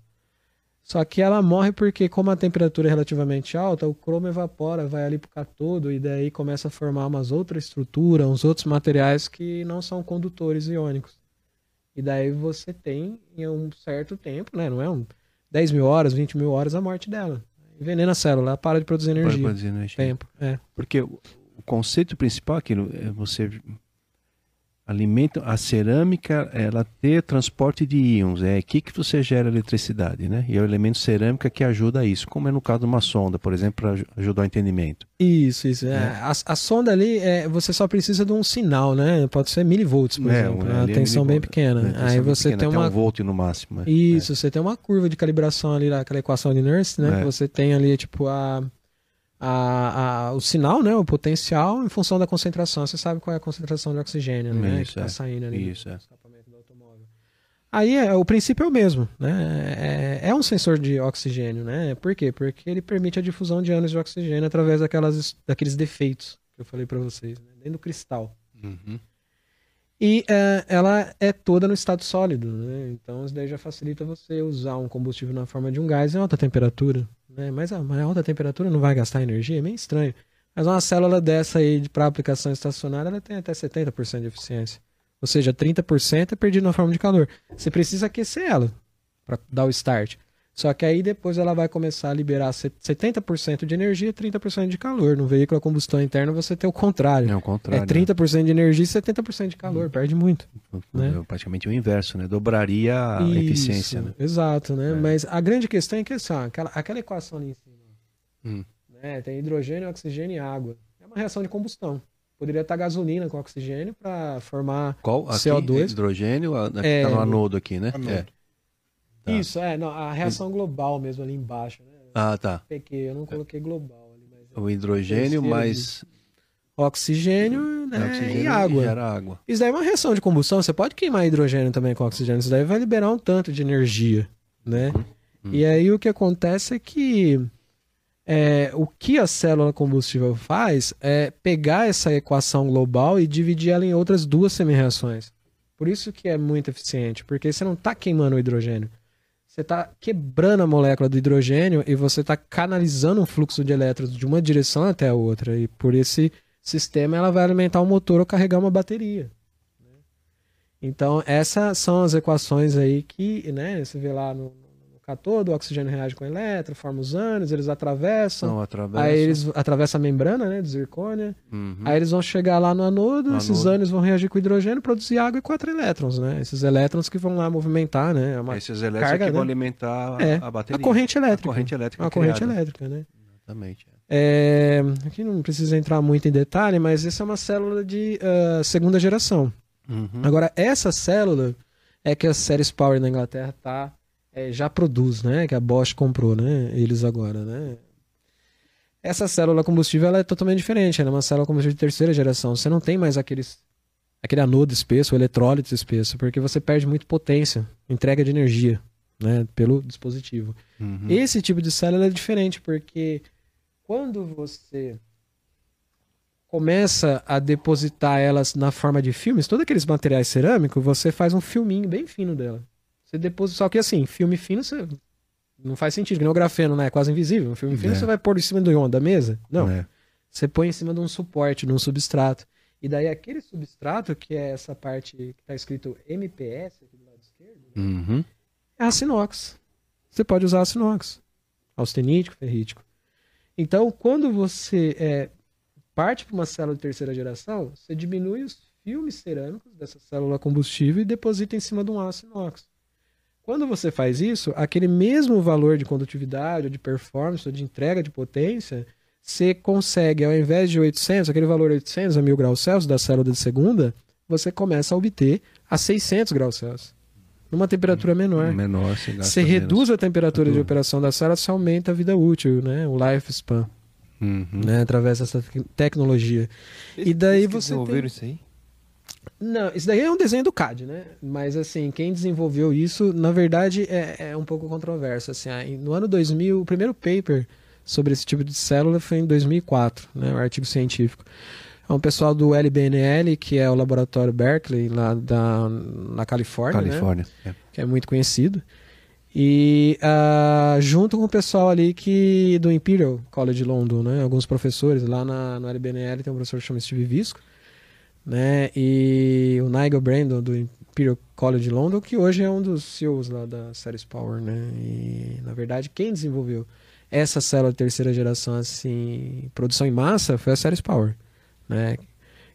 Só que ela morre porque, como a temperatura é relativamente alta, o cromo evapora, vai ali pro catodo e daí começa a formar umas outras estruturas, uns outros materiais que não são condutores iônicos. E daí você tem, em um certo tempo, né? Não é um 10 mil horas, 20 mil horas, a morte dela. Envenena a célula, ela para de produzir energia.
produzir energia.
Tempo, é.
Porque o, o conceito principal aqui é você alimenta a cerâmica, ela ter transporte de íons, é aqui que você gera eletricidade, né? E é o elemento cerâmica que ajuda a isso, como é no caso de uma sonda, por exemplo, para ajudar o entendimento.
Isso, isso. é. A, a sonda ali, é, você só precisa de um sinal, né? Pode ser milivolts, por
É,
exemplo.
um-
uma
é
tensão bem pequena.
né?
Aí você
pequena,
tem uma.
um volt no máximo. é.
Isso, você tem uma curva de calibração ali naquela equação de Nernst, né?
É.
Que você tem ali, tipo, a, a, a- o sinal, né? O potencial em função da concentração. Você sabe qual é a concentração de oxigênio, né?
Isso,
que tá
é.
saindo ali
Isso,
do
é.
escapamento do automóvel. Aí é, o princípio é o mesmo, né? É, é um sensor de oxigênio, né? Por quê? Porque ele permite a difusão de íons de oxigênio através daquelas, daqueles defeitos que eu falei para vocês, né? dentro do cristal.
Uhum.
E é, ela é toda no estado sólido, né? Então isso daí já facilita você usar um combustível na forma de um gás em alta temperatura, né? Mas a, alta temperatura não vai gastar energia, é meio estranho. Mas uma célula dessa aí para aplicação estacionária, ela tem até 70% de eficiência. Ou seja, 30% é perdido na forma de calor. Você precisa aquecer ela para dar o start. Só que aí depois ela vai começar a liberar set- 70% de energia e 30% de calor. No veículo a combustão interna você tem o contrário.
É o
É
contrário.
30% de energia e 70% de calor, perde muito. né?
É praticamente o inverso, né? Dobraria a
Isso,
eficiência, né?
Exato, né?
É.
Mas a grande questão é que assim, aquela, aquela equação ali em cima,
Hum.
né? Tem hidrogênio, oxigênio e água. É uma reação de combustão. Poderia estar gasolina com oxigênio para formar.
Qual? Aqui,
CO2.
hidrogênio, a- aqui
É,
tá no
no-
anodo aqui, né?
Anodo.
É. Tá.
Isso, é, não, a reação global mesmo ali embaixo, né?
Ah, tá.
Pequei, eu não coloquei global ali, mas é
O hidrogênio mais
oxigênio, né?
oxigênio
e água.
gera água.
Isso daí é uma reação de combustão. Você pode queimar hidrogênio também com oxigênio. Isso daí vai liberar um tanto de energia, né?
Uhum.
E aí o que acontece é que é, o que a célula combustível faz é pegar essa equação global e dividir ela em outras duas semi-reações. Por isso que é muito eficiente, porque você não está queimando o hidrogênio. Você está quebrando a molécula do hidrogênio e você está canalizando um fluxo de elétrons de uma direção até a outra. E por esse sistema ela vai alimentar o motor ou carregar uma bateria. né? Então, essas são as equações aí que, né, você vê lá no, no catodo, o oxigênio reage com o elétron, forma os ânions, eles atravessam,
Não atravessa.
aí eles atravessam a membrana, né, de zircônia,
Uhum.
aí eles vão chegar lá no anodo,
No
esses
anodo.
ânions vão reagir com hidrogênio, produzir água e quatro elétrons, né, esses elétrons que vão lá movimentar, né, é uma,
Esses elétrons
carga,
que vão
né?
alimentar a-
É,
a bateria.
a corrente elétrica.
A corrente elétrica
uma corrente
criada.
elétrica, né.
Exatamente.
É, aqui não precisa entrar muito em detalhe, mas essa é uma célula de ah, segunda geração.
Uhum.
Agora, essa célula é que a Ceres Power na Inglaterra tá, é, já produz, né? Que a Bosch comprou, né? Eles agora, né? Essa célula combustível ela é totalmente diferente. Ela é uma célula combustível de terceira geração. Você não tem mais aqueles, aquele anodo espesso, o eletrólito espesso, porque você perde muito potência, entrega de energia, né? Pelo dispositivo.
Uhum.
Esse tipo de célula é diferente, porque quando você começa a depositar elas na forma de filmes, todos aqueles materiais cerâmicos, você faz um filminho bem fino dela. Você deposita, só que assim, filme fino você Não faz sentido, que nem o grafeno, né? É quase invisível. Um filme fino
É.
você vai pôr em cima do íon da mesa? Não.
É.
Você põe em cima de um suporte, de um substrato. E daí aquele substrato, que é essa parte que está escrito MPS aqui do lado esquerdo,
Uhum.
é aço inox. Você pode usar aço inox. Austenítico, ferrítico. Então, quando você é, parte para uma célula de terceira geração, você diminui os filmes cerâmicos dessa célula combustível e deposita em cima de um aço inox. Quando você faz isso, aquele mesmo valor de condutividade, ou de performance, ou de entrega de potência, você consegue, ao invés de 800, aquele valor 800 a 1000 graus Celsius da célula de segunda, você começa a obter a 600 graus Celsius. Numa temperatura menor.
Menor, você gasta
Você
menos.
reduz a temperatura de operação da célula, você aumenta a vida útil, né? O lifespan,
Uhum.
né? Através dessa tec- tecnologia. E daí
Eles
você
desenvolveram
tem-
isso aí?
Não, isso daí é um desenho do CAD, né? Mas assim, quem desenvolveu isso, na verdade, é, é um pouco controverso. Assim, ah, no ano 2000, o primeiro paper sobre esse tipo de célula foi em 2004, né? Um artigo científico. É um pessoal do LBNL, que é o laboratório Berkeley, lá da, na Califórnia, né?
Califórnia. é.
que é muito conhecido. E ah, junto com o pessoal ali que do Imperial College London, né? Alguns professores lá na, no LBNL tem um professor que chama Steve Visco, né? E o Nigel Brandon do Imperial College London, que hoje é um dos CEOs lá da Ceres Power, né? E na verdade quem desenvolveu essa célula de terceira geração assim, produção em massa foi a Ceres Power, né?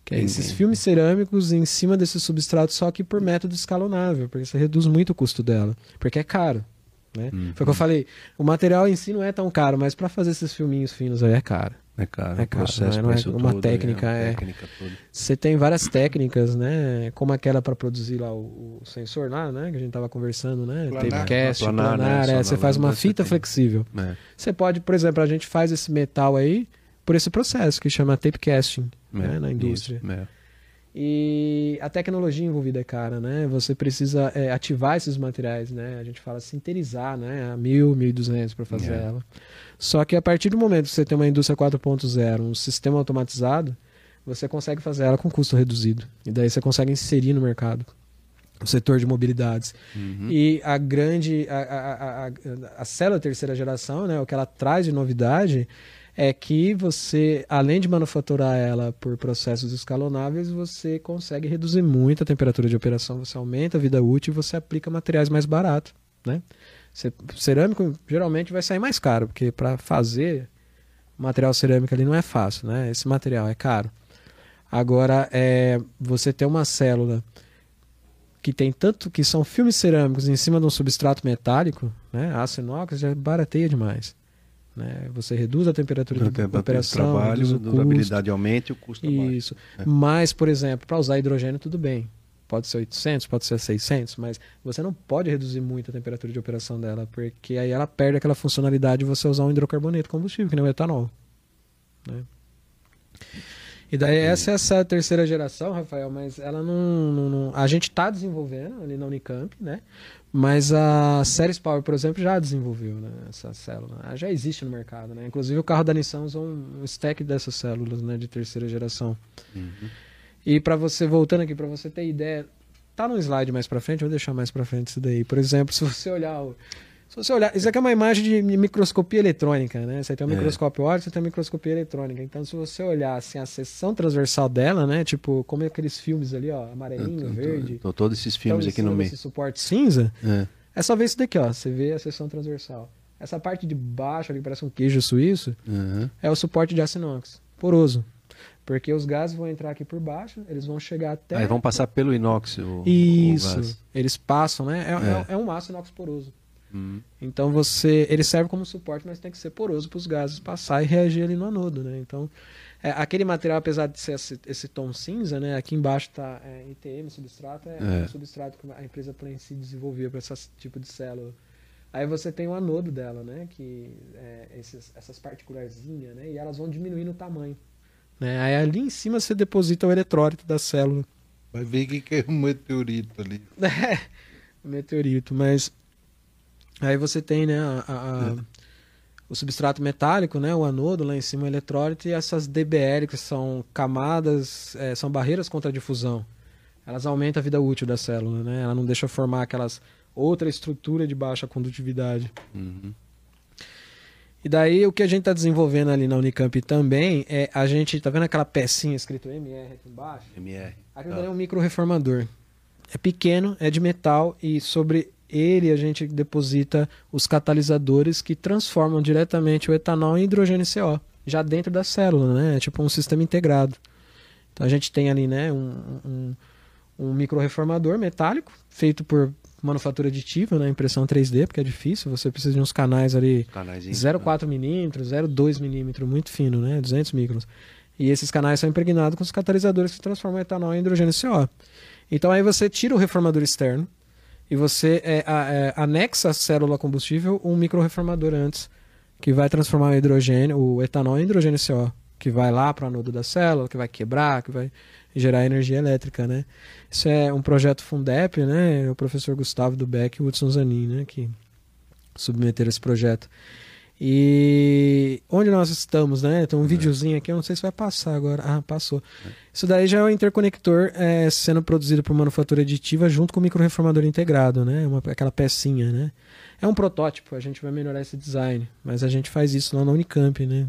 Que é esses filmes cerâmicos em cima desse substrato, só que por método escalonável, porque você reduz muito o custo dela, porque é caro. Né?
Uhum.
Foi o que eu falei, o material em si não é tão caro, mas para fazer esses filminhos finos aí é caro.
É caro.
É caro,
processo
não é- não é uma
tudo,
técnica,
uma
é.
técnica.
Você tem várias técnicas, né? Como aquela para produzir lá o, o sensor lá, né? Que a gente tava conversando, né?
Planar.
Tapecast,
Planar,
planar,
né?
é, você faz uma fita
tem.
flexível.
É.
Você pode, por exemplo, a gente faz esse metal aí por esse processo que chama tape casting, né?
É,
Na indústria.
isso, é.
E a tecnologia envolvida é cara, né? Você precisa é, ativar esses materiais, né? A gente fala sinterizar, né? A 1000, 1200 para fazer
É.
ela. Só que a partir do momento que você tem uma indústria 4.0, um sistema automatizado, você consegue fazer ela com custo reduzido. E daí você consegue inserir no mercado o setor de mobilidades.
Uhum.
E a grande. A, a, a, a, a célula terceira geração, né, o que ela traz de novidade é que você, além de manufaturar ela por processos escalonáveis, você consegue reduzir muito a temperatura de operação, você aumenta a vida útil e você aplica materiais mais baratos. Né? Cerâmico geralmente vai sair mais caro, porque para fazer material cerâmico ali não é fácil, né? Esse material é caro. Agora, é, você ter uma célula que tem tanto que são filmes cerâmicos em cima de um substrato metálico, né? Aço inox já barateia demais. Né? Você reduz a temperatura
Do
operação,
trabalho,
reduz
a
o custo.
durabilidade aumenta e o custo.
Isso.
É.
Mas, por exemplo, para usar hidrogênio, tudo bem. Pode ser 800, pode ser 600, mas você não pode reduzir muito a temperatura de operação dela, porque aí ela perde aquela funcionalidade de você usar um hidrocarboneto combustível, que nem o etanol. né? E daí essa é essa terceira geração, Rafael, mas ela não, não- não- a gente está desenvolvendo ali na Unicamp, né? Mas a Ceres Power, por exemplo, já desenvolveu né, essa célula. Ela já existe no mercado, né? Inclusive o carro da Nissan usa um, stack dessas células, né, de terceira geração.
Uhum.
E para você, voltando aqui, para você ter ideia, tá num slide mais para frente, vou deixar mais para frente isso daí. Por exemplo, se você olhar o- se você olhar, isso aqui é uma imagem de microscopia eletrônica, né? Você tem um
É.
microscópio óptico, você tem uma microscopia eletrônica. Então, se você olhar assim a seção transversal dela, né, tipo, como aqueles filmes ali, ó, amarelinho,
Eu tô-
verde.
tô- todos esses filmes aqui no meio.
desse suporte cinza,
É.
é só ver isso daqui, ó. Você vê a seção transversal. Essa parte de baixo ali, que parece um queijo suíço,
Uhum.
é o suporte de aço inox, poroso. Porque os gases vão entrar aqui por baixo, eles vão chegar até.
Aí vão passar pelo inox o, o
Isso.
gás.
Eles passam, né? É,
É.
é- é um aço inox poroso.
Uhum.
Então você. Ele serve como suporte, mas tem que ser poroso para os gases passar e reagir ali no anodo, né? Então, é, aquele material, apesar de ser esse, esse tom cinza, né? Aqui embaixo está é, ITM, substrato, é,
É.
um substrato que a empresa Plensi desenvolveu para esse tipo de célula. Aí você tem o anodo dela, né? Que é esses, essas particularzinhas, né? E elas vão diminuindo o tamanho. Né? Aí ali em cima você deposita o eletrólito da célula.
Vai ver que é um meteorito ali.
É, o meteorito, mas aí você tem, né, a- a- a- o substrato metálico, né, o anodo lá em cima, o eletrólito e essas DBL que são camadas, é, são barreiras contra a difusão. elas aumentam a vida útil da célula, né? Ela não deixa formar aquelas outra estrutura de baixa condutividade.
Uhum.
E daí o que a gente está desenvolvendo ali na Unicamp também é a gente tá vendo aquela pecinha escrito MR aqui embaixo?
MR.
Aquilo daí é um microreformador. É pequeno, é de metal e sobre ele a gente deposita os catalisadores que transformam diretamente o etanol em hidrogênio CO, já dentro da célula, né? É tipo um sistema integrado. Então a gente tem ali, né, um, um, um microreformador metálico feito por manufatura aditiva, né, impressão 3D, porque é difícil, você precisa de uns canais ali
Canaizinho.
0,4 milímetros, 0,2 milímetros, muito fino, né? 200 microns. E esses canais são impregnados com os catalisadores que transformam o etanol em hidrogênio CO. Então aí você tira o reformador externo e você é, é, anexa a célula combustível um microreformador antes, que vai transformar o hidrogênio, o etanol em hidrogênio CO, que vai lá para o anodo da célula, que vai quebrar, que vai gerar energia elétrica, né? Isso é um projeto Fundep, né? O professor Gustavo Dubeck e o Hudson Zanin, né? Que submeteram esse projeto. E onde nós estamos, né? Tem um videozinho aqui, eu não sei se vai passar agora. Ah, passou. Isso daí já é o interconector é, sendo produzido por manufatura aditiva junto com o microreformador integrado, né? Uma, aquela pecinha, né? É um protótipo, a gente vai melhorar esse design, mas a gente faz isso lá na Unicamp, né?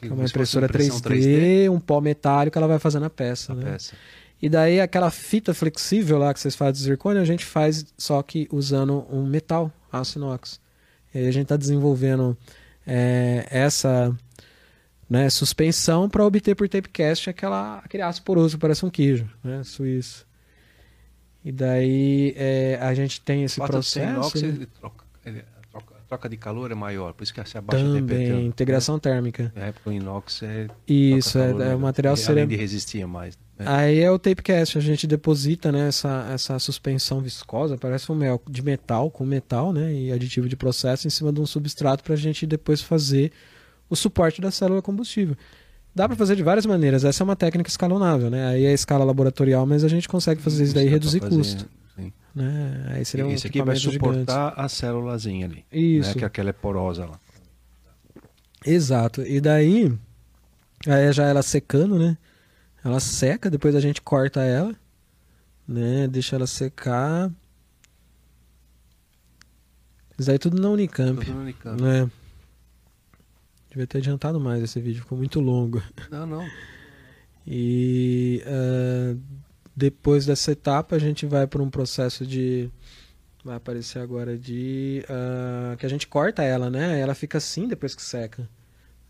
É uma impressora 3D, um pó metálico, ela vai fazendo a peça,
a
né?
peça.
E daí aquela fita flexível lá que vocês fazem de zircônio, a gente faz só que usando um metal, aço inox. E aí a gente está desenvolvendo é, essa né, suspensão para obter por tapecast aquela, aquele aço poroso que parece um queijo, né, suíço. E daí é, a gente tem esse
ser
processo.
inox,
né?
ele troca, ele- a troca, a troca de calor é maior, por isso que se abaixa a
Também,
temperatura.
integração térmica.
É, porque o inox é.
Isso, é,
calor
é o
melhor.
material
E Além
seria
de resistir mais. Né?
Aí é o tapecast, a gente deposita né, essa, essa suspensão viscosa, parece um mel de metal com metal, né, e aditivo de processo em cima de um substrato para a gente depois fazer o suporte da célula combustível. Dá para fazer de várias maneiras, essa é uma técnica escalonável, né? Aí é a escala laboratorial, mas a gente consegue fazer isso daí e reduzir
fazer,
custo,
sim.
né? Aí seria um
Esse aqui vai
equipamento gigante.
suportar a célulazinha ali.
Isso.
Né, que aquela é porosa lá.
Exato. E daí, aí já ela secando, né? Ela seca, depois a gente corta ela, né? Deixa ela secar. Isso aí tudo na Unicamp,
Tudo no Unicamp.
né? Devia ter adiantado mais esse vídeo, ficou muito longo.
Não, não.
E ah, depois dessa etapa a gente vai para um processo de vai aparecer agora de ah, que a gente corta ela, né? Ela fica assim depois que seca.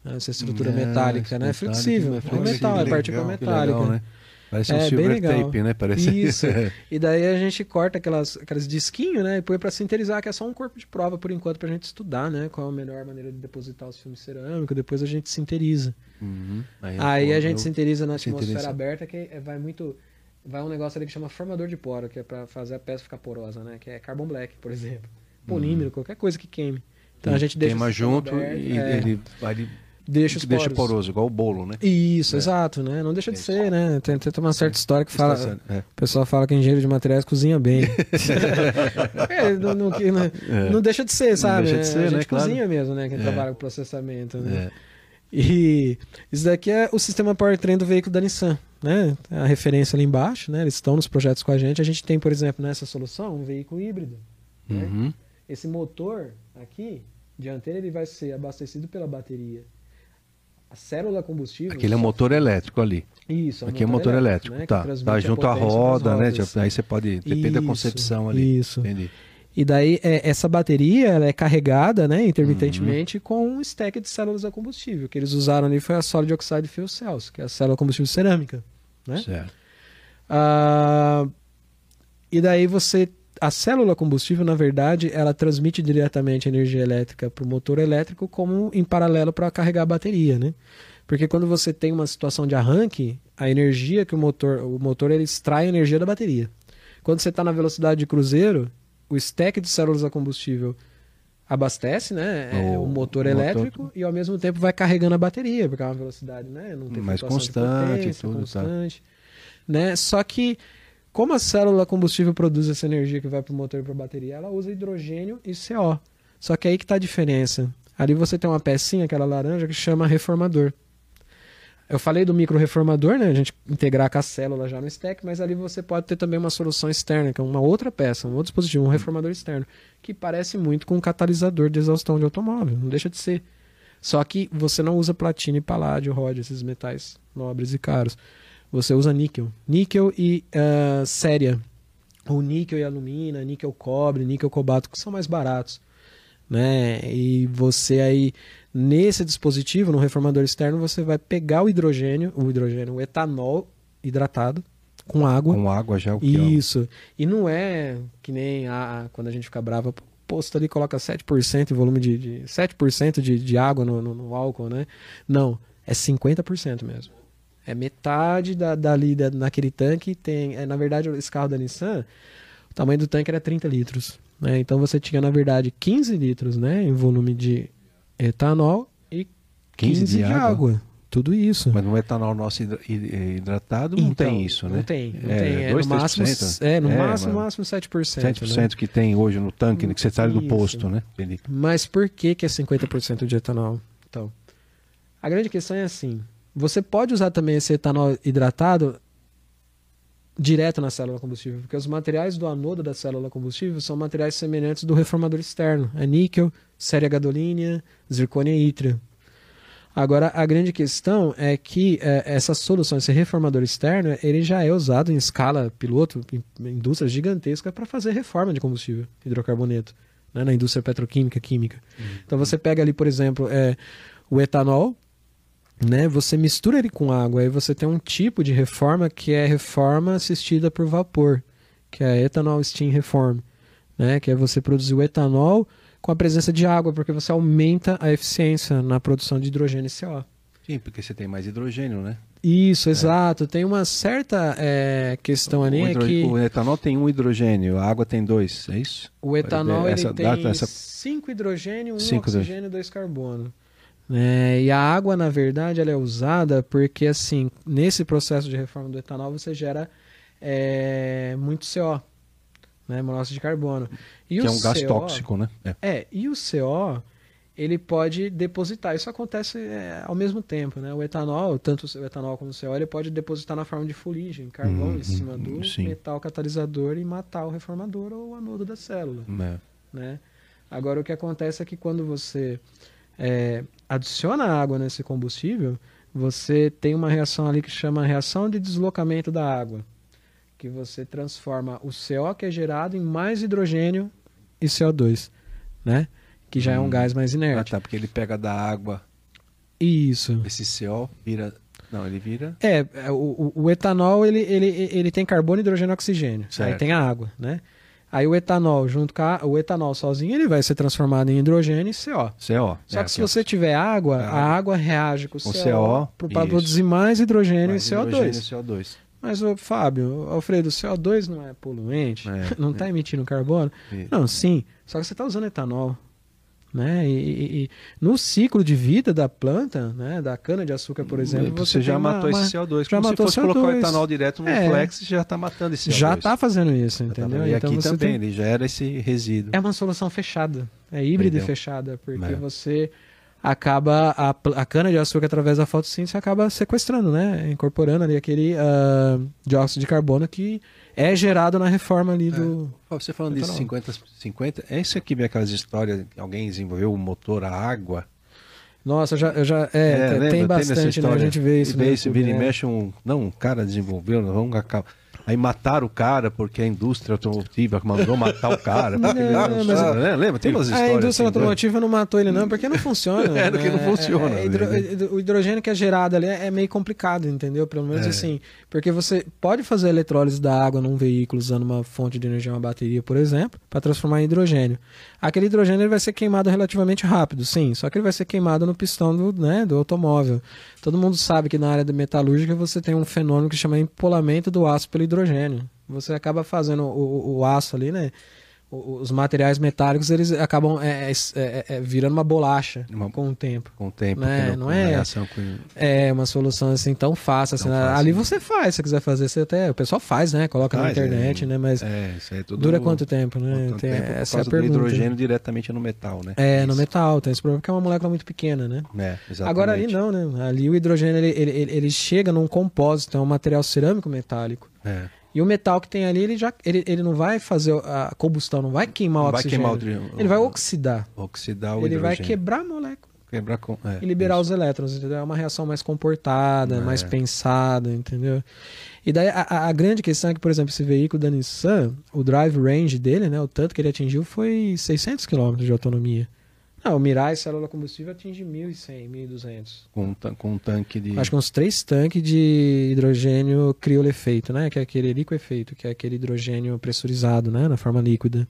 Essa estrutura
É,
metálica, né? É
metálica,
flexível,
é
é metal, é partícula metálica.
legal, né? Parece um
É,
silver tape, né? Parece.
Isso. E daí a gente corta aquelas, aqueles disquinhos, né? E põe pra sinterizar, que é só um corpo de prova por enquanto pra gente estudar, né? Qual a melhor maneira de depositar os filmes cerâmicos. Depois a gente sinteriza.
Uhum. Aí,
Aí
pô,
a gente
eu-
sinteriza na atmosfera aberta, que é- vai muito. Vai um negócio ali que chama formador de poro, que é pra fazer a peça ficar porosa, né? Que é carbon black, por exemplo. Polímero, qualquer coisa que queime. Então a gente deixa.
Queima junto
aberto,
e
é,
ele, vai-
deixa os
deixa
poros.
poroso, igual o bolo, né?
Isso,
É.
exato, né? Não deixa de
Isso.
ser, né? Tem, tem uma certa história que fala.
É.
O pessoal fala que engenheiro de materiais cozinha bem. É, não, não- não-
É.
não deixa de ser, sabe?
deixa de ser,
a gente
né? Claro.
cozinha mesmo, né? Quem
É.
trabalha com processamento, né?
É.
E isso daqui é o sistema powertrain do veículo da Nissan, né? A referência ali embaixo, né? Eles estão nos projetos com a gente. A gente tem, por exemplo, nessa solução, um veículo híbrido. né?
Uhum.
Esse motor aqui, dianteiro, ele vai ser abastecido pela bateria. A célula combustível...
Aquele é motor elétrico ali.
Isso, é um
Aqui é motor elétrico,
né? Que
tá.
transmite
Tá
a
junto à roda, né?
rodas.
Aí você pode. Depende da
Isso,
concepção ali.
Isso.
Entendi.
E daí é, essa bateria ela é carregada, né, intermitentemente
Uhum.
com um stack de células a combustível. O que eles usaram ali foi a Solid Oxide Fuel Cells, que é a célula combustível cerâmica. Né?
Certo.
Ah, e daí você. A célula combustível, na verdade, ela transmite diretamente energia elétrica para o motor elétrico, como em paralelo para carregar a bateria, né? Porque quando você tem uma situação de arranque, a energia que o motor. O motor ele extrai a energia da bateria. Quando você está na velocidade de cruzeiro, o stack de células a combustível abastece né, é,
O-
o motor
o
elétrico e ao mesmo tempo vai carregando a bateria, porque é uma velocidade, né? Não tem
Mais constante
potência,
tudo, tá.
constante, né? Só que como a célula combustível produz essa energia que vai para o motor e para a bateria, ela usa hidrogênio e CO. Só que aí que está a diferença. Ali você tem uma pecinha, aquela laranja, que chama reformador. Eu falei do micro-reformador, né? A gente integrar com a célula já no stack, mas ali você pode ter também uma solução externa, que é uma outra peça, um outro dispositivo, um reformador externo, que parece muito com um catalisador de exaustão de automóvel, não deixa de ser. Só que você não usa platina e paládio, ródio, esses metais nobres e caros. Você usa níquel. Níquel e uh, séria. Ou níquel e alumina, níquel cobre, níquel cobalto, que são mais baratos. Né? E você aí Nesse dispositivo, no reformador externo, você vai pegar o hidrogênio, o hidrogênio, o etanol hidratado com água.
Com água já é o que
Isso. E não é que nem a, quando a gente fica brava, posto ali coloca 7% em volume de, de 7% de, de água no, no, no, álcool, né? Não, é 50% mesmo. É metade da, dali da, naquele tanque tem, é, na verdade, esse carro da Nissan, o tamanho do tanque era 30 litros, né? Então você tinha na verdade 15 litros, né, em volume de etanol e 15, 15 de, água. água. Tudo isso.
Mas no etanol nosso hidratado não
então,
tem isso, né?
Não tem. Não é, tem. É, 2, no máximo, é, no é, máximo, máximo 7%. 7%
né? que tem hoje no tanque, né, que você sai do posto, né?
Mas por que, que é 50% de etanol? Então, a grande questão é assim: você pode usar também esse etanol hidratado direto na célula combustível, porque os materiais do anodo da célula combustível são materiais semelhantes do reformador externo. É níquel, séria gadolínea, zircônia e ítrio. Agora, a grande questão é que é, essa solução, esse reformador externo, ele já é usado em escala piloto, em indústria gigantesca, para fazer reforma de combustível, hidrocarboneto, né, na indústria petroquímica, química. Uhum. Então, você pega ali, por exemplo, é, o etanol, né, você mistura ele com água, aí você tem um tipo de reforma que é reforma assistida por vapor, que é a Ethanol Steam Reform, né, que é você produzir o etanol com a presença de água, porque você aumenta a eficiência na produção de hidrogênio e CO.
Sim, porque você tem mais hidrogênio, né?
Isso, é. exato. Tem uma certa é, questão ali o é que...
O etanol tem um hidrogênio, a água tem dois, é isso?
O etanol essa, ele tem essa... cinco hidrogênio, um cinco oxigênio e dois carbono. É, e a água, na verdade, ela é usada porque, assim, nesse processo de reforma do etanol, você gera é, muito CO né, monóxido de carbono.
E que é um CO, gás tóxico, né?
É. é. e o CO ele pode depositar. Isso acontece é, ao mesmo tempo, né? O etanol, tanto o etanol como o CO, ele pode depositar na forma de fuligem, carvão hum, em cima do sim. metal catalisador e matar o reformador ou o anodo da célula, é. né? Agora o que acontece é que quando você é, adiciona água nesse combustível, você tem uma reação ali que chama reação de deslocamento da água que você transforma o CO que é gerado em mais hidrogênio e CO2, né? Que já hum. é um hum. gás mais inerte.
Ah, tá, porque ele pega da água.
Isso.
Esse CO vira não, ele vira.
É, é o, o, etanol ele, ele, ele tem carbono, hidrogênio e oxigênio. Certo. Aí tem a água, né? Aí o etanol, junto com a, o etanol sozinho, ele vai ser transformado em hidrogênio e CO.
CO.
Só é, que se você tiver água, a água reage com o CO, CO para produzir mais hidrogênio mais e CO2. Hidrogênio e CO2. Mas, ô, Fábio, Alfredo, o CO2 não é poluente? É, não está é. emitindo carbono? É. Não, sim. Só que você está usando etanol. Né? E, e, no ciclo de vida da planta, né, da cana de açúcar, por exemplo,
você, você já matou uma, esse CO2. Já Como matou se fosse CO2. colocar o etanol direto no é, flex, já está matando esse CO2.
Já está fazendo isso, tá entendeu? Tá
e então aqui também, tem... ele gera esse resíduo.
É uma solução fechada, é híbrida e fechada, porque é. você acaba a, a cana de açúcar através da fotossíntese acaba sequestrando, né, incorporando ali aquele uh, dióxido de carbono que é gerado na reforma ali é. do.
Você falando disso 50 50, é isso aqui aquelas histórias alguém desenvolveu o motor a água.
Nossa, eu já, eu já é, é tem, lembra, bastante, tem né? A gente vê isso.
Vê, YouTube, vira e né? mexe um, não, um cara desenvolveu, vamos acabar Aí mataram o cara porque a indústria automotiva mandou matar o cara. Não, não, mas, né? Lembra? Tem umas histórias.
A indústria assim, né? automotiva não matou ele, não, porque não funciona.
é, porque não é, funciona. É, é, hidro,
né? o hidrogênio que é gerado ali é meio complicado, entendeu? Pelo menos é. assim. Porque você pode fazer eletrólise da água num veículo usando uma fonte de energia, uma bateria, por exemplo, para transformar em hidrogênio. Aquele hidrogênio vai ser queimado relativamente rápido, sim. Só que ele vai ser queimado no pistão do, né, do automóvel. Todo mundo sabe que na área da metalúrgica você tem um fenômeno que chama empolamento do aço pelo hidrogênio. Você acaba fazendo o, o, o aço ali, né? Os materiais metálicos eles acabam é, é, é, é, virando uma bolacha
Uma-
com o tempo.
Com o tempo,
Né, não é-
com...
É uma solução assim tão fácil. Assim,
Tão
né?
fácil,
Ali
né?
você faz, se você quiser fazer, você até. O pessoal faz, né? Coloca na
Faz,
internet,
é.
né? Mas
É, isso aí tudo...
dura quanto tempo, né?
quanto
Tem-
tempo
essa é a pergunta.
hidrogênio diretamente no metal, né?
É, no
Isso.
metal, tem esse problema porque é uma molécula muito pequena, né?
É, exatamente.
Agora ali não, né? Ali o hidrogênio ele, ele, ele- ele chega num compósito, é um material cerâmico metálico.
É.
E o metal que tem ali, ele já ele, ele não vai fazer a combustão, não vai queimar o
vai
oxigênio.
queimar o.
Ele vai oxidar.
Oxidar o
ele vai
hidrogênio.
quebrar a molécula
Quebrar com... é,
e liberar
isso.
os elétrons, entendeu? É uma reação mais comportada,
É.
mais pensada, entendeu? E daí a, a- a grande questão é que, por exemplo, esse veículo da Nissan, o drive range dele, né, o tanto que ele atingiu foi 600 km de autonomia. Não, o Mirai célula combustível atinge 1.100, 1.200.
Com, um com um tanque de...
Acho que uns três tanques de hidrogênio criolefeito, né? Que é aquele liquefeito, que é aquele hidrogênio pressurizado, né? Na forma líquida.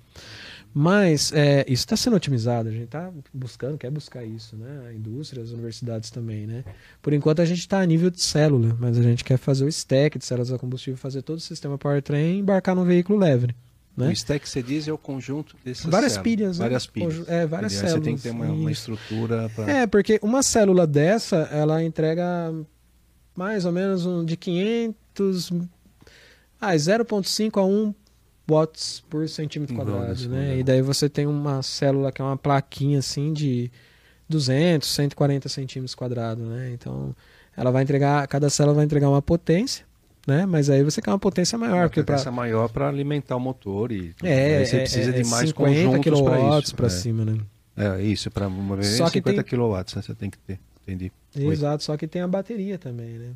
Mas é, isso está sendo otimizado, a gente está buscando, quer buscar isso, né? A indústria, as universidades também, né? Por enquanto a gente está a nível de célula, mas a gente quer fazer o stack de células a combustível, fazer todo o sistema powertrain e embarcar num veículo leve. Né?
O stack que você diz é o conjunto dessas
Várias
células.
pilhas, né?
Várias pilhas.
É, várias
Aí Você tem que ter
células,
uma, uma estrutura para...
É, porque uma célula dessa, ela entrega mais ou menos um, de 500... Ah, 0,5 a 1 watts por centímetro quadrado, né? E daí você tem uma célula que é uma plaquinha assim de 200, 140 centímetros quadrados, né? Então, ela vai entregar, cada célula vai entregar uma potência, né? Mas aí você quer uma potência maior,
uma
porque pra,
potência maior para alimentar o motor e tudo.
é,
Aí você
é,
precisa
é
de mais
50
conjuntos para
quilowatts para
é.
cima, né?
É, isso, para
Só que
50
tem-
quilowatts né, você tem que ter. Entendi. Oi.
Exato, só que tem a bateria também, né?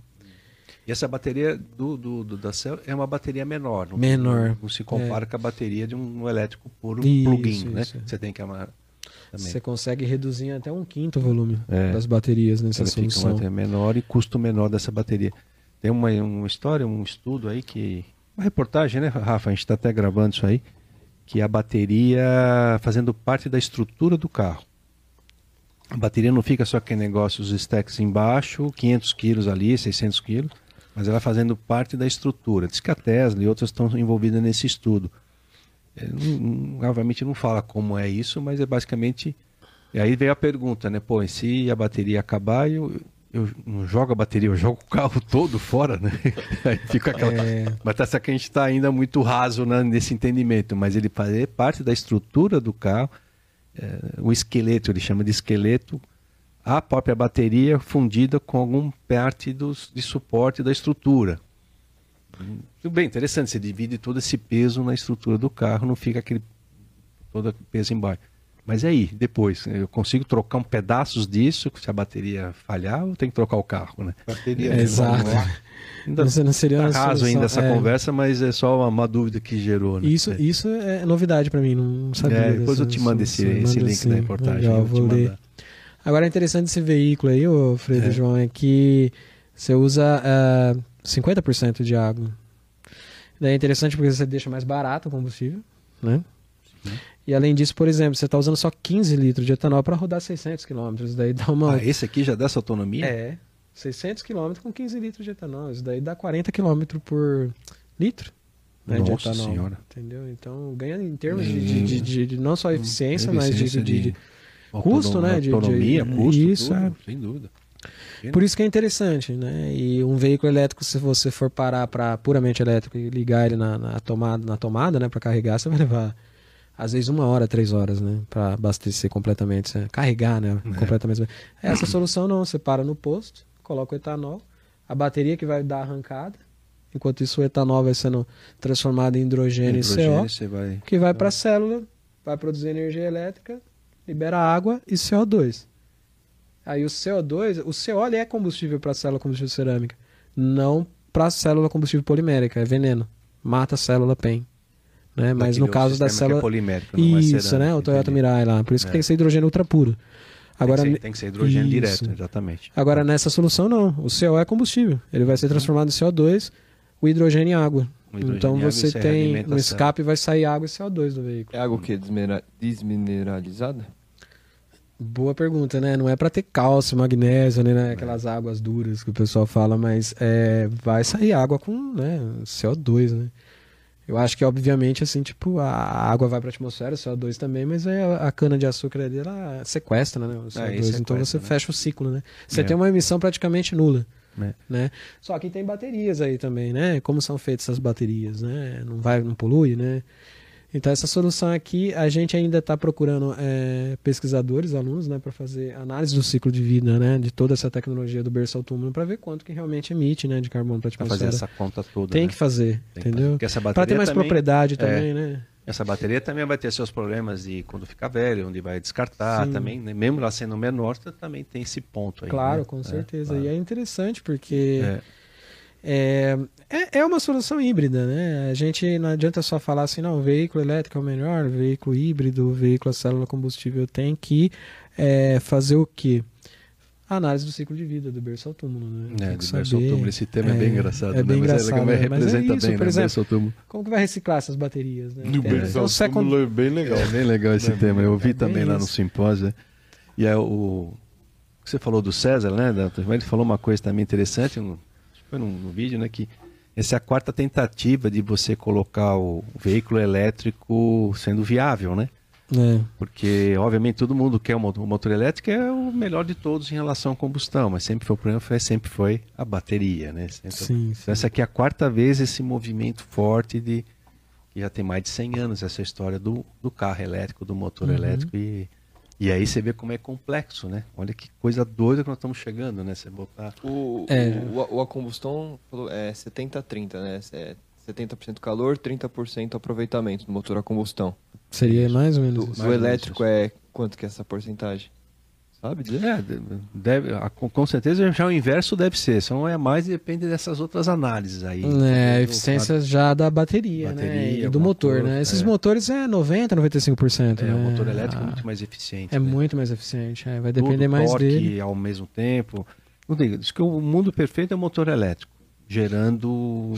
E essa bateria do, do, do- da célula é uma bateria menor. Não,
Menor,
Não, se compara com a bateria de um elétrico puro
Isso,
plug-in, né?
isso.
Você tem que amar também.
Você consegue reduzir até um quinto o volume
É.
das baterias nessa
Ela fica uma
solução.
menor e custo menor dessa bateria. Tem uma, uma história, um estudo aí que. Uma reportagem, né, Rafa? A gente está até gravando isso aí. Que a bateria fazendo parte da estrutura do carro. A bateria não fica só aquele negócio, os stacks embaixo, 500 quilos ali, 600 quilos, mas ela fazendo parte da estrutura. Diz que a Tesla e outras estão envolvidas nesse estudo. É, não- obviamente não fala como é isso, mas é basicamente. E aí veio a pergunta, né? Pô, e se a bateria acabar, eu, eu não jogo a bateria, eu jogo o carro todo fora, né? Aí fica aquela.
É.
Mas tá certo que a gente está ainda muito raso né, nesse entendimento, mas ele fazer parte da estrutura do carro, é, o esqueleto, ele chama de esqueleto, a própria bateria fundida com algum parte dos, de suporte da estrutura. Tudo bem, interessante, você divide todo esse peso na estrutura do carro, não fica aquele todo peso embaixo. Mas e aí, depois, eu consigo trocar um pedaços disso se a bateria falhar ou tem que trocar o carro, né?
Bateria
É, exato.
Ainda
Você não seria
tá raso ainda essa
é.
conversa, mas é só uma, uma dúvida que gerou, né?
Isso,
É.
isso é novidade pra mim, não sabia.
É, depois
dessa
eu te mando esse, esse link
sim.
da reportagem.
Legal,
eu
vou
te
ler.
mandar.
Agora é interessante esse veículo aí, ô Fredo
É.
João, é que você usa ah, 50% de água. Daí é interessante porque você deixa mais barato o combustível, né? E além disso, por exemplo, você está usando só 15 litros de etanol para rodar 600 km. Daí dá uma.
Ah, esse aqui já dá essa autonomia?
É, 600 km com 15 litros de etanol. Isso daí dá 40 km por litro né, de
Nossa
etanol.
senhora.
Entendeu? Então ganha em termos de,
Hum.
de, de- de- de não só eficiência, mas de,
Eficiência
de- de- custo, né, de- de-
Autonomia, custo,
isso,
tudo,
é.
sem dúvida.
Por isso que é interessante, né? E um veículo elétrico, se você for parar para puramente elétrico e ligar ele na, na tomada, na tomada, né, para carregar, você vai levar às vezes uma hora, três horas, né, para abastecer completamente, carregar, né,
É.
completamente. Essa solução não, você para no posto, coloca o etanol, a bateria que vai dar arrancada, enquanto isso o etanol vai sendo transformado em hidrogênio,
Hidrogênio,
e CO,
vai...
que vai para a célula, vai produzir energia elétrica, libera água e CO2. Aí o CO2, o CO é combustível para a célula combustível cerâmica, não para a célula combustível polimérica, é veneno, mata a célula PEN. Né? Mas no caso da
que
célula.
É polimérico, não é
Isso,
cerâmico,
né? O Toyota
entendi.
Mirai lá. Por isso que
É.
tem que ser hidrogênio ultra puro. Agora,
tem, que ser, tem que ser hidrogênio
Isso.
direto, exatamente.
agora nessa solução não. O CO é combustível. Ele vai ser transformado em CO2, o hidrogênio em água.
Hidrogênio
então
água,
você
é
tem. No escape vai sair água e CO2 do veículo.
É água o quê? Desmera- Desmineralizada?
Boa pergunta, né? Não é pra ter cálcio, magnésio, né? Aquelas águas duras que o pessoal fala, mas é, vai sair água com né, CO2, né? Eu acho que, obviamente, assim, tipo, a água vai para a atmosfera, o CO2 também, mas aí a, a cana-de-açúcar ali, ela sequestra, né? O CO2,
É, sequestra,
então você
né?
fecha o ciclo, né? Você
É.
tem uma emissão praticamente nula.
É.
Né? Só que tem baterias aí também, né? Como são feitas essas baterias, né? Não vai, não polui, né? Então essa solução aqui a gente ainda está procurando é, pesquisadores, alunos, né, para fazer análise do ciclo de vida, né, de toda essa tecnologia do berço ao túmulo para ver quanto que realmente emite, né, de carbono para a
Pra fazer
atmosfera.
essa conta toda.
Tem
né?
que fazer,
Tem
entendeu? Para ter mais
também-
propriedade
é.
também, né?
Essa bateria também vai ter seus problemas de quando ficar velho, onde vai descartar
Sim.
também, né? mesmo ela sendo menor, também tem esse ponto aí.
Claro,
né?
com
É,
certeza.
claro.
E é interessante porque
É.
é, é, é uma solução híbrida, né? A gente não adianta só falar assim, não, o veículo elétrico é o melhor, o veículo híbrido, o veículo a célula combustível tem que é, fazer o quê? A análise do ciclo de vida, do berço ao túmulo, né?
É,
Tem que
do berço ao
saber
túmulo, esse tema é,
é,
bem engraçado.
é bem
né? Mas
engraçado,
legal,
né? Mas é
representa
isso,
bem,
por
né?
exemplo,
Berço ao túmulo.
como que vai reciclar essas baterias, né?
No
Tem-
berço ao túmulo é bem legal.
É bem legal esse
É
tema. Eu vi
É bem
também lá no simpósio. né? E aí o, o que você falou do César, né? Ele falou uma coisa também interessante, que foi num, num vídeo, né? Que essa é a quarta tentativa de você colocar o veículo elétrico sendo viável, né?
É,
Porque, obviamente, todo mundo quer o motor, o motor elétrico é o melhor de todos em relação à combustão, mas sempre foi o problema, foi, sempre foi a bateria, né? Sempre-
sim,
Então,
sim.
essa aqui é a quarta vez esse movimento forte de que já tem mais de 100 anos essa história do, do carro elétrico, do motor
Uhum.
elétrico e e aí você vê como é complexo, né? Olha que coisa doida que nós estamos chegando, né? Você botar
O,
É.
o, o- a combustão é 70-30, né? É 70% calor, 30% aproveitamento do motor a combustão.
Seria mais ou menos
Do, do elétrico é quanto que é essa porcentagem? Sabe?
É, deve, a- com certeza já o inverso deve ser, só não é mais e depende dessas outras análises aí.
É, eficiência já da bateria, né?
Bateria,
E do motor,
motor,
né? Esses
é.
motores é 90, 95%.
É,
né?
o motor elétrico é
Ah,
muito mais eficiente.
É
né?
muito mais eficiente, é, vai
Tudo,
depender mais
torque
dele.
ao mesmo tempo. Não tem, diz que o mundo perfeito é o motor elétrico, gerando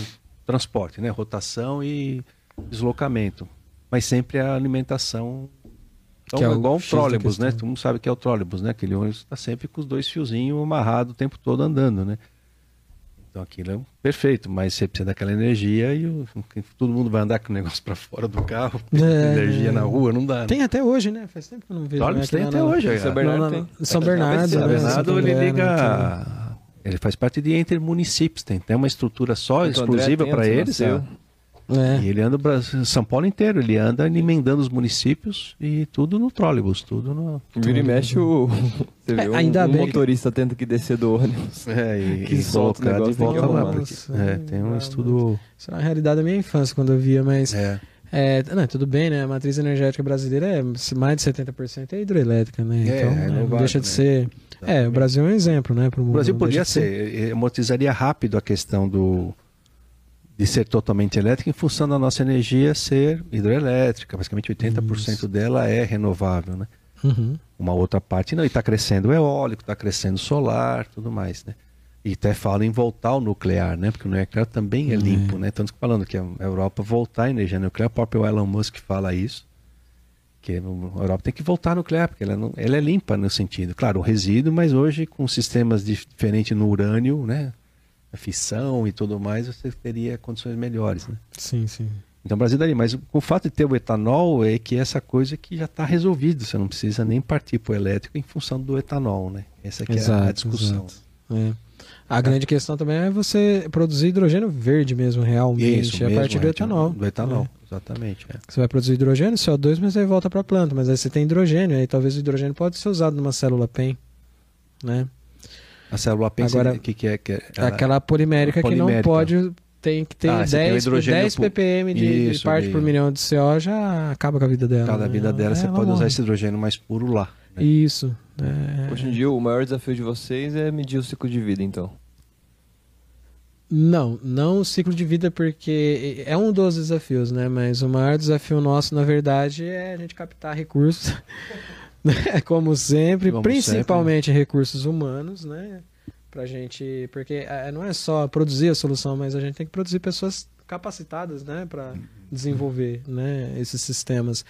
transporte, né? rotação e deslocamento. Mas sempre a alimentação. Então,
Que é
é
o
igual um trólebus, né? Todo mundo sabe que é o trólebus, né? Aquele ônibus está sempre com os dois fiozinhos amarrados o tempo todo andando, né? Então aquilo é perfeito, mas você precisa daquela energia e o- todo mundo vai andar com o negócio para fora do carro,
É.
energia na rua, não dá. né?
Tem até hoje, né? Faz tempo que eu não vejo.
Trólebus
né?
tem até
na-
hoje.
São
cara.
Bernardo
Não, não,
tem.
São
É,
Bernardo,
São
né?
Bernardo
Santo
ele
André,
liga.
né?
Ele faz parte de entre municípios, tem, tem uma estrutura só
Santo
exclusiva para eles. é.
É.
E ele anda o Brasil- São Paulo inteiro, ele anda emendando os municípios e tudo no trólebus, tudo no.
Vira e mexe o. Você vê
É, ainda
um
que-
motorista tendo que descer do ônibus.
É, e,
Que
e
solta
colocar de
negócio, tem que
volta lá. Porque,
Nossa,
é, tem um estudo.
Isso era a realidade da minha infância quando eu via, mas.
É,
É, não, tudo bem, né? A matriz energética brasileira é mais de 70% é hidroelétrica, né?
É,
então,
é
né, não
renovável,
deixa de
né?
ser. É, o Brasil é um exemplo, né? Pro mundo.
O Brasil podia
de
ser, eh, amortizaria rápido a questão do de ser totalmente elétrica em função da nossa energia ser hidroelétrica, basicamente 80%
Isso.
dela é renovável, né?
Uhum.
Uma outra parte não, e está crescendo o eólico, está crescendo o solar, tudo mais, né? E até fala em voltar ao nuclear, né? Porque o nuclear também é
Uhum.
limpo, né? Tanto que falando que a Europa voltar à energia nuclear, o próprio Elon Musk fala isso, que a Europa tem que voltar ao nuclear, porque ela, não, ela é limpa no sentido. Claro, o resíduo, mas hoje com sistemas dif- diferentes no urânio, né? A fissão e tudo mais, você teria condições melhores, né?
Sim, sim.
Então o Brasil daria, mas o- fato de ter o etanol é que essa coisa que já está resolvida, você não precisa nem partir para o elétrico em função do etanol, né? Essa aqui é a
Exato,
discussão.
exato. É. A grande questão também é você produzir hidrogênio verde mesmo, realmente,
Isso,
a
mesmo,
partir do
é,
etanol.
Do etanol,
É.
exatamente. é.
Você vai produzir hidrogênio, CO2, mas aí volta para a planta. Mas aí você tem hidrogênio, aí talvez o hidrogênio pode ser usado numa célula PEN, né?
A célula pensa
Agora,
o que, que é que é? Ela-
Aquela polimérica, que não
Polimérica.
pode, tem que ter
Ah, você tem o
10,
hidrogênio
10
pu-
ppm de, de
Isso,
parte
de-
por milhão de CO já acaba com a vida dela.
Cada
né?
vida dela
É,
você pode usar
morre.
esse hidrogênio mais puro lá. né?
Isso. é.
Hoje em dia, o maior desafio de vocês é medir o ciclo de vida, então.
Não, não o ciclo de vida, porque é um dos desafios, né? Mas o maior desafio nosso, na verdade, é a gente captar recursos? como sempre,
Como
principalmente recursos humanos, né? Pra gente, porque eh, não é só produzir a solução, mas a gente tem que produzir pessoas capacitadas, né, para desenvolver, né, esses sistemas.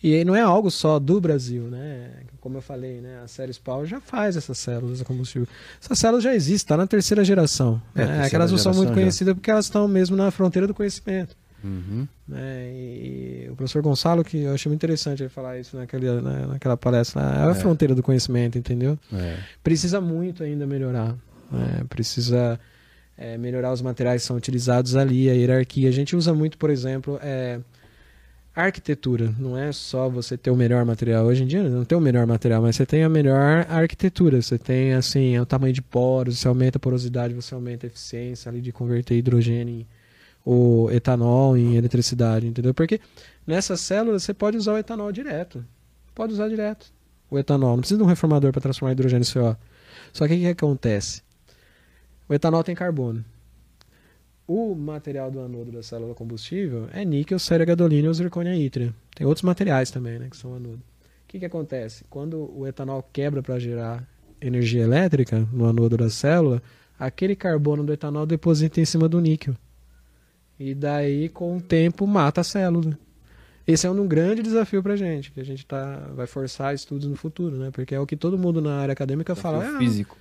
E aí não é algo só do Brasil, né? Como eu falei, né, a Ceres Power já faz essas células a combustível. Essas células já existem, está na terceira geração.
É,
né?
terceira
Aquelas não são muito
já.
conhecidas porque elas estão mesmo na fronteira do conhecimento.
Uhum.
Né? E o professor Gonçalo, que eu achei muito interessante ele falar isso naquela, né, naquela palestra, é a
É.
fronteira do conhecimento, entendeu?
É.
Precisa muito ainda melhorar. né? Precisa é, melhorar os materiais que são utilizados ali, a hierarquia. A gente usa muito, por exemplo, é, arquitetura. Não é só você ter o melhor material. Hoje em dia não tem o melhor material, mas você tem a melhor arquitetura. Você tem assim o tamanho de poros, você aumenta a porosidade, você aumenta a eficiência ali de converter hidrogênio em, ou etanol em eletricidade, entendeu? Porque nessas células você pode usar o etanol direto. Pode usar direto o etanol. Não precisa de um reformador para transformar hidrogênio em CO. Só que o que, acontece? O etanol tem carbono. O material do anodo da célula combustível é níquel, séria gadolina e zircônia ítria. Tem outros materiais também, né, que são anodo. O que, que acontece? Quando o etanol quebra para gerar energia elétrica no anodo da célula, aquele carbono do etanol deposita em cima do níquel. E daí, com o tempo, mata a célula. Esse é um grande desafio para a gente, que a gente tá, vai forçar estudos no futuro, né? Porque é o que todo mundo na área acadêmica fala.
Desafio
"Ah,
físico.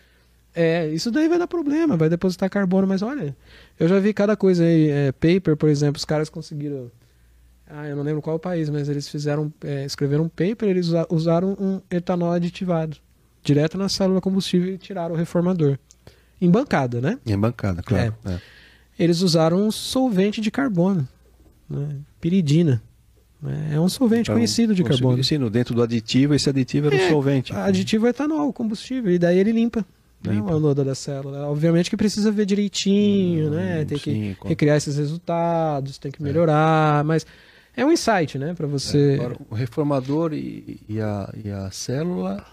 é, isso daí vai dar problema, vai depositar carbono, mas olha, eu já vi cada coisa aí, é, paper, por exemplo, os caras conseguiram. Ah, eu não lembro qual país, mas eles fizeram, é, escreveram um paper, eles usa- usaram um etanol aditivado, direto na célula combustível e tiraram o reformador. Em bancada, né?
Em bancada, claro. É.
Eles usaram um solvente de carbono, né? piridina. né? É um solvente
Então,
conhecido de carbono.
Sim, dentro do aditivo, esse aditivo era
É,
o solvente.
Aditivo é etanol, combustível, e daí ele limpa. Né, o anodo da célula. Obviamente que precisa ver direitinho, né?
Hum,
Tem que
sim, com-
recriar esses resultados, tem que melhorar, mas é um insight, né? Para você.
Agora, o reformador e, e a, e a célula,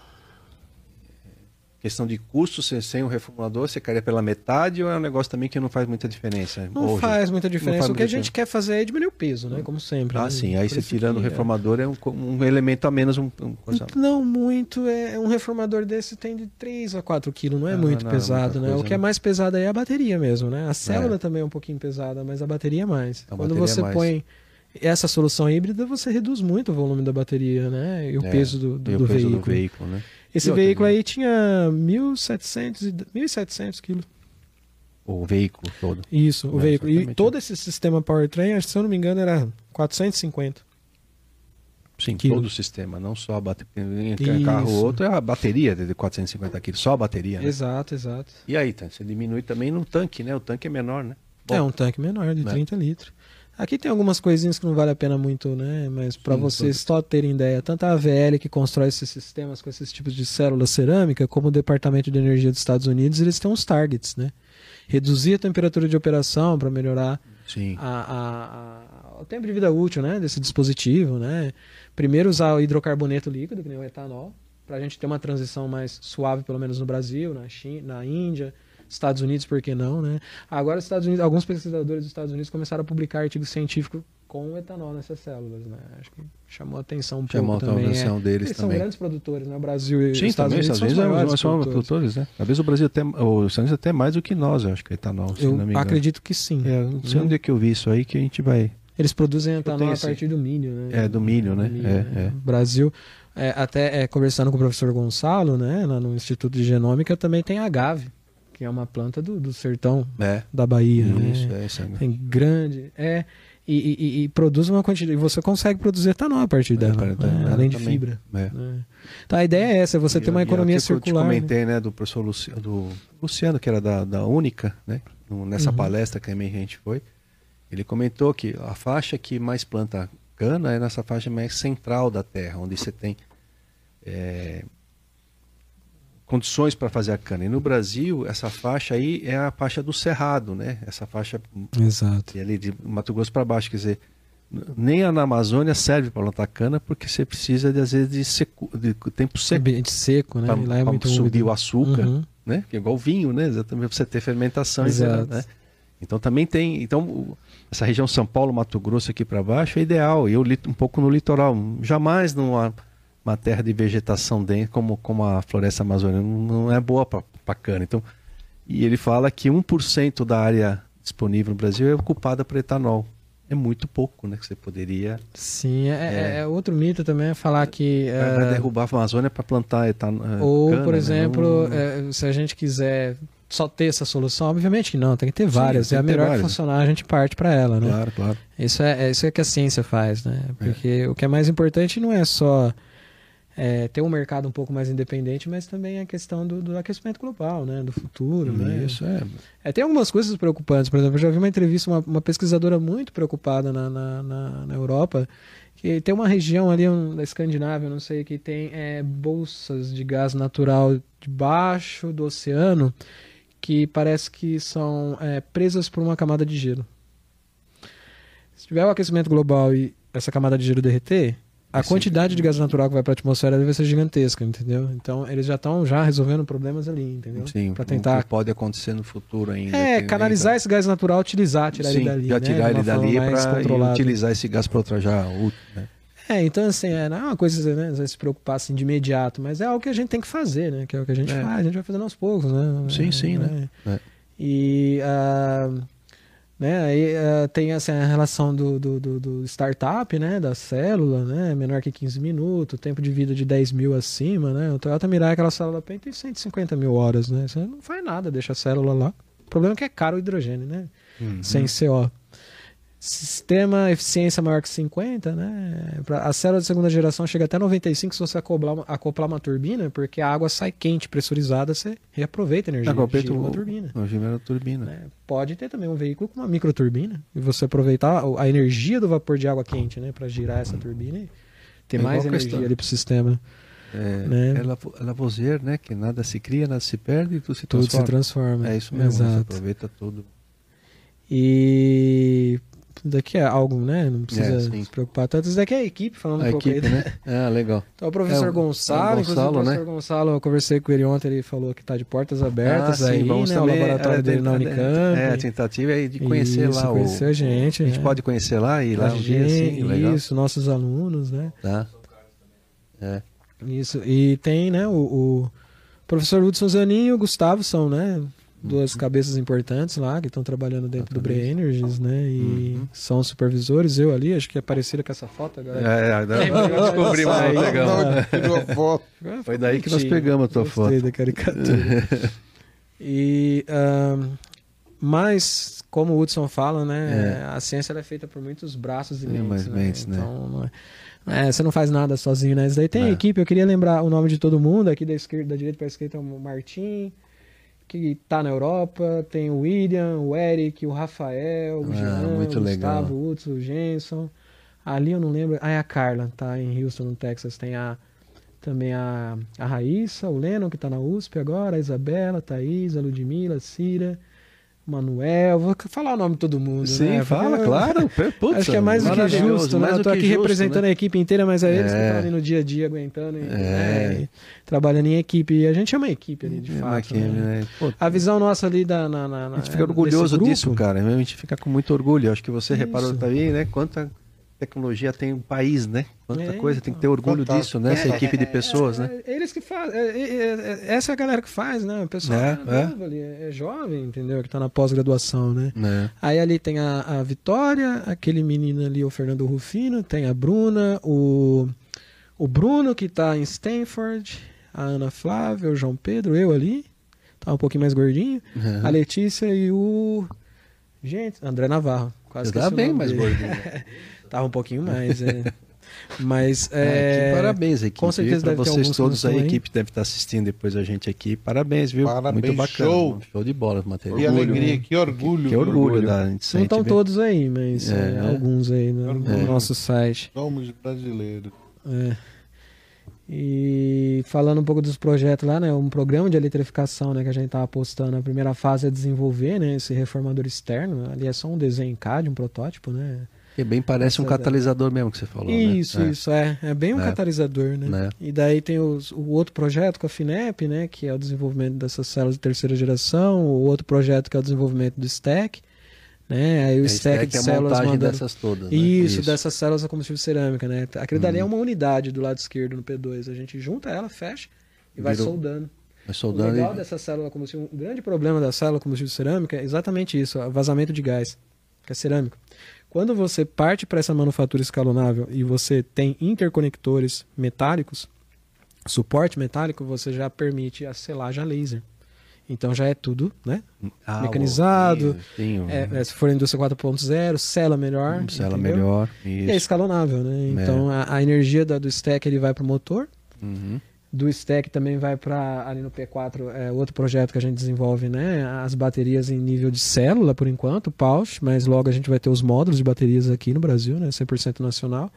questão de custo, sem o reformulador, você cairia pela metade ou é um negócio também que não faz muita diferença?
não
hoje?
faz muita diferença.
faz
o que a gente quer fazer é diminuir o peso, né? Como sempre.
Ah,
né?
sim. Aí
Por
você tirando o
é.
reformador é um, um elemento a menos. Um, um
Não muito, é um reformador desse tem de 3 a 4 quilos, não é
Ah,
muito
não é
pesado,
muita
né?
coisa,
o que é
né?
mais pesado aí é a bateria mesmo, né? A célula também é um pouquinho pesada, mas a bateria é mais.
A
Quando
é
você
mais.
põe essa solução híbrida, você reduz muito o volume da bateria, né? E o
É,
peso do, do,
o
do
peso
veículo.
do veículo, né?
Esse veículo aí tinha 1.700 e- 1.700 quilos.
O veículo todo.
Isso, o
É,
veículo. E todo esse sistema powertrain, se eu não me engano, era 450.
Sim,
Quilo.
todo o sistema, não só a bateria. Entre um carro ou outro, é a bateria de 450 quilos, só a bateria, né?
Exato, exato.
E aí, você diminui também no tanque, né? O tanque é menor, né?
é
Bom,
um tanque menor, de
né?
30 litros. Aqui tem algumas coisinhas que não vale a pena muito, né? Mas para vocês só terem ideia, tanto a AVL que constrói esses sistemas com esses tipos de célula cerâmica, como o Departamento de Energia dos Estados Unidos, eles têm uns targets, né? Reduzir a temperatura de operação para melhorar a- a- a- o tempo de vida útil né, desse dispositivo. Né? Primeiro usar o hidrocarboneto líquido, que nem o etanol, para a gente ter uma transição mais suave, pelo menos no Brasil, na, China, na Índia, Estados Unidos, por que não? Né? Agora, os Estados Unidos, alguns pesquisadores dos Estados Unidos começaram a publicar artigos científicos com etanol nessas células. Né? Acho que chamou a atenção um
Chamou a
pouco também.
atenção
é.
deles
Eles são
também.
grandes produtores, né? O Brasil e
Sim,
os Estados
também,
Unidos são os
vezes é- somos
produtores.
produtores, né? Às vezes o Brasil até, os Estados Unidos até mais do que nós, eu acho que etanol, se
Eu
não me engano.
acredito que sim.
É, não sei onde é que eu vi isso aí que a gente vai.
Eles produzem etanol a
esse-
partir do milho, né?
É, do milho, né? É, é.
Brasil, é, até é, conversando com o professor Gonçalo, né, lá no Instituto de Genômica, também tem agave, que é uma planta do, do sertão
É.
da Bahia.
Isso,
né?
é isso.
Tem grande. É, e, e- e- produz uma quantidade. E você consegue produzir etanol a partir dela,
para-
né,
é,
além de
também.
fibra.
É.
né. Então a ideia é essa, você
E-
ter uma
e
economia circular.
Eu
né?
te comentei, né, do professor Luciano, do Luciano, que era da, da Única, né? Nessa
Uhum.
palestra que a gente foi. Ele comentou que a faixa que mais planta cana é nessa faixa mais central da terra, onde você tem é, condições para fazer a cana. E no Brasil, essa faixa aí é a faixa do Cerrado, né? Essa faixa
Exato.
é ali de Mato Grosso para baixo, quer dizer, nem a na Amazônia serve para plantar cana porque você precisa de, às vezes de, seco, de tempo seco
Ambiente seco, né?
para
E lá é muito
subir
úmido.
o açúcar,
Uhum.
né? Que é igual vinho, né? Exatamente para você ter fermentação,
Exato.
né? Então também tem, então essa região São Paulo, Mato Grosso aqui para baixo é ideal. E eu li um pouco no litoral, jamais numa uma terra de vegetação dentro, como como a floresta amazônica, não, não é boa para cana. Então, e ele fala que 1% da área disponível no Brasil é ocupada por etanol. É muito pouco, né? Que você poderia
Sim, é,
É.
é outro mito também é falar que.
vai-
é,
derrubar a Amazônia para plantar etanol.
Ou,
cana,
por
né?
exemplo,
Não-
é, se a gente quiser só ter essa solução? Obviamente que não, tem que ter várias.
tem
é a
que
melhor que
várias.
funcionar, a gente parte para ela, né?
Claro, claro.
Isso é, é isso é que a ciência faz, né? Porque o que é mais importante não é só é, ter um mercado um pouco mais independente, mas também a questão do, do aquecimento global, né? Do futuro, né?
Isso é.
É, tem algumas coisas preocupantes. Por exemplo, eu já vi uma entrevista, uma, uma pesquisadora muito preocupada na, na, na, na Europa, que tem uma região ali um, da Escandinávia, não sei, que tem é, bolsas de gás natural debaixo do oceano que parece que são é, presas por uma camada de gelo. Se tiver o aquecimento global e essa camada de gelo derreter, a
Vai ser-
quantidade de gás natural que vai para a atmosfera deve ser gigantesca, entendeu? Então eles já estão já resolvendo problemas ali, entendeu?
Sim,
Para
o
tentar
que pode acontecer no futuro ainda.
é,
que
canalizar
ainda-
esse gás natural, utilizar, tirar
Sim,
ele dali.
já
né,
tirar
de
ele dali para utilizar esse gás para outra já útil, né?
É, então assim, é, não é uma coisa né, se preocupar assim de imediato, mas é algo que a gente tem que fazer, né? Que é o que a gente
É.
faz, a gente vai fazendo aos poucos, né?
Sim, sim, né? É.
E ah, né, aí ah, tem assim, a relação do, do, do- do startup, né? Da célula, né? Menor que 15 minutos, tempo de vida de 10 mil acima, né? O Toyota Mirai, aquela célula PEN, tem 150 mil horas, né? Você não faz nada, deixa a célula lá. O problema é que é caro o hidrogênio, né?
Uhum.
sem CO. Sistema eficiência maior que 50, né? Pra- A célula de segunda geração chega até 95 se você acoplar uma, acoplar uma turbina, porque a água sai quente, pressurizada, você reaproveita a energia.
O-
uma turbina.
O giro turbina.
né? Pode ter também um veículo com uma microturbina e você aproveitar a a energia do vapor de água quente, né, para girar essa turbina e ter
É
mais energia
questão.
ali pro sistema.
É,
Né?
é Lavo- é Lavoisier, né? Que nada se cria, nada se perde e tudo se
Tudo
transforma.
se transforma.
É isso mesmo, você
Exato.
aproveita tudo.
E daqui é algo, né? Não
É,
precisa
sim.
se preocupar tanto. Isso daqui é a equipe falando
A
um pouco aí.
equipe, né? Ah, legal.
Então, o professor
É, o-
Gonçalo,
é o Gonçalo,
o professor
né?
Gonçalo, eu conversei com ele ontem, ele falou que está de portas abertas
Ah, sim,
aí,
vamos
né? O
também,
laboratório
é,
dele na
tenta-
Unicamp.
É, a tentativa é de conhecer
Isso,
lá o.
conhecer a gente.
A gente
né?
pode conhecer lá e ir lá
a
um dia assim,
gente,
legal.
Isso, nossos alunos, né?
Tá. É.
Isso. E tem, né, o, o professor Hudson Zanin e o Gustavo são, né? Duas cabeças importantes lá que estão trabalhando dentro do Bre
Exatamente.
Energies, né? E
Uhum.
são supervisores. Eu ali, acho que é parecido com essa foto agora.
É, é, não,
que nós
descobrimos, nós pegamos.
a foto.
Foi daí que nós pegamos a tua
Gostei
foto.
da caricatura. e, ahn, mas, como o Hudson fala, né, a ciência ela é feita por muitos braços e
É,
mentes, né?
mentes, né?
Então, não é- é, você não faz nada sozinho, né? Isso daí tem
É.
equipe, eu queria lembrar o nome de todo mundo, aqui da esquerda, da direita para a esquerda, tem o Martim, que tá na Europa, tem o William, o Eric, o Rafael, o
Ah,
Jean, o
legal.
Gustavo, o Hudson, o Jenson. Ali eu não lembro. Ah, é a Carla, tá em Houston, no Texas. Tem a também a, a Raíssa, o Lennon, que tá na USP agora, a Isabela, a Thaís, a Ludmilla, a Cira, Manuel. Vou falar o nome de todo mundo,
Sim,
né?
fala,
Porque-
claro. Putz,
Acho que é mais do que justo, né?
mais
Eu tô aqui
justo,
representando
né?
a equipe inteira, mas é eles que
É.
estão ali no dia a dia aguentando e,
É.
né, e trabalhando em equipe. E a gente é uma equipe ali, de
É,
fato.
Maquine,
né?
né? Pô,
A visão nossa ali da. Na, na, na-
a gente fica
desse
orgulhoso disso, cara. A gente fica com muito orgulho. Acho que você reparou
Isso.
também, né? Quanta tecnologia tem um país, né? Quanta
É,
coisa, tem
então.
que ter orgulho
Fantástico.
disso, né? Essa equipe de pessoas, né?
É, eles que fazem. é, é, é, essa é a galera que faz, né? O pessoal
É,
é,
é.
novo ali, é jovem, entendeu? Que tá na pós-graduação, né?
Né?
Aí ali tem a, a Vitória, aquele menino ali, o Fernando Rufino, tem a Bruna, o, o Bruno que tá em Stanford, a Ana Flávia, o João Pedro, eu ali, tá um pouquinho mais gordinho, a Letícia e o. Gente, André Navarro. Quase
Você tá bem mais gordinho.
Tava um pouquinho mais, é. Mas
É,
é.
que parabéns, equipe.
com certeza deve
vocês todos
que
aí, a equipe deve estar assistindo depois a gente aqui. Parabéns, viu?
Parabéns,
Muito bacana.
show.
Show de bola, material.
Que alegria,
né?
que orgulho.
Que orgulho,
orgulho.
da gente
Não estão todos aí, mas
É,
é,
né?
alguns aí no, no
É.
nosso site.
Somos brasileiros.
É. E falando um pouco dos projetos lá, né? Um programa de eletrificação né, que a gente estava postando. A primeira fase é desenvolver né, esse reformador externo. Ali é só um desenho em CAD, um protótipo, né?
Que bem parece um
Essa-
catalisador mesmo que você falou,
Isso,
né?
isso, é. É bem um
É.
catalisador, né?
Né?
E daí tem os- o outro projeto com a FINEP, né? Que é o desenvolvimento dessas células de terceira geração. O outro projeto que é o desenvolvimento do stack. Né? Aí o
É,
stack
é
de
a
células mandando...
dessas todas, né?
Isso, dessas células a combustível cerâmica, né? Aquilo dali é
Uhum.
uma unidade do lado esquerdo no P2. A gente junta ela, fecha e vai
Virou-
soldando.
Mas
O
soldando
legal
e...
dessa célula combustível, o grande problema da célula combustível cerâmica é exatamente isso, o vazamento de gás, que é cerâmico. Quando você parte para essa manufatura escalonável e você tem interconectores metálicos, suporte metálico, você já permite a selagem a laser. Então já é tudo, né?
Ah,
Mecanizado,
tem o-
É, é, se for indústria 4.0, cela melhor.
um cela
entendeu?
melhor.
E é
Isso.
escalonável, né? Então a, a energia da- do stack ele vai para o motor,
Uhum.
Do stack também vai para ali no P4, é outro projeto que a gente desenvolve, né? As baterias em nível de célula por enquanto, Pouch, mas logo a gente vai ter os módulos de baterias aqui no Brasil, né? 100% nacional.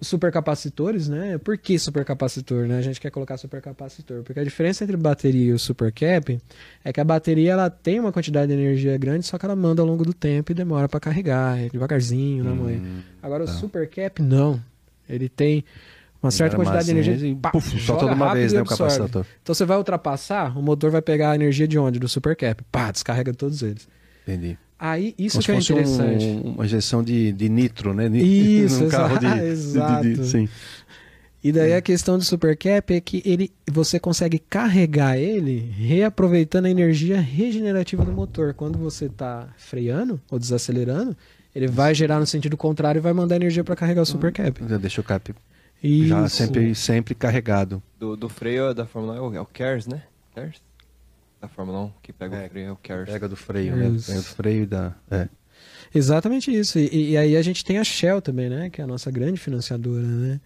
Os supercapacitores, né? Por que supercapacitor, né? A gente quer colocar supercapacitor, porque a diferença entre bateria e o supercap é que a bateria ela tem uma quantidade de energia grande, só que ela manda ao longo do tempo e demora para carregar, é devagarzinho, né, mãe?
Hum,
Agora
tá.
o supercap não. Ele tem uma certa quantidade de energia
e
pá,
puf, solta de uma vez, né, o capacitor.
Então você vai ultrapassar, o motor vai pegar a energia de onde? Do supercap. Pá, descarrega todos eles.
Entendi.
Aí, isso
Como
que é interessante.
um- uma injeção de, de nitro, né?
Isso,
num carro de,
exa-
de- de-
exato.
sim.
E daí a questão do supercap é que ele, você consegue carregar ele reaproveitando a energia regenerativa do motor. Quando você está freando ou desacelerando, ele vai gerar no sentido contrário e vai mandar energia para carregar o supercap.
Já Deixa o cap já
Isso.
sempre, sempre carregado.
Do, do freio da Fórmula 1 é o- é o KERS, né? KERS? Da Fórmula 1, que pega
É,
o freio é o KERS.
Pega do freio, né?
Isso.
Pega do freio e da. É.
Exatamente isso. E, e aí a gente tem a Shell também, né? Que é a nossa grande financiadora, né?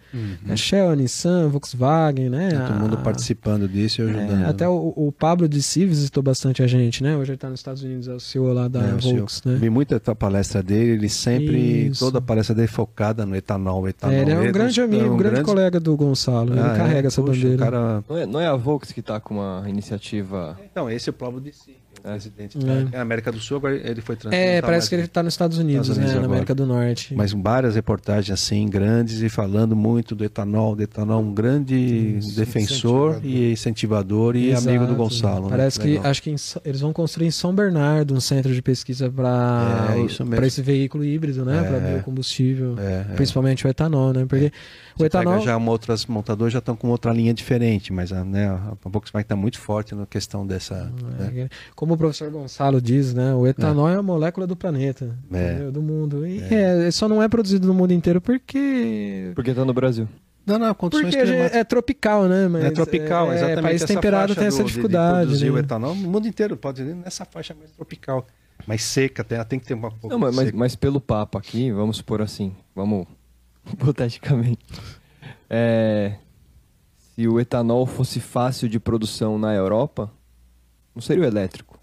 A Shell, a Nissan, a Volkswagen, né?
Tá Todo
a-
mundo participando disso e
É,
ajudando.
até o, o Pablo de Si visitou bastante a gente, né? Hoje ele tá nos Estados Unidos, é o CEO lá da
É,
Volks, né?
Vi muita palestra dele, ele sempre,
Isso.
toda a palestra dele focada no etanol, etanol.
É, ele é um
Ele
grande
é
amigo, um grande colega do Gonçalo. Ele
Ah, é?
carrega essa
Puxa,
bandeira.
o Cara...
Não é, não é a Volks que tá com uma iniciativa.
Então, esse é o Pablo de si,
É.
presidente
É.
da América do Sul, agora ele foi transferido.
É,
tá
parece que ele tá nos Estados Unidos,
Estados Unidos
né? Na. América do Norte.
Mas várias reportagens assim, grandes, e falando muito do etanol, do etanol, um grande defensor
incentivador.
e incentivador e
Exato.
amigo do Gonçalo. né?
Parece que
Legal.
acho que em eles vão construir em São Bernardo um centro de pesquisa para
É,
esse veículo híbrido, né?
É.
Para biocombustível,
É, é.
principalmente o etanol, né? Porque o etanol
já uma outras montadoras já estão com outra linha diferente, mas a, né, a Volkswagen está muito forte na questão dessa. né?
É, Como o professor Gonçalo diz, né? O etanol é, a molécula do planeta,
É.
do mundo. E é, só não é produzido no mundo inteiro porque
Porque tá no Brasil.
Não, não, condições
porque gente-
climáticas.
é tropical, né? Mas
É tropical,
é,
exatamente.
País
essa
temperado
faixa
tem essa
do- de- de
dificuldade.
produzir o
né?
etanol, no mundo inteiro pode ir nessa faixa mais tropical, mais seca, tem, tem que ter uma pouco
Não, mas, mas, mas pelo papo aqui, vamos supor assim, vamos hipoteticamente. É, se o etanol fosse fácil de produção na Europa, não seria o elétrico.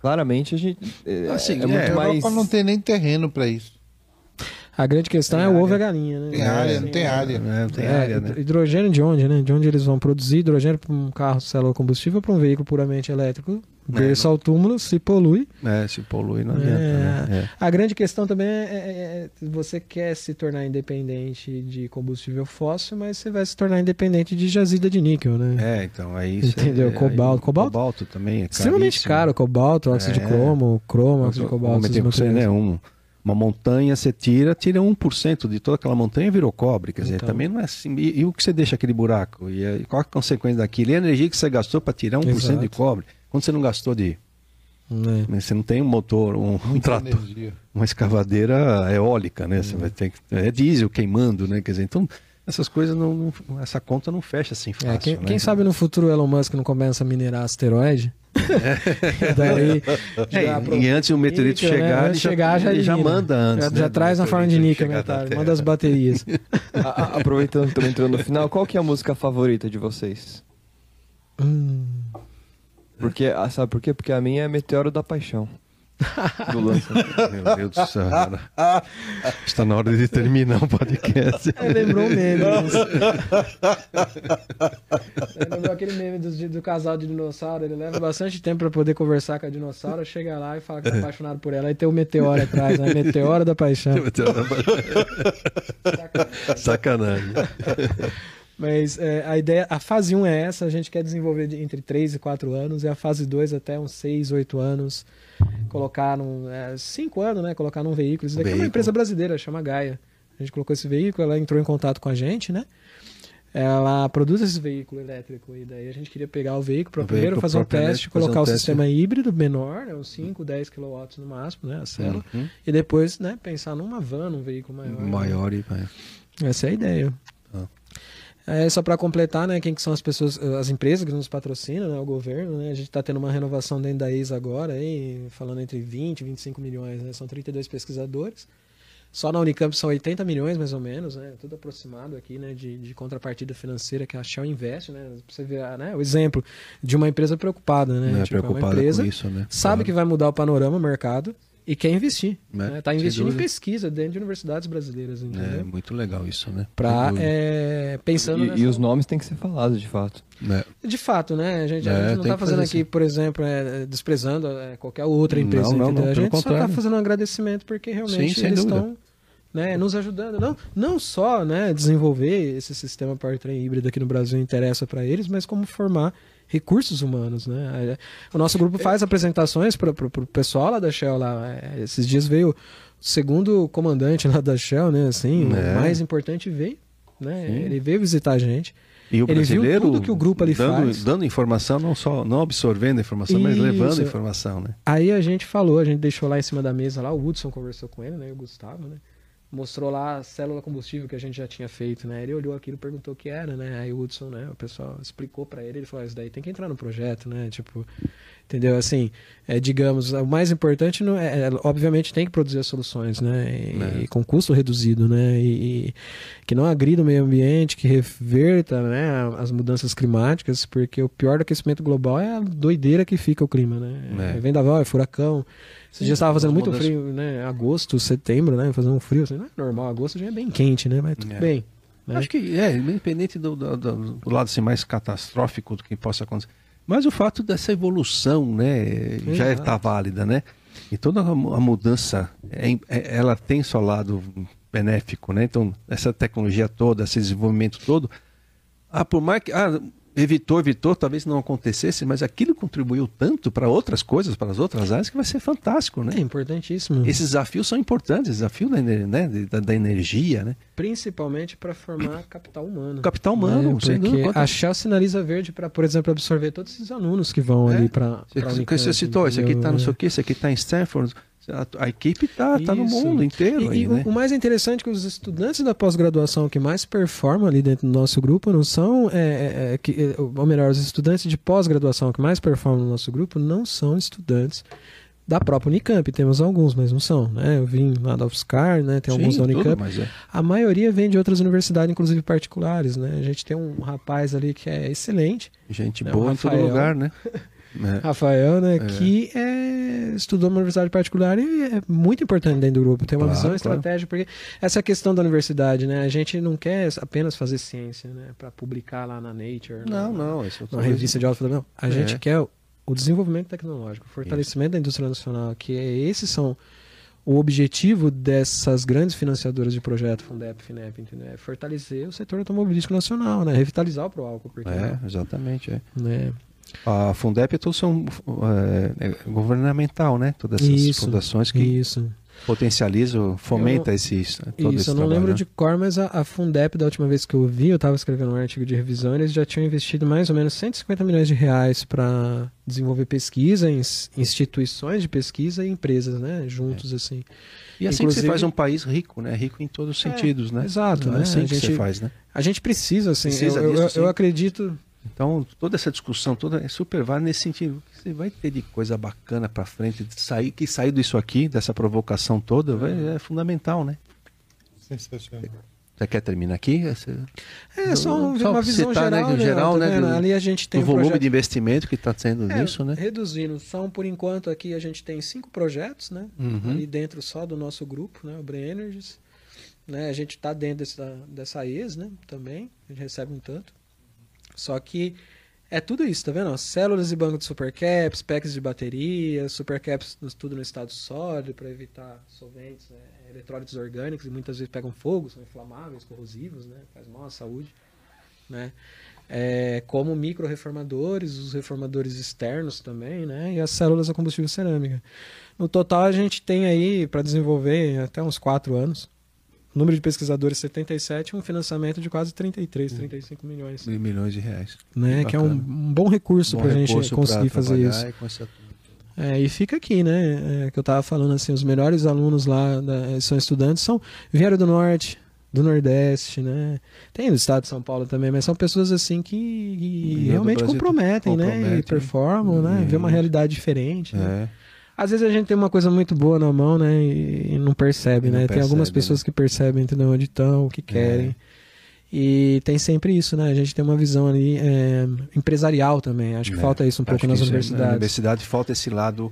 Claramente a gente é,
Assim,
é
é,
muito
a
A
mais
Europa não tem nem terreno para isso.
A grande questão
Tem
é o ovo
área.
e a galinha, né?
Tem área,
É,
não tem área.
É, não tem
É,
área, né?
Hidrogênio de onde, né? De onde eles vão produzir hidrogênio para um carro célula combustível para um veículo puramente elétrico? Berço ao túmulo, se polui.
É, se polui não adianta,
É.
né? É.
A grande questão também é, é- é- você quer se tornar independente de combustível fóssil, mas você vai se tornar independente de jazida de níquel, né?
É, então aí isso
Entendeu?
é-
Cobalto.
aí-
Cobalto?
cobalto também é
Extremamente
caríssimo.
caro, cobalto, óxido
É.
de cromo, cromo, óxido de cobalto. esses
com você, né? Um, uma montanha você tira, tira 1% de toda aquela montanha virou cobre. Quer dizer,
Então.
também não é assim. E, e o que você deixa aquele buraco? E, aí, qual a consequência daquilo? E a energia que você gastou para tirar 1% de
Exato.
cobre? Quando você não gastou de.
Né?
Você não tem um motor, um, um trator,
energia.
uma escavadeira eólica, né? Você vai ter que. É diesel queimando, né? Quer dizer, então. Essas coisas não, não- Essa conta não fecha assim fácil.
É, quem,
né?
quem sabe no futuro o Elon Musk não começa a minerar asteroide? E daí,
É,
já
e antes o meteorito
níquel, né?
chegar,
Antes
ele
chegar, já
ele já manda antes.
já,
né,
já traz na forma de níquel, manda as baterias.
A- a- aproveitando que estamos entrando no final, qual que é a música favorita de vocês?
Hum.
Porque, ah, sabe por quê? Porque a minha é Meteoro da Paixão. Do Lança.
Meu Deus do céu, cara. Está na hora de terminar o podcast.
É, lembrou o meme. É, lembrou aquele meme do, do casal de dinossauro. Ele leva bastante tempo pra poder conversar com a dinossauro. Chega lá e fala que tá apaixonado por ela. Aí tem o meteoro atrás, né? Meteoro da paixão.
Sacanagem.
Mas é, a ideia, a fase 1 é essa, a gente quer desenvolver de- entre 3 e 4 anos, e a fase 2 até uns 6, 8 anos, colocar num. 5 anos, né? Colocar num veículo. Isso daqui é uma
Veículo.
empresa brasileira, chama Gaia. A gente colocou esse veículo, ela entrou em contato com a gente, né? Ela produz esse veículo elétrico, e daí a gente queria pegar o veículo para primeiro
veículo
fazer um teste,
fazer um
colocar o
teste.
sistema híbrido menor, né, uns 5, 10 kW no máximo, né? A célula.
Uhum.
E depois, né, pensar numa van, num veículo maior. né?
Maior e vai.
Essa é a ideia. É, só para completar, né, quem que são as pessoas, as empresas que nos patrocinam, né, o governo, né, a gente está tendo uma renovação dentro da ISA agora, aí, falando entre 20 e 25 milhões, né, são 32 pesquisadores. Só na Unicamp são 80 milhões, mais ou menos, né, tudo aproximado aqui, né, de, de contrapartida financeira que a Shell investe, né, pra você ver, né, o exemplo de uma empresa preocupada, né,
Não é
tipo,
preocupada
uma empresa
com isso, né?
sabe
Claro.
que vai mudar o panorama, o mercado, e quer investir.
Né?
Está
Sem
investindo em pesquisa dentro de universidades brasileiras,
É
entendeu?
muito legal isso, né?
Pra, é, pensando
E,
nessa-
e os nomes têm que ser falados, de fato.
Né?
De fato, né? A gente, a
É,
gente não está fazendo aqui,
assim.
por exemplo, é, desprezando é, qualquer outra empresa.
Não, não,
entendeu?
não,
a gente só está fazendo um agradecimento porque realmente
Sim,
eles estão né, nos ajudando. Não, não só né, desenvolver esse sistema powertrain híbrido aqui no Brasil interessa para eles, mas como formar recursos humanos, né? O nosso grupo faz apresentações para o pessoal lá da Shell lá. É, Esses dias veio o segundo comandante lá da Shell, né? Assim,
É.
o mais importante veio, né?
Sim.
Ele veio visitar a gente.
E o
Ele
brasileiro
tudo que o grupo ali
dando,
faz.
dando informação, não só não absorvendo a informação, mas levando
Isso.
a informação, né?
Aí a gente falou, a gente deixou lá em cima da mesa lá, o Hudson conversou com ele, né? E o Gustavo, né? Mostrou lá a célula combustível que a gente já tinha feito, né? Ele olhou aquilo, perguntou o que era, né? Aí o Hudson, né? O pessoal explicou pra ele, ele falou, "Ah, isso daí tem que entrar no projeto, né? Tipo, entendeu? Assim, é, digamos, o mais importante, não é, é, obviamente, tem que produzir as soluções, né? E,
É.
e com custo reduzido, né? E, e que não agrida o meio ambiente, que reverta, né? As mudanças climáticas, porque o pior do aquecimento global é a doideira que fica o clima, né?
É.
É vendaval, é furacão. Esses dias estava fazendo muito
mudanças-
frio, né? Agosto, setembro, né? Fazendo um frio, assim, não é normal. Agosto já é bem quente, né? Mas tudo
É.
bem. né?
Acho que é, independente do, do, do- do lado assim, mais catastrófico do que possa acontecer. Mas o fato dessa evolução, né, já está válida, né? E toda a mudança, é, é- ela tem seu lado benéfico, né? Então, essa tecnologia toda, esse desenvolvimento todo, ah, por mais que ah, evitou, evitou, talvez não acontecesse, mas aquilo contribuiu tanto para outras coisas, para as outras áreas, que vai ser fantástico, né?
É importantíssimo.
Esses desafios são importantes, desafio da, né, da, da energia, né?
Principalmente para formar capital humano.
Capital humano,
né? Porque
dúvida. Quanto-
a Shell sinaliza verde para, por exemplo, absorver todos esses alunos que vão
É.
ali para
Você, que você citou, esse aqui está não sei o que, esse aqui está em Stanford. A, a equipe está tá no mundo inteiro
E,
aí,
e
né?
o, o mais interessante é que os estudantes da pós-graduação que mais performam ali dentro do nosso grupo não são, é, é, é, que, é, ou melhor, os estudantes de pós-graduação que mais performam no nosso grupo não são estudantes da própria Unicamp. Temos alguns, mas não são. Né? Eu vim lá da UFSCar, né? tem alguns
Sim,
da
tudo,
Unicamp.
mas é.
A maioria vem de outras universidades, inclusive particulares. Né? A gente tem um rapaz ali que é excelente,
Gente
É, o
boa em todo lugar, né? É.
Rafael, né,
É.
que é, estudou numa universidade particular e é muito importante dentro do grupo. Tem uma
Claro,
visão
claro.
estratégica, porque essa questão da universidade, né, a gente não quer apenas fazer ciência, né, para publicar lá na Nature,
Não,
na,
não, esse é
na revista de alta não. A
É.
gente quer o, desenvolvimento tecnológico, o fortalecimento da indústria nacional, que é, esses são o objetivo dessas grandes financiadoras de projeto, Fundep, Finep, entendeu? É fortalecer o setor automobilístico nacional, né? Revitalizar o Proálcool, porque
É, exatamente. É.
né?
A Fundep é são é, é governamental, né? Todas essas
Isso,
fundações que
Isso.
potencializam, fomenta esse, todo
Isso,
esse
eu não
trabalho,
lembro
né?
de cor, mas a, a Fundep, da última vez que eu vi, eu estava escrevendo um artigo de revisão, eles já tinham investido mais ou menos 150 milhões de reais para desenvolver pesquisa em instituições de pesquisa e empresas, né? Juntos, assim.
E assim que
Inclusive-
você faz um país rico, né? Rico em todos os
É,
sentidos, né?
exato,
É
né?
assim
A
que
gente-
você faz, né?
A gente precisa, assim,
Precisa
eu, eu-
disso,
eu
sim.
acredito...
Então, toda essa discussão toda é super válida nesse sentido. Você vai ter de coisa bacana para frente, de sair, que sair disso aqui, dessa provocação toda, vai- é fundamental, né?
Sensacional.
Você quer terminar aqui? Você-
É, só, um-
Só
uma visão
citar, né,
geral, né?
geral, né, do-
Ali a gente tem
o
um
volume
projeto...
de investimento que está sendo
É,
nisso, né?
Reduzindo, são por enquanto aqui a gente tem cinco projetos, né?
Uhum.
Ali dentro só do nosso grupo, né? O Brain Energies. Né? A gente está dentro dessa, dessa ES, né? Também. A gente recebe um tanto. Só que é tudo isso, tá vendo? Células e banco de supercaps, packs de bateria, supercaps tudo no estado sólido para evitar solventes, né? eletrólitos orgânicos e muitas vezes pegam fogo, são inflamáveis, corrosivos, né? Faz mal à saúde, né? É, como micro-reformadores, os reformadores externos também, né? E as células a combustível cerâmica. No total, a gente tem aí para desenvolver até uns 4 anos. Número de pesquisadores 77 e um financiamento de quase 33, 35 milhões.
De milhões de reais.
Né? Que é um, um bom recurso para a gente conseguir fazer isso.
e
É, e fica aqui, né? É, que eu tava falando assim, os melhores alunos lá da- são estudantes, são vieram do norte, do Nordeste, né? Tem do estado de São Paulo também, mas são pessoas assim que, que realmente comprometem, né? E performam, né? Vê uma realidade diferente. Né? É. Né? Às vezes a gente tem uma coisa muito boa na mão, né? E não percebe, e não né? Percebe, tem algumas pessoas né? que percebem, entendeu? Onde estão, o que querem. É. E tem sempre isso, né? A gente tem uma visão ali é, empresarial também. Acho que é, falta isso um pouco nas universidades. É, na
universidade falta esse lado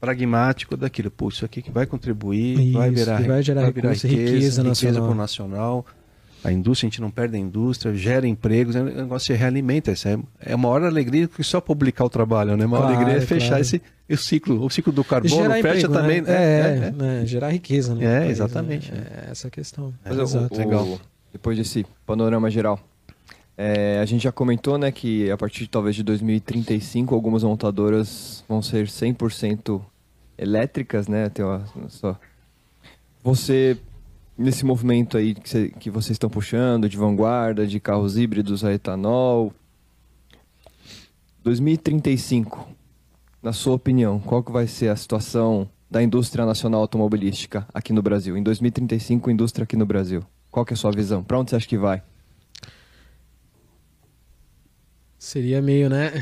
pragmático daquilo. Pô, isso aqui que vai contribuir, isso, vai virar,
vai gerar vai virar riqueza, riqueza, riqueza nacional.
o nacional. A indústria, a gente não perde a indústria, gera empregos, é um negócio se realimenta. Isso é, é uma maior alegria que só publicar o trabalho, né? A maior claro, alegria é fechar claro. esse, esse ciclo, o ciclo do carbono, fecha
emprego,
também.
Né? É, é, né? gerar riqueza, né?
É, país, exatamente.
Né? É essa a questão.
Mas o, legal depois desse panorama geral. É, a gente já comentou né, que a partir talvez de 2035 algumas montadoras vão ser 100% elétricas, né? Tem uma, só... Você, nesse movimento aí que, cê, que vocês estão puxando, de vanguarda, de carros híbridos a etanol, 2035, na sua opinião, qual que vai ser a situação da indústria nacional automobilística aqui no Brasil? Em 2035, indústria aqui no Brasil. Qual que é a sua visão? Para onde você acha que vai?
Seria meio, né?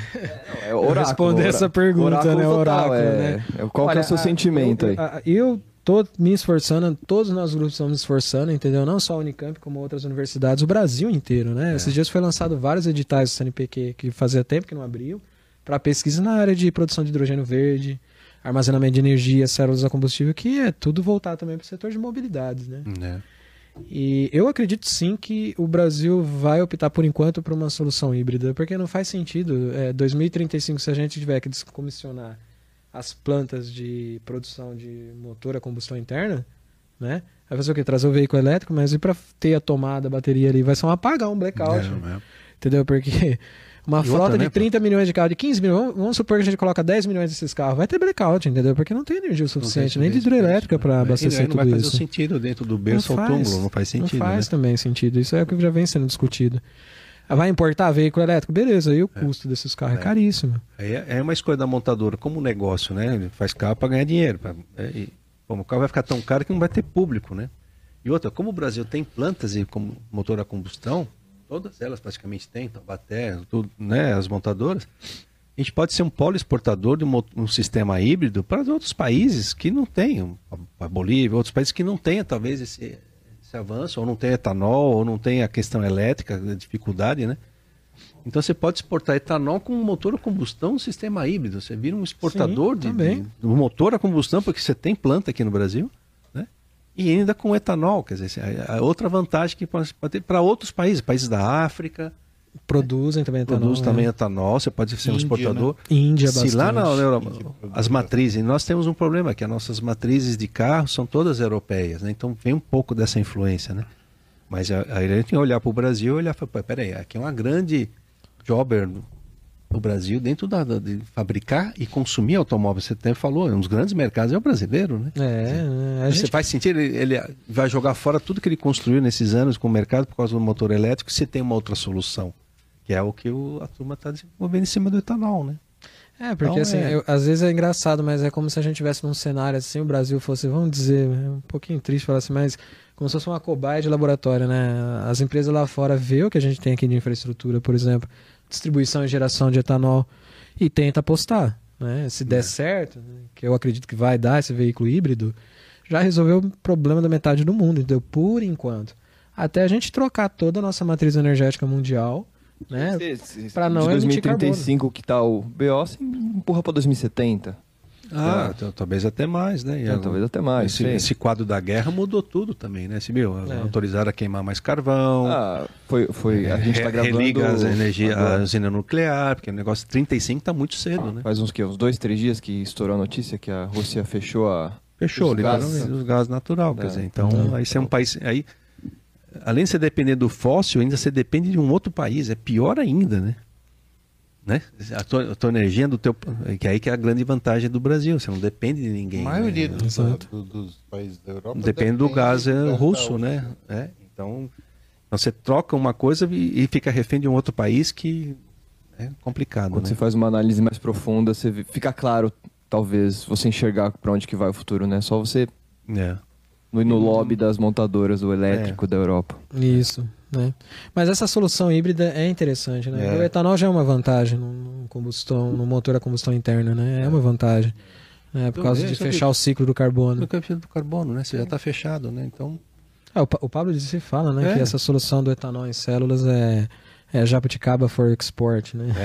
É, é oráculo,
responder essa pergunta, oráculo né? Oráculo, é,
né? Qual Olha, é o seu a, sentimento
eu,
aí?
Eu tô me esforçando, todos os nossos grupos me esforçando, entendeu? Não só a Unicamp, como outras universidades, o Brasil inteiro, né? É. Esses dias foi lançado vários editais do CNPq que fazia tempo que não abriu, para pesquisa na área de produção de hidrogênio verde, armazenamento de energia, células a combustível, que é tudo voltado também para o setor de mobilidades, né? É. E eu acredito sim que o Brasil vai optar por enquanto por uma solução híbrida, porque não faz sentido. É, 2035, se a gente tiver que descomissionar as plantas de produção de motor a combustão interna, né? Vai fazer o quê? Trazer o veículo elétrico, mas e para ter a tomada, a bateria ali? Vai ser um apagão, um blackout. É, é. Entendeu? Porque uma e frota outra, de né, 30 pô? milhões de carros, de 15 milhões, vamos supor que a gente coloca 10 milhões desses carros, vai ter blackout, entendeu? Porque não tem energia suficiente, nem de hidrelétrica para abastecer tudo isso. Não vai fazer
sentido dentro do berço ao túmulo, não faz sentido.
Não faz
né?
também sentido, isso é o que já vem sendo discutido. Ah, vai importar veículo elétrico? Beleza, e o é. custo desses carros é, é caríssimo.
É, é uma escolha da montadora, como um negócio, né? Ele faz carro para ganhar dinheiro. Pra, é, bom, o carro vai ficar tão caro que não vai ter público, né? E outra, como o Brasil tem plantas e como motor a combustão, todas elas praticamente têm, Taubaté, tudo, né, as montadoras, a gente pode ser um polo exportador de um, um sistema híbrido para outros países que não têm, a Bolívia, outros países que não tenham talvez esse, esse avanço, ou não tem etanol, ou não tem a questão elétrica, a dificuldade, né? Então você pode exportar etanol com um motor a combustão, um sistema híbrido. Você vira um exportador Sim, de, de, de um motor a combustão, porque você tem planta aqui no Brasil e ainda com etanol, quer dizer, a outra vantagem que pode ter para outros países, países da África.
Produzem também etanol.
Produz também é. etanol, você pode ser um Índia, exportador.
Né? Índia,
Se
bastante.
lá na Europa, as matrizes, nós temos um problema, que as nossas matrizes de carro são todas europeias, né? então vem um pouco dessa influência. Né? Mas a, a gente tem que olhar para o Brasil e olhar, peraí, aqui é uma grande jobber o Brasil dentro da, da, de fabricar e consumir automóveis. Você até falou, um dos grandes mercados é o brasileiro, né?
É,
é Você faz sentido, ele, ele, vai jogar fora tudo que ele construiu nesses anos com o mercado por causa do motor elétrico, se tem uma outra solução, que é o que o, a turma está desenvolvendo em cima do etanol, né?
É, porque então, assim, é... Eu, às vezes é engraçado, mas é como se a gente tivesse num cenário assim, o Brasil fosse, vamos dizer, é um pouquinho triste falar assim, mas como se fosse uma cobaia de laboratório, né? As empresas lá fora vê o que a gente tem aqui de infraestrutura, por exemplo, distribuição e geração de etanol e tenta apostar. Né? Se der é. certo, né? que eu acredito que vai dar esse veículo híbrido, já resolveu o problema da metade do mundo, entendeu? Por enquanto. Até a gente trocar toda a nossa matriz energética mundial, né?
Para não de 2035 que tá o BO, você empurra para 2070.
Ah, então, talvez até mais, né?
É, talvez até mais.
Esse, esse, quadro da guerra mudou tudo também, né? Se viu, é. autorizaram a queimar mais carvão.
Ah, foi, foi a gente está gravando...
Religa a energia, a usina nuclear, porque o negócio 35 está muito cedo, ah, né?
Faz uns, que, uns dois, três dias que estourou a notícia que a Rússia fechou a...
Fechou, liberaram os gás natural, quer é. dizer, então é. aí você é um país... Aí, além de você depender do fóssil, ainda você depende de um outro país, é pior ainda, né? né? A tua, a tua, energia do teu. Que aí que é a grande vantagem do Brasil, você não depende de ninguém. A
maioria né? dos, do, dos países da Europa
depende, depende do gás do russo, né? É, então, então, você troca uma coisa e, e, fica refém de um outro país que é complicado.
Quando
né?
você faz uma análise mais profunda, você fica claro, talvez, você enxergar para onde que vai o futuro, né? Só você
é.
No, no lobby das montadoras do elétrico da Europa.
Isso, né? Mas essa solução híbrida é interessante, né?
É.
O etanol já é uma vantagem no, combustão, no motor a combustão interna, né? É uma vantagem. né? por
Então,
causa
é,
de
que-
fechar o ciclo do carbono.
No campeonato do carbono, né? Você já está fechado, né? Então,
Ah, o, Pa- o Pablo disse fala, né,
É.
que essa solução do etanol em células é, é jabuticaba for export, né?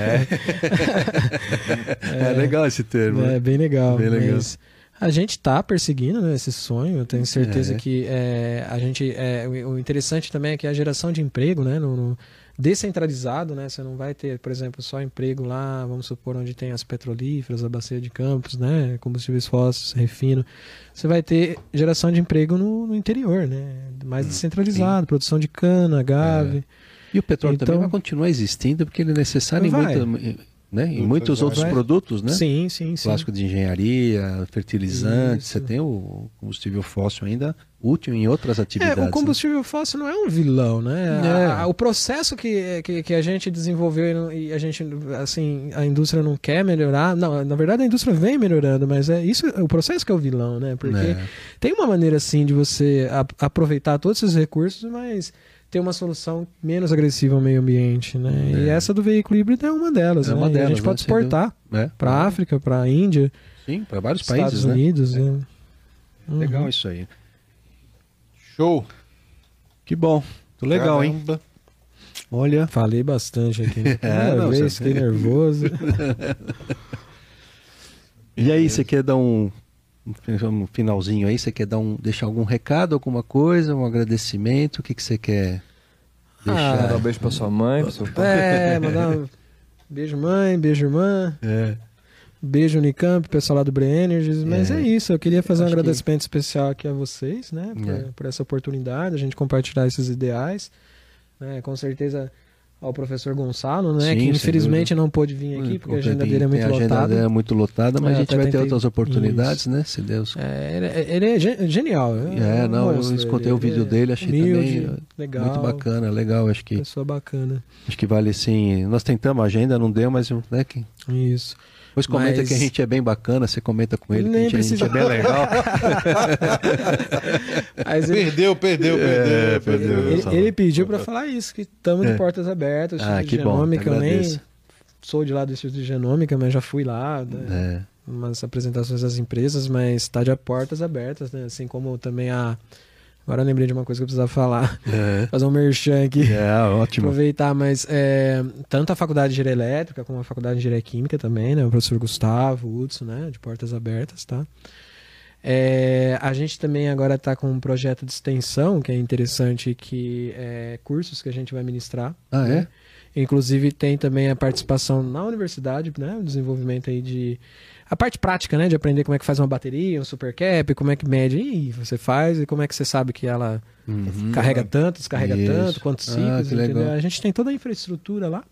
é, legal esse termo.
É
né?
bem legal.
Bem legal.
Mas a gente está perseguindo né, esse sonho. Eu tenho certeza
É.
que é, a gente. É, o interessante também é que a geração de emprego, né? No, no- descentralizado, né? Você não vai ter, por exemplo, só emprego lá, vamos supor, onde tem as petrolíferas, a bacia de campos, né? Combustíveis fósseis, refino. Você vai ter geração de emprego no, no interior, né? Mais
Hum,
descentralizado, produção de cana, agave.
E o petróleo
Então-
também vai continuar existindo porque ele é necessário em,
Vai.
Né? em muitos outros
áreas.
produtos, né?
Sim, sim, sim.
Plástico de engenharia, fertilizantes,
Isso.
você tem o combustível fóssil ainda útil em outras
É,
atividades.
o
né?
combustível fóssil não é um vilão, né?
É.
A- a- o processo que, que, que a gente desenvolveu e e a gente, assim, a indústria não quer melhorar. Não, na verdade a indústria vem melhorando, mas é isso, o processo que é o vilão, né? Porque
É.
tem uma maneira, assim, de você a- aproveitar todos esses recursos, mas ter uma solução menos agressiva ao meio ambiente, né? E
É.
essa do veículo híbrido é uma delas,
É
né?
uma
E a
delas,
gente
né?
pode
dúvida.
exportar
É.
para a África, para a Índia,
Sim, para vários
Estados
países, né?
Unidos. né? Uhum.
Legal isso aí.
Show.
Que bom. Muito legal, hein?
Caramba.
Olha.
Falei bastante aqui. Primeira
É, não,
vez,
você-
fiquei nervoso.
E aí, você quer dar um, um finalzinho aí? Você quer dar um, deixar algum recado, alguma coisa, um agradecimento? O que, que você quer deixar?
Mandar um beijo pra sua mãe, pro seu pai.
É, mandar um beijo mãe, beijo irmã,
É.
beijo Unicamp, pessoal lá do Bre Energies. Mas
É.
é, isso, eu queria fazer um
Acho que-
agradecimento especial aqui a vocês, né, por,
É.
por essa oportunidade, a gente compartilhar esses ideais. Né, com certeza ao professor Gonçalo, né,
Sim,
que infelizmente não pôde vir aqui, porque a agenda dele é muito
a agenda
lotada.
dele é muito lotada, mas
É,
a gente vai ter outras oportunidades, né? Se Deus.
É, ele, é- ele é gen- genial.
É,
um
não, eu escutei o vídeo
é
dele, achei
humilde,
também,
legal,
Muito bacana, legal. Acho que,
pessoa bacana.
acho que vale sim. Nós tentamos a agenda, não deu, mas né, que,
Isso.
Depois comenta
Mas-
que a gente é bem bacana, você comenta com ele, que a
Nem
gente, a gente é bem legal.
Mas ele,
Perdeu, perdeu,
É,
perdeu,
perdeu.
perdeu.
Ele,
Só-
ele pediu pra falar isso, que estamos
É.
de portas abertas,
Ah,
Instituto
que bom,
Genômica,
te
eu nem sou de lá do Instituto de Genômica, mas já fui lá, né,
É,
umas apresentações das empresas, mas está de portas abertas, né, assim como também a... Agora eu lembrei de uma coisa que eu precisava falar,
é,
fazer um merchan aqui.
é, ótimo.
Aproveitar, mas é, tanto a Faculdade de Engenharia Elétrica como a Faculdade de Engenharia Química também, né? O professor Gustavo, o Hudson, né? De portas abertas, tá? É, a gente também agora está com um projeto de extensão que é interessante, que é cursos que a gente vai ministrar.
Ah, é?
né? Inclusive tem também a participação na universidade, né? O desenvolvimento aí de a parte prática, né? De aprender como é que faz uma bateria, um supercap, como é que mede e você faz e como é que você sabe que ela
Uhum.
carrega tanto, descarrega
Isso.
tanto, quantos
Ah,
ciclos,
legal.
A gente tem toda a infraestrutura lá.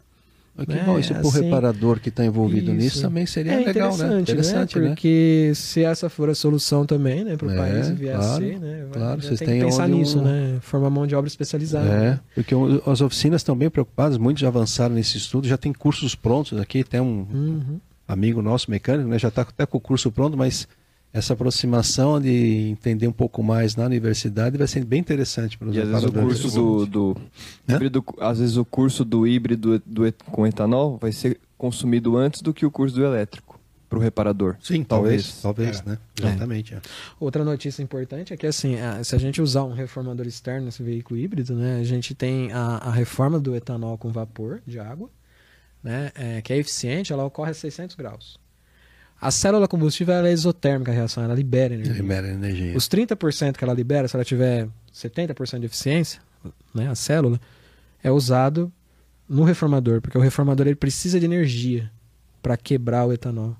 Ah, Que
né,
bom, isso pro
assim,
reparador que está envolvido
isso.
nisso também seria
é
legal, né?
interessante,
Interessante, né?
Porque se essa for a solução também, né, para o
É,
país vier
claro,
a ser, né, vai-
claro, vocês
tem que
têm
pensar
onde um-
nisso, né, formar mão de obra especializada.
É,
né?
porque o- as oficinas estão bem preocupadas, muitos já avançaram nesse estudo, já tem cursos prontos aqui, tem um
Uhum.
Amigo nosso mecânico, né, já está até com o curso pronto, mas essa aproximação de entender um pouco mais na universidade vai ser bem interessante para os
às vezes o curso do, do híbrido, às vezes o curso do híbrido do com etanol vai ser consumido antes do que o curso do elétrico para o reparador.
Sim, talvez, talvez,
É.
né? Exatamente. é.
Outra notícia importante é que assim, a- se a gente usar um reformador externo nesse veículo híbrido, né, a gente tem a, a reforma do etanol com vapor de água, né, é, que é eficiente, ela ocorre a 600 graus. A célula combustível ela é exotérmica a reação, ela libera energia.
Libera energia.
Os 30% que ela libera, se ela tiver 70% de eficiência, né, a célula, é usado no reformador, porque o reformador ele precisa de energia para quebrar o etanol.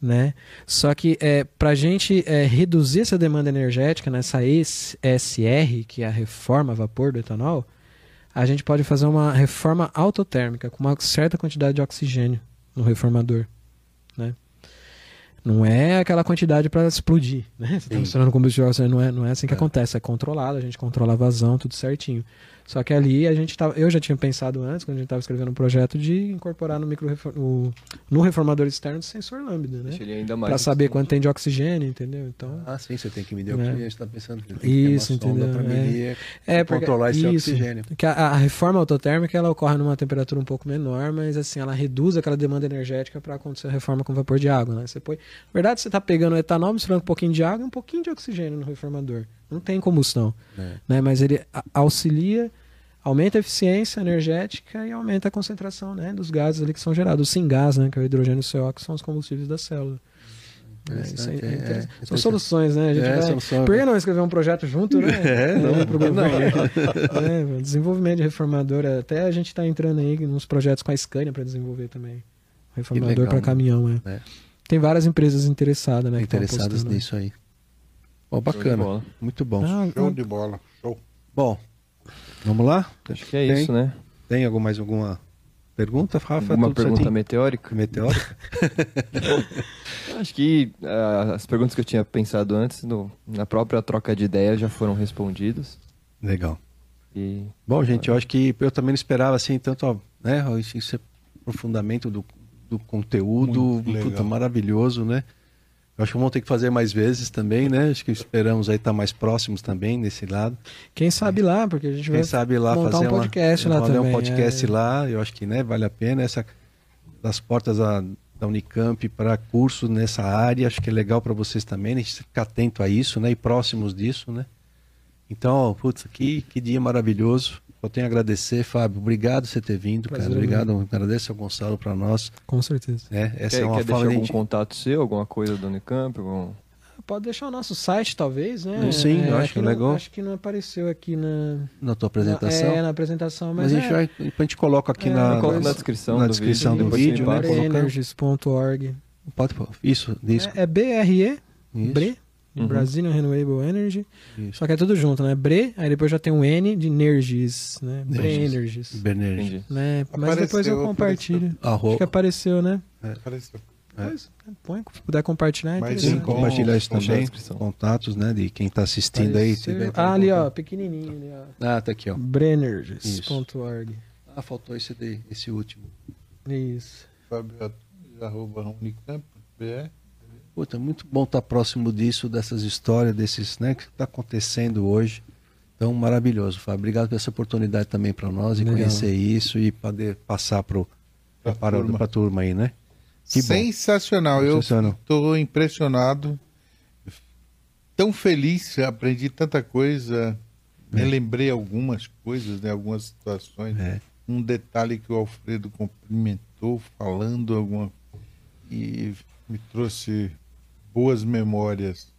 Né? Só que é, para a gente é, reduzir essa demanda energética nessa ESR, que é a reforma a vapor do etanol, a gente pode fazer uma reforma autotérmica com uma certa quantidade de oxigênio no reformador. Né? Não é aquela quantidade para explodir, né? Você tá
Sim.
misturando combustível, não é, não é assim que
É.
acontece, é controlado, a gente controla a vazão, tudo certinho. Só que ali a gente tava, eu já tinha pensado antes, quando a gente estava escrevendo um projeto, de incorporar no micro no, no reformador externo sensor lambda, né? Para saber quanto tem de oxigênio, entendeu? Então,
Ah, sim, você tem que medir o que a gente está pensando. Tem que ter
Isso,
uma
entendeu?
para
É.
medir,
é porque-
controlar esse
isso.
oxigênio.
Que a, a reforma autotérmica ela ocorre numa temperatura um pouco menor, mas assim ela reduz aquela demanda energética para acontecer a reforma com vapor de água, né? Você põe, na verdade, você está pegando o etanol, misturando um pouquinho de água e um pouquinho de oxigênio no reformador. Não tem combustão,
É.
né? Mas ele auxilia, aumenta a eficiência energética e aumenta a concentração, né, dos gases ali que são gerados. O singás, né, que é o hidrogênio e o CO, que são os combustíveis da célula. É, aí é
É, é,
São soluções, né? A gente
É,
vai-
solução.
Por que não escrever um projeto junto, né?
É, não, não?
governo. É, desenvolvimento de reformador. Até a gente está entrando aí nos projetos com a Scania para desenvolver também. Reformador para
né?
caminhão, é. Tem várias empresas interessadas, né?
Interessadas
apostando.
nisso aí. Bom,
Show de
bacana.
bola.
Muito bom.
Ah,
Show de bola. Show.
Bom, vamos lá?
Acho que é
Tem?
isso, né?
Tem algum, mais alguma pergunta, Rafa?
Alguma
Tudo
pergunta
certinho?
meteórica?
meteórica?
Acho que ah, as perguntas que eu tinha pensado antes, no- na própria troca de ideias, já foram respondidas.
Legal.
E
Bom, gente, eu acho que eu também não esperava assim tanto, ó, né, esse aprofundamento do, do conteúdo,
Muito legal.
puta, maravilhoso, né? Acho que vamos ter que fazer mais vezes também, né? Acho que esperamos aí estar mais próximos também nesse lado.
Quem sabe lá, porque a gente
Quem
vai
sabe lá
montar
fazer
um podcast
uma,
lá
fazer
também.
um podcast
é.
lá, eu acho que né, vale a pena essa das portas da, da Unicamp para curso nessa área, acho que é legal para vocês também, né, a gente ficar atento a isso, né, e próximos disso, né? Então, putz, que, que dia maravilhoso. Eu tenho a agradecer, Fábio. Obrigado por você ter vindo,
Prazer
cara.
é
Obrigado. Agradeço ao Gonçalo para nós.
Com certeza.
Né? Essa
quer,
é uma
quer deixar
forma de
algum
gente...
contato seu, alguma coisa do Unicamp? Algum...
Pode deixar o nosso site, talvez, né?
Sim, eu acho que é
não-
legal.
Acho que não apareceu aqui na,
na tua apresentação.
Na, é, na apresentação,
mas
mas,
a gente
é,
vai, a gente coloca aqui
É,
na,
na descrição
na
do
descrição
vídeo,
do vídeo, né?
passa.
Breenergies.org.
Pode, isso, isso.
É, é BRE, BRE,
Uhum.
Brazilian Renewable Energy.
isso.
Só que é tudo junto, né? BRE, aí depois já tem um N de Energies, né?
Energies.
Breenergies.
Bernerge.
Entendi.
Né? Mas
Apareceu,
depois eu compartilho. Acho
Arro...
que apareceu, né?
Apareceu.
É.
Pois, põe, se puder compartilhar, é
Mas
Sim, compartilhar isso também, contatos, né, de quem está assistindo aí.
Apareceu.
tiver-
Ah, ali, ó, pequenininho ali, ó.
Ah, tá aqui, ó.
Breenergies.org.
Ah, faltou esse daí, esse último.
Isso.
Fábio arroba unicamp.br.
Puta, é muito bom estar próximo disso, dessas histórias, desses, né, que está acontecendo hoje. Então, maravilhoso, Fábio. Obrigado por essa oportunidade também para nós e conhecer isso e poder passar para
turma.
a turma aí, né? Que bom.
Sensacional. Eu
Sensacional.
estou impressionado. Tão feliz, aprendi tanta coisa.
É.
Relembrei algumas coisas, né, algumas situações.
É.
Um detalhe que o Alfredo cumprimentou, falando alguma. E me trouxe boas memórias.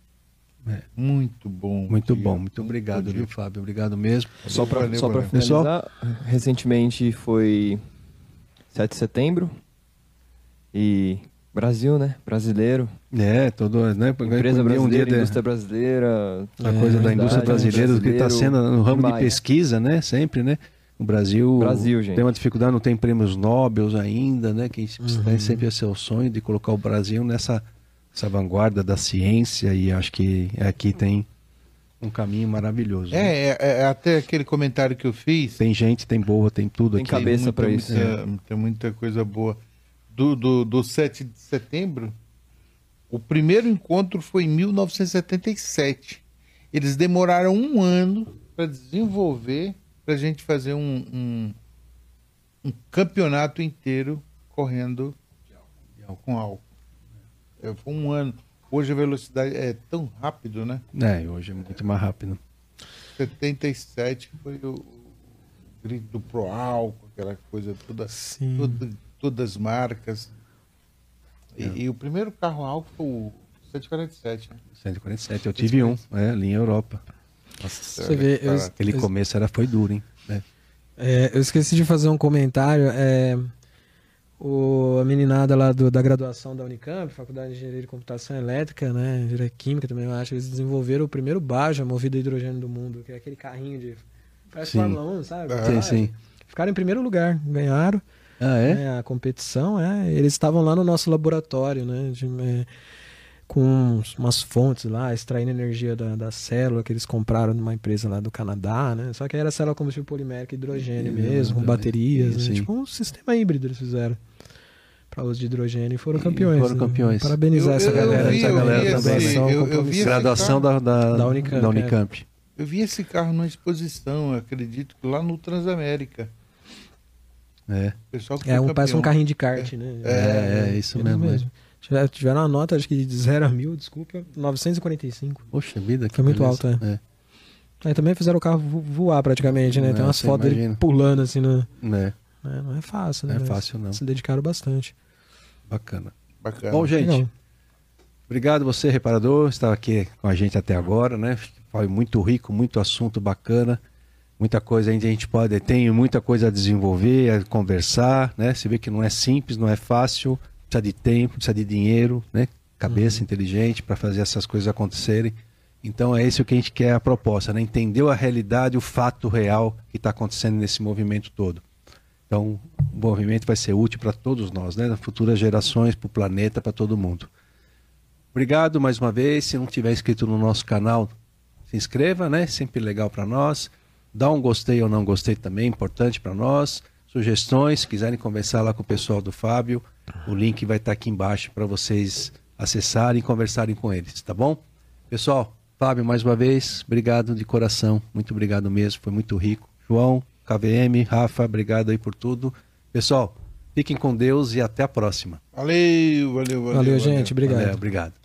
É.
Muito bom.
Muito
dia.
bom, muito obrigado, viu, Fábio? Obrigado mesmo.
Só para finalizar, recentemente foi 7 de setembro e Brasil, né? Brasileiro.
É, todo, né?
Empresa
um
brasileira,
dia de-
indústria brasileira.
a coisa da
É,
indústria brasileira, do que está sendo no ramo de pesquisa, né? Sempre, né? O Brasil,
Brasil,
tem uma dificuldade, não tem prêmios Nobel ainda, né? Que
Uhum.
tem sempre é o sonho de colocar o Brasil nessa essa vanguarda da ciência e acho que aqui tem um caminho maravilhoso. né?
É, é, é até aquele comentário que eu fiz.
Tem gente, tem boa, tem tudo
Tem
aqui.
cabeça
muita,
pra isso.
Muita, Tem muita coisa boa. Do, do, do 7 de setembro, o primeiro encontro foi em 1977. Eles demoraram um ano para desenvolver, para a gente fazer um, um, um campeonato inteiro correndo com álcool. Foi um ano. Hoje a velocidade é tão rápido, né?
É, hoje é muito mais rápido.
77 foi o, o grito do pro álcool, aquela coisa toda,
Sim.
toda todas as marcas. E,
É.
e o primeiro carro álcool foi o 147, né?
147, eu tive um, é, linha Europa. Nossa,
Você vê, eu,
aquele
eu-
começo era, foi duro, hein? É.
É, eu esqueci de fazer um comentário. É, o, a meninada lá do- da graduação da Unicamp, Faculdade de Engenharia de Computação Elétrica, né? Engenharia Química também, eu acho. Eles desenvolveram o primeiro Baja movido a hidrogênio do mundo, que é aquele carrinho de. Parece
Sim.
Fórmula 1, sabe?
Ah,
Sim, sim.
Ficaram em primeiro lugar, ganharam
Ah, é?
né, a competição. É, eles estavam lá no nosso laboratório, né? de- é, com umas fontes lá, extraindo energia da, da célula que eles compraram numa empresa lá do Canadá, né? Só que era célula combustível polimérica, hidrogênio mesmo, com baterias, né? Tipo um sistema híbrido eles fizeram para uso de hidrogênio e foram campeões.
foram
né?
campeões.
Parabenizar
Eu-
essa
eu
galera,
vi-
essa
eu
galera
vi
também.
esse- eu- eu vi
Graduação da, da,
Da Unicamp,
da
é.
Unicamp.
Eu vi esse carro numa exposição, eu acredito, que lá no Transamérica.
É,
O pessoal que
É um, parece um carrinho de kart, né?
é, é, isso
Eles
mesmo.
Tiveram, tiveram uma nota, acho que de 0 a 1000, desculpa, 945.
Poxa vida, que
Foi muito
beleza.
alto,
é.
Aí também fizeram o carro vo- voar praticamente, né? Tem
É,
umas fotos dele pulando assim, no,
É,
né? Não é fácil, né?
não é fácil não.
Se dedicaram bastante.
Bacana.
Bacana.
Bom, gente,
Legal.
obrigado você, reparador, estar aqui com a gente até agora, né? Foi muito rico, muito assunto bacana. Muita coisa ainda a gente pode, tem muita coisa a desenvolver, a conversar, né? Você vê que não é simples, não é fácil, precisa de tempo, precisa de dinheiro, né? Cabeça inteligente para fazer essas coisas acontecerem. Então é isso que a gente quer a proposta, né? Entender a realidade, o fato real que está acontecendo nesse movimento todo. Então, o movimento vai ser útil para todos nós, né? Nas futuras gerações, para o planeta, para todo mundo. Obrigado mais uma vez. Se não tiver inscrito no nosso canal, se inscreva, né? Sempre legal para nós. Dá um gostei ou não gostei também, importante para nós. Sugestões, se quiserem conversar lá com o pessoal do Fábio, o link vai estar aqui embaixo para vocês acessarem e conversarem com eles, tá bom? Pessoal, Fábio, mais uma vez, obrigado de coração. Muito obrigado mesmo, foi muito rico. João, KVM, Rafa, obrigado aí por tudo. Pessoal, fiquem com Deus e até a próxima.
Valeu, valeu, valeu.
Valeu, gente. Obrigado.
Valeu, obrigado.